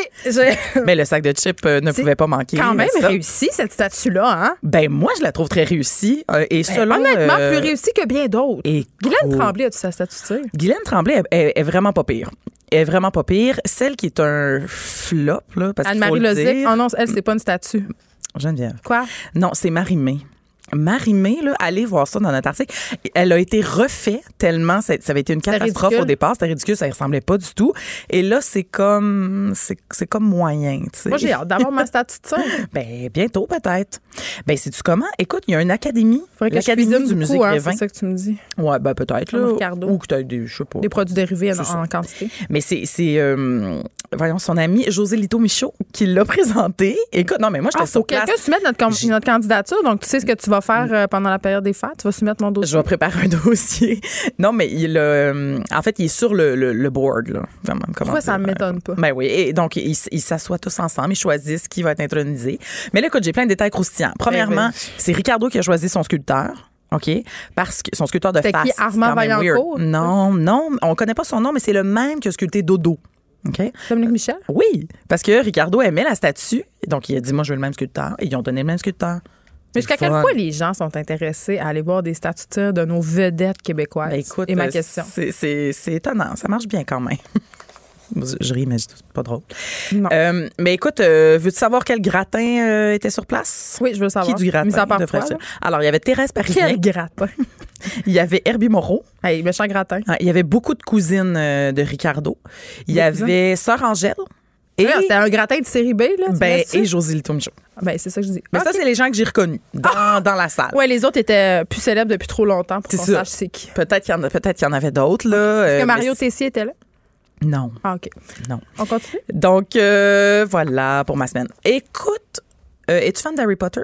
Mais le sac de chips ne pouvait pas manquer. quand même réussi, cette statue-là. Hein? Ben moi, je la trouve très réussie. et ben, selon plus euh, réussi que bien d'autres. Et Guylaine Tremblay, as-tu sa statue Guylaine Tremblay est, vraiment pas pire. Elle est vraiment pas pire. Celle qui est un flop, là, parce Anne-Marie Lozic. Oh non, elle, c'est pas une statue. Geneviève. Quoi? Non, c'est Marie-Mé. Marimé, là, allez voir ça dans notre article. Elle a été refaite tellement ça, avait été une catastrophe au départ. C'était ridicule, ça ne ressemblait pas du tout. Et là, c'est comme c'est comme moyen. Moi, j'ai hâte d'avoir ma statue de ça. ben, bientôt, peut-être. Ben, sais-tu comment? Écoute, il y a une académie. L'Académie du musique hein, C'est ça que tu me dis. Ouais, ben, peut-être. Là, ou que tu as des, je sais pas. Des produits dérivés en, quantité. Mais c'est, euh, voyons, son ami José Lito Michaud qui l'a présenté. Écoute, non, mais moi, je ah, faut quelqu'un soumettre notre, notre candidature. Donc, tu sais ce que tu vas faire euh, pendant la période des fêtes? Tu vas soumettre mon dossier? Je vais préparer un dossier. non, mais il euh, en fait, il est sur le, le, board. Là, Pourquoi ça ne m'étonne pas? Ben oui. Et donc, ils s'assoient tous ensemble, ils choisissent qui va être intronisé. Mais là, écoute, j'ai plein de détails croustillants. Premièrement, eh ben. c'est Ricardo qui a choisi son sculpteur. OK? Parce que son sculpteur de face. C'est qui, Armand Vaillancourt? Non, non, on connaît pas son nom, mais c'est le même qui a sculpté Dodo. OK? Dominique Michel? Oui, parce que Ricardo aimait la statue. Donc, il a dit, moi, je veux le même sculpteur. Et ils ont donné le même sculpteur. Mais jusqu'à quel point les gens sont intéressés à aller voir des statues de nos vedettes québécoises? Ben, écoute, et ma question. C'est étonnant. Ça marche bien quand même. Je ris, mais c'est pas drôle. Euh, mais écoute, euh, veux-tu savoir quel gratin euh, était sur place? Oui, je veux savoir. Qui du gratin? de Alors, il y avait Thérèse Parisien. Quel gratin? il y avait Herbie Moreau. Hey, méchant gratin. Ah, il y avait beaucoup de cousines de Ricardo. Il y avait Sœur Angèle. Et c'était un gratin de série B, là. Ben, et Josie Litomicho. Ben, c'est ça que je dis. Mais ça, c'est les gens que j'ai reconnus dans, ah! dans, la salle. Ouais, les autres étaient plus célèbres depuis trop longtemps pour qu'on sache c'est qui. Peut-être qu'il y, en a, qu'il y en avait d'autres, là. Est-ce que Mario Tessier était là? Non. Ah, OK. Non. On continue? Donc, euh, voilà pour ma semaine. Écoute, euh, es-tu fan d'Harry Potter?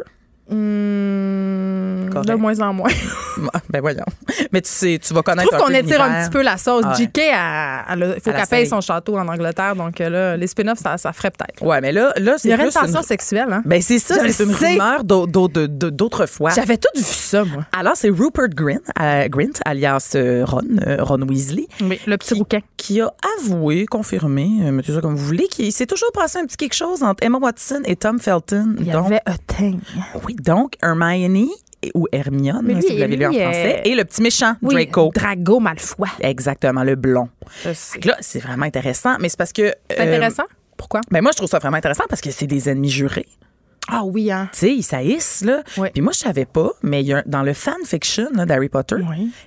Mmh, de moins en moins. ben voyons. Mais tu sais, tu vas connaître. Je trouve qu'on étire un petit peu la sauce. Ah JK, il faut qu'elle paye son château en Angleterre. Donc euh, là, les spin-offs, ça, ça, ferait peut-être. Ouais, mais là, là c'est. Il y aurait une tension sexuelle, hein? Ben c'est ça, c'est une rumeur d'autrefois. J'avais tout vu ça, moi. Alors, c'est Rupert Grint, euh, Grint alias euh, Ron, Ron Weasley. Oui, le petit rouquin. Qui a avoué, confirmé, mettez ça comme vous voulez, qu'il s'est toujours passé un petit quelque chose entre Emma Watson et Tom Felton. Il y avait un thing. Oui, donc Hermione ou Hermione, lui, si vous l'avez lu en français, et le petit méchant, Draco. Drago Malfoy. Exactement, le blond. Là, c'est vraiment intéressant, mais c'est parce que... C'est intéressant? Pourquoi? Ben moi, je trouve ça vraiment intéressant parce que c'est des ennemis jurés. Ah oui, hein? Tu sais, ils saillissent, là. Puis moi, je savais pas, mais y a, dans le fanfiction d'Harry Potter,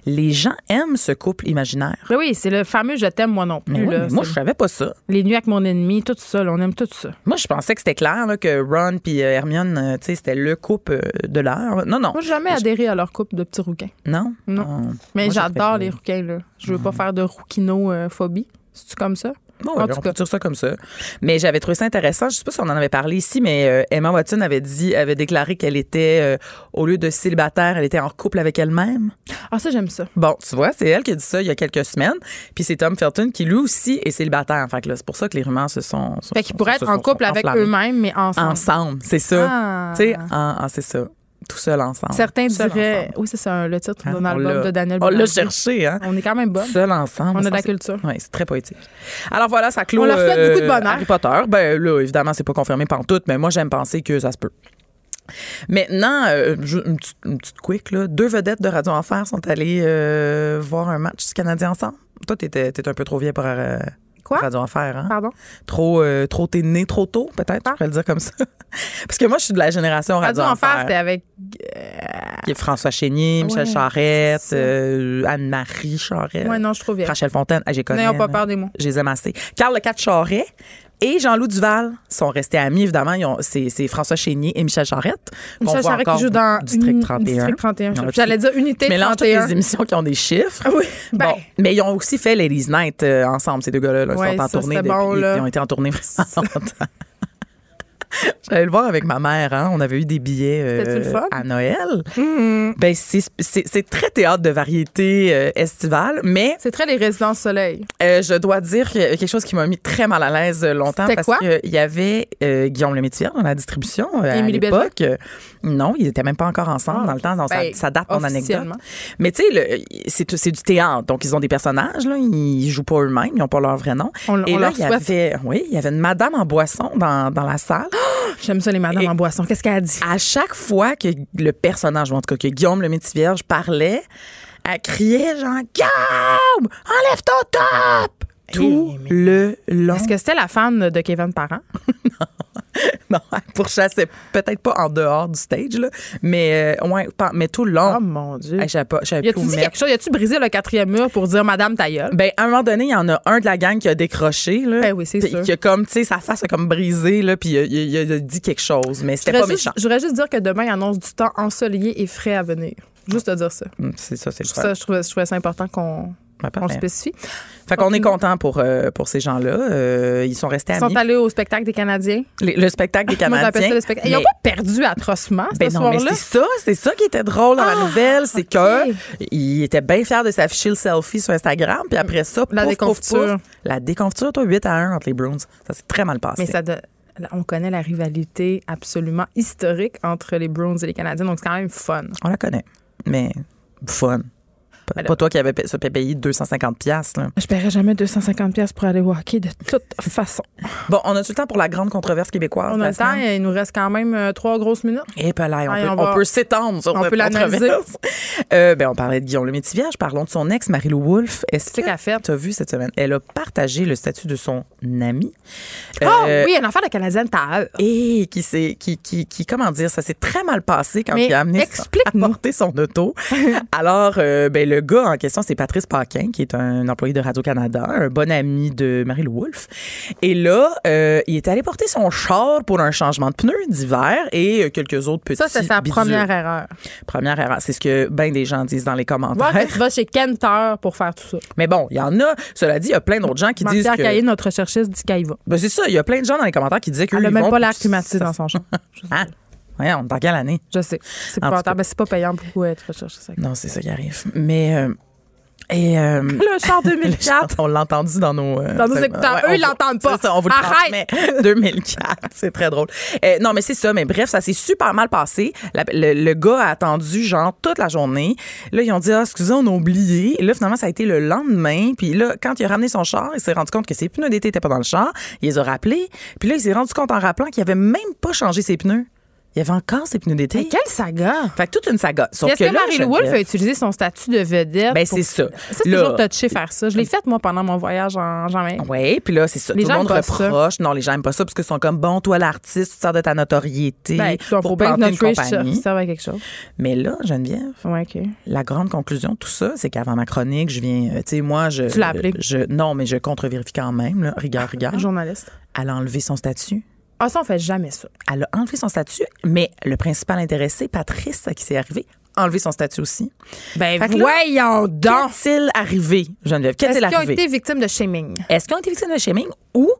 les gens aiment ce couple imaginaire. Oui, oui, c'est le fameux je t'aime, moi non plus. Mais moi, je savais pas ça. Les nuits avec mon ennemi, tout ça, on aime tout ça. Moi, je pensais que c'était clair, là, que Ron puis euh, Hermione, euh, tu sais, c'était le couple euh, de l'heure. Non, non. Moi, jamais adhéré à leur couple de petits rouquins. Non? Non. Ah. mais j'adore les rouquins, là. Je veux pas faire de rouquinophobie. C'est-tu comme ça? Bon, on peut dire ça comme ça. Mais j'avais trouvé ça intéressant. Je sais pas si on en avait parlé ici, mais euh, Emma Watson avait dit, avait déclaré qu'elle était, euh, au lieu de célibataire, elle était en couple avec elle-même. Ah, ça, j'aime ça. Bon, tu vois, c'est elle qui a dit ça il y a quelques semaines. Puis c'est Tom Felton qui, lui aussi, est célibataire. Fait que là, c'est pour ça que les rumeurs se sont. fait qu'ils pourraient être en couple avec eux-mêmes, mais ensemble. Ensemble, c'est ça. Ah. Tu sais, ah, c'est ça tout seul ensemble. Certains diraient. Oui, c'est ça, le titre hein? d'un album de Daniel On l'a cherché, hein? On est quand même bon. Seul ensemble. On a de la culture. Oui, c'est très poétique. Alors voilà, ça clôt. On leur souhaite beaucoup de bonheur. Harry Potter. Ben là, évidemment, c'est pas confirmé par tout, mais moi, j'aime penser que ça se peut. Maintenant, euh, une, petite, quick, là. Deux vedettes de Radio Enfer sont allées euh, voir un match du Canadien ensemble. Toi, t'étais étais un peu trop vieille pour. Euh, Quoi? Radio Enfer, hein? Pardon? Trop, trop t'es né trop tôt, peut-être, je pourrais le dire comme ça. Parce que moi, je suis de la génération Radio, Radio Enfer. c'était avec. François Chénier, Michel Charette, euh, Anne-Marie Charette. Oui, non, je trouve bien. Rachel Fontaine, ah, j'ai connu. N'ayons pas peur des mots. J'ai amassé. Carl Cat Charret et Jean-Loup Duval sont restés amis, évidemment. C'est François Chénier et Michel Charette. Michel Charette qui joue dans District 31. District 31. J'allais dire Unité 31. toutes les émissions qui ont des chiffres. Ah oui. Ben. Bon, mais ils ont aussi fait Ladies Night euh, ensemble, ces deux gars-là. Ils sont en tournée depuis. Bon, ils ont été en tournée vraiment longtemps. J'allais le voir avec ma mère. Hein. On avait eu des billets euh, à Noël. Mm-hmm. Ben, c'est très théâtre de variété euh, estivale, mais... C'est très les résidences soleil. Euh, je dois dire quelque chose qui m'a mis très mal à l'aise longtemps. parce qu'il y avait Guillaume Lemétier dans la distribution à l'époque. Non, ils n'étaient même pas encore ensemble ah, dans le temps. Donc ben, ça, date mon anecdote. Mais tu sais, c'est du théâtre. Donc, ils ont des personnages. Là, ils jouent pas eux-mêmes. Ils n'ont pas leur vrai nom. Et là, il y avait, oui, il y avait une madame en boisson dans, dans la salle. J'aime ça, les madames en boisson. Qu'est-ce qu'elle a dit? À chaque fois que le personnage, ou en tout cas que Guillaume le métier vierge parlait, elle criait genre Guillaume, enlève ton top! Tout le long. Est-ce que c'était la fan de Kevin Parent? non. non, pour chasser, peut-être pas en dehors du stage, là, mais, euh, ouais, mais tout le long. Oh mon Dieu. Savais pas. Y a-tu dit quelque chose? Y a-tu brisé le quatrième mur pour dire Madame Tailleul? Ben, à un moment donné, il y en a un de la gang qui a décroché, là. Ben oui, c'est sûr. Qui a comme, tu sais, sa face a comme brisé, là, puis il, a dit quelque chose, mais c'était pas méchant. Je voudrais juste dire que demain, il annonce du temps ensoleillé et frais à venir. Juste te dire ça. Mm, c'est ça, c'est ça. Je trouvais, je trouvais ça important qu'on on le spécifie. Fait qu'on est content pour, euh, pour ces gens-là. Euh, ils sont restés amis. Ils sont allés au spectacle des Canadiens. le spectacle des Canadiens. Moi, ça Ils n'ont pas perdu atrocement ce ben non, soir-là. c'est ça, c'est ça qui était drôle dans la ah, nouvelle, c'est que il était bien fier de s'afficher le selfie sur Instagram, puis après ça, la déconfiture. la déconfiture, toi, 8 à 1 entre les Bruins. Ça s'est très mal passé. Mais ça on connaît la rivalité absolument historique entre les Bruins et les Canadiens, donc c'est quand même fun. On la connaît, mais fun. Pas, toi qui avais payé 250 pièces. Je paierais jamais 250 pièces pour aller au hockey de toute façon. Bon, on a tout le temps pour la grande controverse québécoise. On a le temps, il nous reste quand même euh, trois grosses minutes. Et puis là, on, peut, s'étendre sur cette controverse. Euh, ben, on parlait de Guillaume Lemaitre-Vierge, parlons de son ex, Marie-Lou Wolfe. Est-ce que tu as vu cette semaine? Elle a partagé le statut de son ami. Oh oui, un enfant de Canadienne Taher. Et qui s'est, qui, qui, qui, comment dire, ça s'est très mal passé quand il a amené à porter son auto. Alors, ben, le gars en question, c'est Patrice Paquin, qui est un employé de Radio-Canada, un bon ami de Marie-Lou Wolfe. Et là, euh, il est allé porter son char pour un changement de pneus d'hiver et euh, quelques autres petits Ça, c'est sa première erreur. Première erreur. C'est ce que bien des gens disent dans les commentaires. Ouais, tu vas chez Kentor pour faire tout ça. Mais bon, il y en a. Cela dit, il y a plein d'autres gens qui disent que... Notre chercheuse, dit qu'il va. Ben, c'est ça. Il y a plein de gens dans les commentaires qui disaient que. Elle n'a même pas l'air climatisé dans son champ. Ouais, on est dans quelle année? Je sais. C'est pas, ben, c'est pas payant pour être recherché. Ça. Non, c'est ça qui arrive. Mais euh, et euh, le char 2004. on l'a entendu dans nos. Euh, dans nos écouteurs. Eux, ils l'entendent pas. Ça, on vous Arrête! Le 2004. C'est très drôle. Euh, non, mais c'est ça. Mais bref, ça s'est super mal passé. le, gars a attendu, genre, toute la journée. Là, ils ont dit, ah, excusez, on a oublié. Et là, finalement, ça a été le lendemain. Puis là, quand il a ramené son char, il s'est rendu compte que ses pneus d'été n'étaient pas dans le char. Il les a rappelés. Puis là, il s'est rendu compte en rappelant qu'il avait même pas changé ses pneus. Il y avait encore ses pneus d'été. Mais quelle saga! Fait que toute une saga. Est-ce que, Marie Wolf a utilisé son statut de vedette? Ben, c'est ça? C'est toujours touché faire ça. Je l'ai fait, moi, pendant mon voyage en jamais. Oui, puis là, c'est ça. Les Tout le monde reproche. Non, les gens n'aiment pas ça parce qu'ils sont comme, bon, toi, l'artiste, tu sors de ta notoriété. Ben, pour bien une compagnie. Ça va quelque chose. Mais là, Geneviève, ouais, OK. la grande conclusion de tout ça, c'est qu'avant ma chronique, je viens, euh, tu sais, moi, je. Tu l'as appelé? Je, non, mais je contre-vérifie quand même, là. Rigueur, rigueur. Journaliste. Elle a enlevé son statut ah, ça, on fait jamais ça. Elle a enlevé son statut, mais le principal intéressé, Patrice, qui s'est arrivé, enlevé son statut aussi. Ben voyons donc! Qu'est-il arrivé, Geneviève? Qu'est-il arrivé? Est-ce qu'ils ont été victimes de shaming? Est-ce qu'ils ont été victimes de shaming? Ou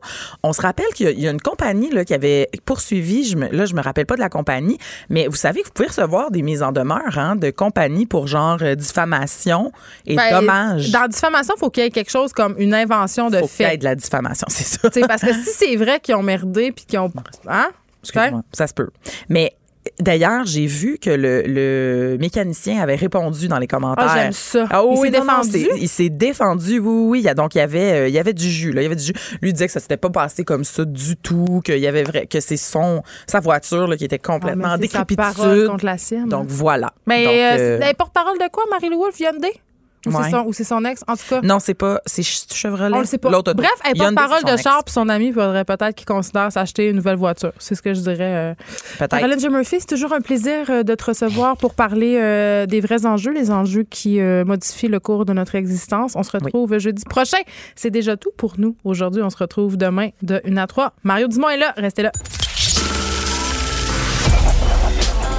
on se rappelle qu'il y, a une compagnie là, qui avait poursuivi, je me, là, je me rappelle pas de la compagnie, mais vous savez que vous pouvez recevoir des mises en demeure hein, de compagnies pour genre euh, diffamation et ben, dommage. Dans diffamation, il faut qu'il y ait quelque chose comme une invention de faut fait. Qu'il y ait de la diffamation, c'est ça. parce que si c'est vrai qu'ils ont merdé puis qu'ils ont. Hein? Ça se peut. Mais D'ailleurs, j'ai vu que le, mécanicien avait répondu dans les commentaires. Ah, j'aime ça. Ah, il s'est défendu? il s'est défendu, oui, oui. Donc, il y avait, euh, il y avait du jus, là. Il y avait du jus. Lui disait que ça s'était pas passé comme ça du tout, qu'il y avait vrai, que c'est son, sa voiture, là, qui était complètement ah, décrépitude. contre la sienne. Donc, voilà. Mais, euh, euh porte-parole de quoi, Marie-Lou Wolfe, Hyundai? Ou c'est son, ex, en tout cas. Non, c'est pas. C'est Chevrolet. On le sait pas. Bref, elle porte-parole de char, puis son ami faudrait peut-être qu'il considère s'acheter une nouvelle voiture. C'est ce que je dirais. Euh. Caroline J. Murphy, c'est toujours un plaisir euh, de te recevoir pour parler euh, des vrais enjeux, les enjeux qui modifient le cours de notre existence. On se retrouve jeudi prochain. C'est déjà tout pour nous. Aujourd'hui, on se retrouve demain de 1 à 3. Mario Dumont est là. Restez là.